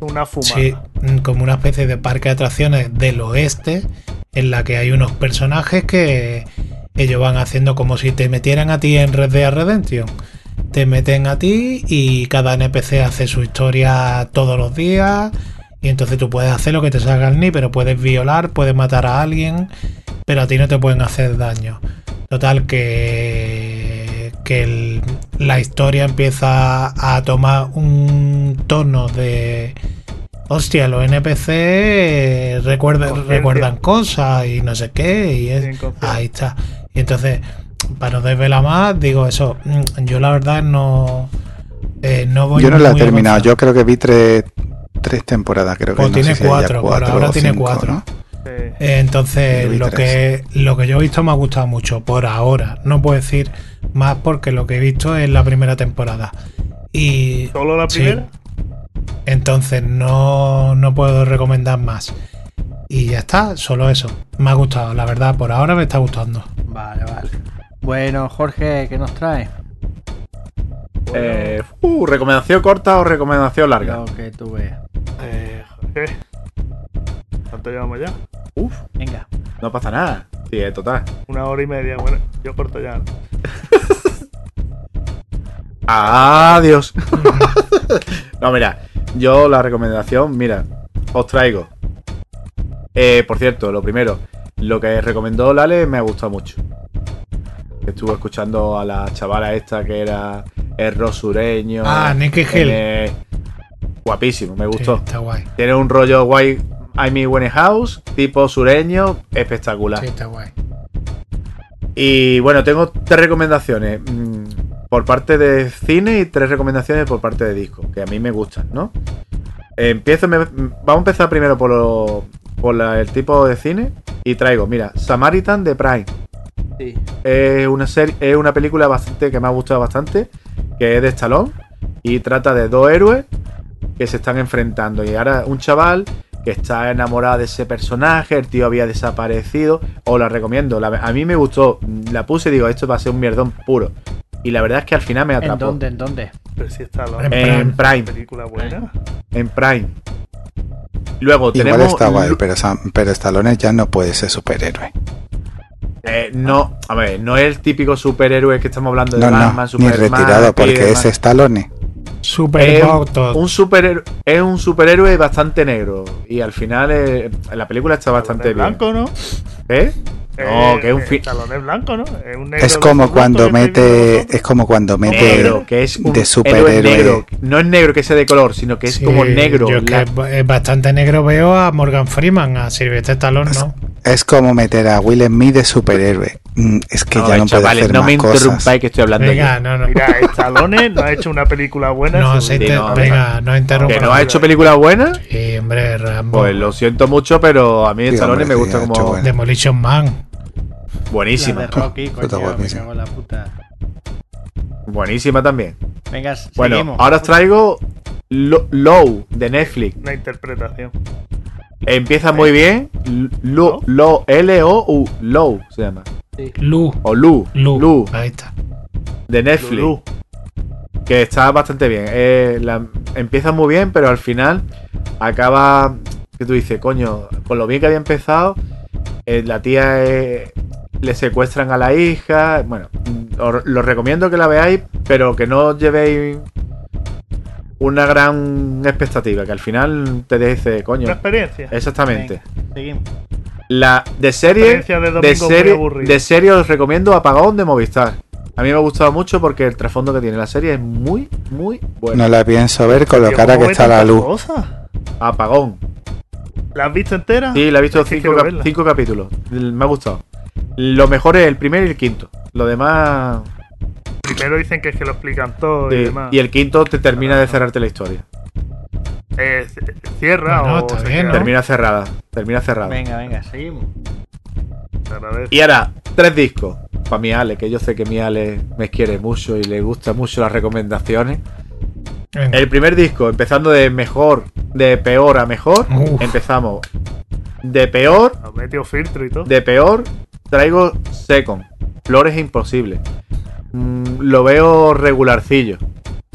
Una fumada. Sí, mm, como una especie de parque de atracciones del oeste en la que hay unos personajes que ellos van haciendo como si te metieran a ti en Red Dead Redemption. te meten a ti y cada NPC hace su historia todos los días. Y entonces tú puedes hacer lo que te salga al ni, pero puedes violar, puedes matar a alguien, pero a ti no te pueden hacer daño. Total, que, que el- la historia empieza a tomar un tono de. Hostia, los NPC recuerdan, recuerdan cosas y no sé qué. Y es, ahí está. Y entonces, para no desvelar más, digo eso. mm, Yo la verdad no. eh, no voy Yo no la he terminado. avanzado. Yo creo que vi tres, tres temporadas. Creo que Pues no tiene sé si cuatro, por cuatro ahora o tiene cinco, cuatro. ¿no? Entonces, lo que, lo que yo he visto me ha gustado mucho, por ahora. No puedo decir más porque lo que he visto es la primera temporada. Y ¿Solo la sí, primera? entonces no, no puedo recomendar más. Y ya está, solo eso. Me ha gustado, la verdad, por ahora me está gustando. Vale, vale. Bueno, Jorge, ¿qué nos trae? Eh, uh, ¿Recomendación corta o recomendación larga? Lo que tú veas. Eh, Jorge. ¿Cuánto llevamos ya? Uf, Venga. no pasa nada. Sí, es total. Una hora y media. Bueno, yo corto ya. Adiós. no, mira, yo la recomendación, mira, os traigo. Eh, por cierto, lo primero, lo que recomendó Lale me ha gustado mucho. Estuve escuchando a la chavala esta que era erro sureño. Ah, Nicky Hill. eh, guapísimo, me Sí, gustó. está guay. Tiene un rollo guay. I'm Winnie House, tipo sureño, espectacular. Sí, está guay. Y bueno, tengo tres recomendaciones mm, por parte de cine y tres recomendaciones por parte de disco, que a mí me gustan, ¿no? Empiezo, me- vamos a empezar primero por, lo- por la- el tipo de cine y traigo, mira, Samaritan de Prime. Sí. Es una serie, es una película bastante que me ha gustado bastante, que es de Stallone y trata de dos héroes que se están enfrentando y ahora un chaval que está enamorado de ese personaje, el tío había desaparecido, os la recomiendo, la- a mí me gustó, la puse y digo, esto va a ser un mierdón puro. Y la verdad es que al final me ¿En atrapó. dónde? ¿En dónde? Pero si está la En En Prime, película buena. en Prime. Luego Igual tenemos está guay, pero, Sam- pero Stallone ya no puede ser superhéroe. eh, no, a ver, no es el típico superhéroe que estamos hablando de No, Batman, no, ni Superman, retirado, porque Spiderman. es Stallone. Super es un superhéroe es un superhéroe bastante negro y al final eh, la película está bastante bien blanco, ¿no? ¿eh? no Eh, que es un eh, es blanco, ¿no? Es, un negro Es de como cuando mete, es como cuando mete negro que es un de héroe superhéroe. negro no es negro que sea de color sino que es Sí, como negro Yo es la- que es bastante negro veo a Morgan Freeman, a Sylvester Stallone, ¿no? Es como meter a Will Smith de superhéroe. Mm, Es que No, ya no puede chavales, hacer no más me interrumpáis que estoy hablando Venga, yo. no, no. Mira, Stallone no ha hecho una película buena. No, se inter- no, venga, no interrumpa. que no ha hecho película buena Sí, hombre, Rambo. pues lo siento mucho pero a mí Sí, Stallone hombre, me gusta como bueno. Demolition Man. buenísima La de Rocky, me la puta. buenísima también Venga, bueno seguimos. ahora os traigo Lo- Low de Netflix Una interpretación. Empieza muy bien. Lo, lo, L-O-U, Low se llama. Lu. O Lu, Lu. Lu, Ahí está. de Netflix. Que está bastante bien. Eh, la- empieza muy bien, pero al final acaba. Que tú dices, coño, con lo bien que había empezado, eh, la tía eh, le secuestran a la hija. Bueno, os lo recomiendo que la veáis, pero que no os llevéis una gran expectativa. Que al final te dice, coño, Una experiencia. exactamente. Venga, seguimos. La de serie, Experiencia de de, serie, aburrida. de serie os recomiendo Apagón de Movistar. A mí me ha gustado mucho porque el trasfondo que tiene la serie es muy, muy bueno. No la pienso ver con lo Tío, cara ¿cómo que está la luz. cosas? Apagón. ¿La has visto entera? Sí, la he visto cinco, quiero cap- verla. cinco capítulos. Me ha gustado. Lo mejor es el primero y el quinto. Lo demás. Primero dicen que es que lo explican todo y demás. y el quinto te termina de cerrarte la historia. Eh, cierra o está se bien, queda? ¿no? Termina cerrada. Termina cerrada. Venga, venga, seguimos. Y ahora, tres discos. Para mi Ale, que yo sé que mi Ale me quiere mucho y le gusta mucho las recomendaciones. Venga. El primer disco, empezando de mejor, de peor a mejor, Uf. empezamos de peor, Ha metido filtro y todo. de peor, traigo Second, Flores Imposibles. Mm, lo veo regularcillo.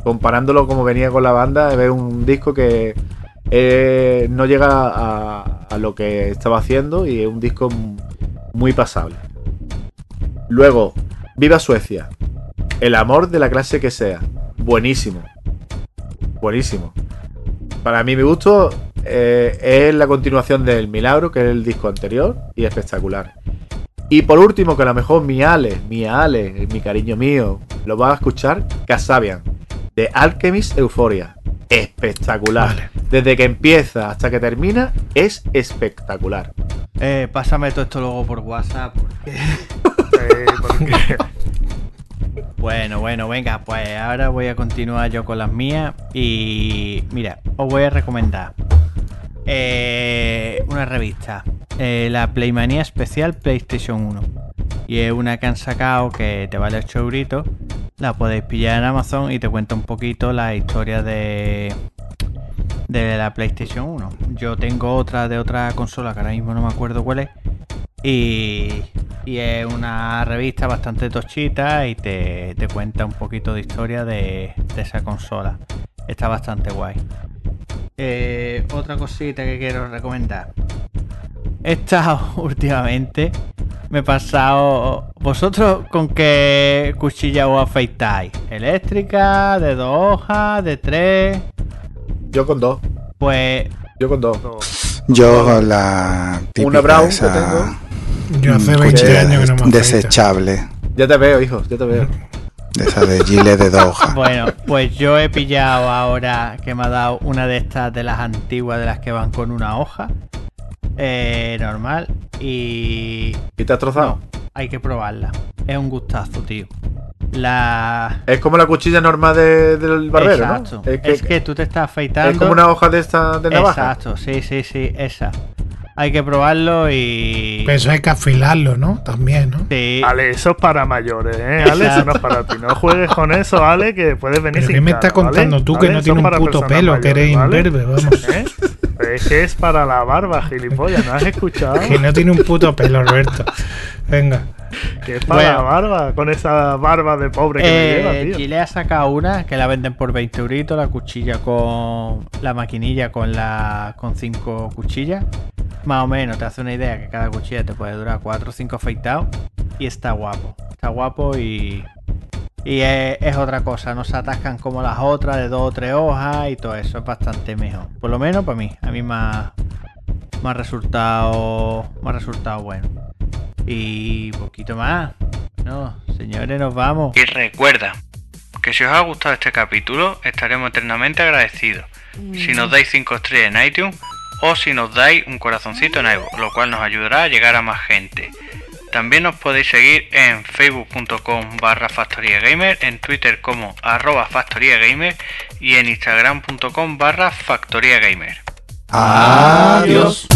Comparándolo como venía con la banda, veo un disco que eh, no llega a, lo que estaba haciendo y es un disco muy pasable. Luego, Viva Suecia. El amor de la clase que sea. Buenísimo. Buenísimo. Para mí, mi gusto eh, es la continuación del Milagro, que es el disco anterior, y espectacular. Y por último, que a lo mejor mi Ale, mi Ale, mi cariño mío, lo va a escuchar, Casabian, de Alchemist Euphoria. Espectacular. Vale. Desde que empieza hasta que termina, es espectacular. Eh, pásame todo esto luego por WhatsApp. porque- Eh, porque- Bueno, bueno, venga, pues ahora voy a continuar yo con las mías. Y mira, os voy a recomendar eh, una revista, eh, la Playmanía Especial PlayStation 1. Y es una que han sacado que te vale 8 euritos. La podéis pillar en Amazon y te cuenta un poquito la historia de, de la PlayStation 1. Yo tengo otra de otra consola que ahora mismo no me acuerdo cuál es. Y, y es una revista bastante tochita y te, te cuenta un poquito de historia de, de esa consola. Está bastante guay. Eh, otra cosita que quiero recomendar. He estado últimamente, me he pasado... ¿Vosotros con qué cuchilla os afeitáis? ¿Eléctrica? ¿De dos hojas? ¿De tres? Yo con dos. Pues Yo con dos. no. Yo la típica Una Brown que esa, tengo. Yo hace mm, 20 cuchilla años que no me desechable, Ya te veo, hijo, ya te veo. de esa de gilet de dos hojas. Bueno, pues yo he pillado ahora que me ha dado una de estas de las antiguas, de las que van con una hoja. Eh, normal. Y. ¿Y te has trozado? No, hay que probarla. Es un gustazo, tío. La. Es como la cuchilla normal de- del barbero, Exacto. ¿no? Es que, tú te estás afeitando. es como una hoja de esta de navaja. Exacto, sí, sí, sí, esa. Hay que probarlo y. Pero eso hay que afilarlo, ¿no? También, ¿no? Sí. Ale, eso es para mayores, ¿eh? Ale, eso no es para ti. No juegues con eso, Ale, que puedes venir Pero sin ¿qué me estás contando ¿vale? tú que ¿Vale? no tiene un puto pelo, que eres mayores, ¿vale? imberbe, vamos? ¿Eh? Es que es para la barba, gilipollas, ¿no has escuchado? Que no tiene un puto pelo, Alberto. Venga. Que es para Bueno. la barba, con esa barba de pobre que me lleva, Eh, tío. Chile ha sacado una que la venden por 20 euritos, la cuchilla con la maquinilla con la con cinco cuchillas. Más o menos te hace una idea que cada cuchilla te puede durar 4 o 5 afeitados y está guapo. Está guapo y y es, es otra cosa, no se atascan como las otras de dos o tres hojas y todo eso, es bastante mejor. Por lo menos para mí, a mí me ha, me ha resultado me ha resultado bueno. Y poquito más. No, señores, nos vamos. Y recuerda que si os ha gustado este capítulo, estaremos eternamente agradecidos. Si nos dais 5 estrellas en iTunes o si nos dais un corazoncito en iVoox, lo cual nos ayudará a llegar a más gente. También nos podéis seguir en facebook.com barra en twitter como arroba factoriagamer y en instagram.com barra factoriagamer. Adiós.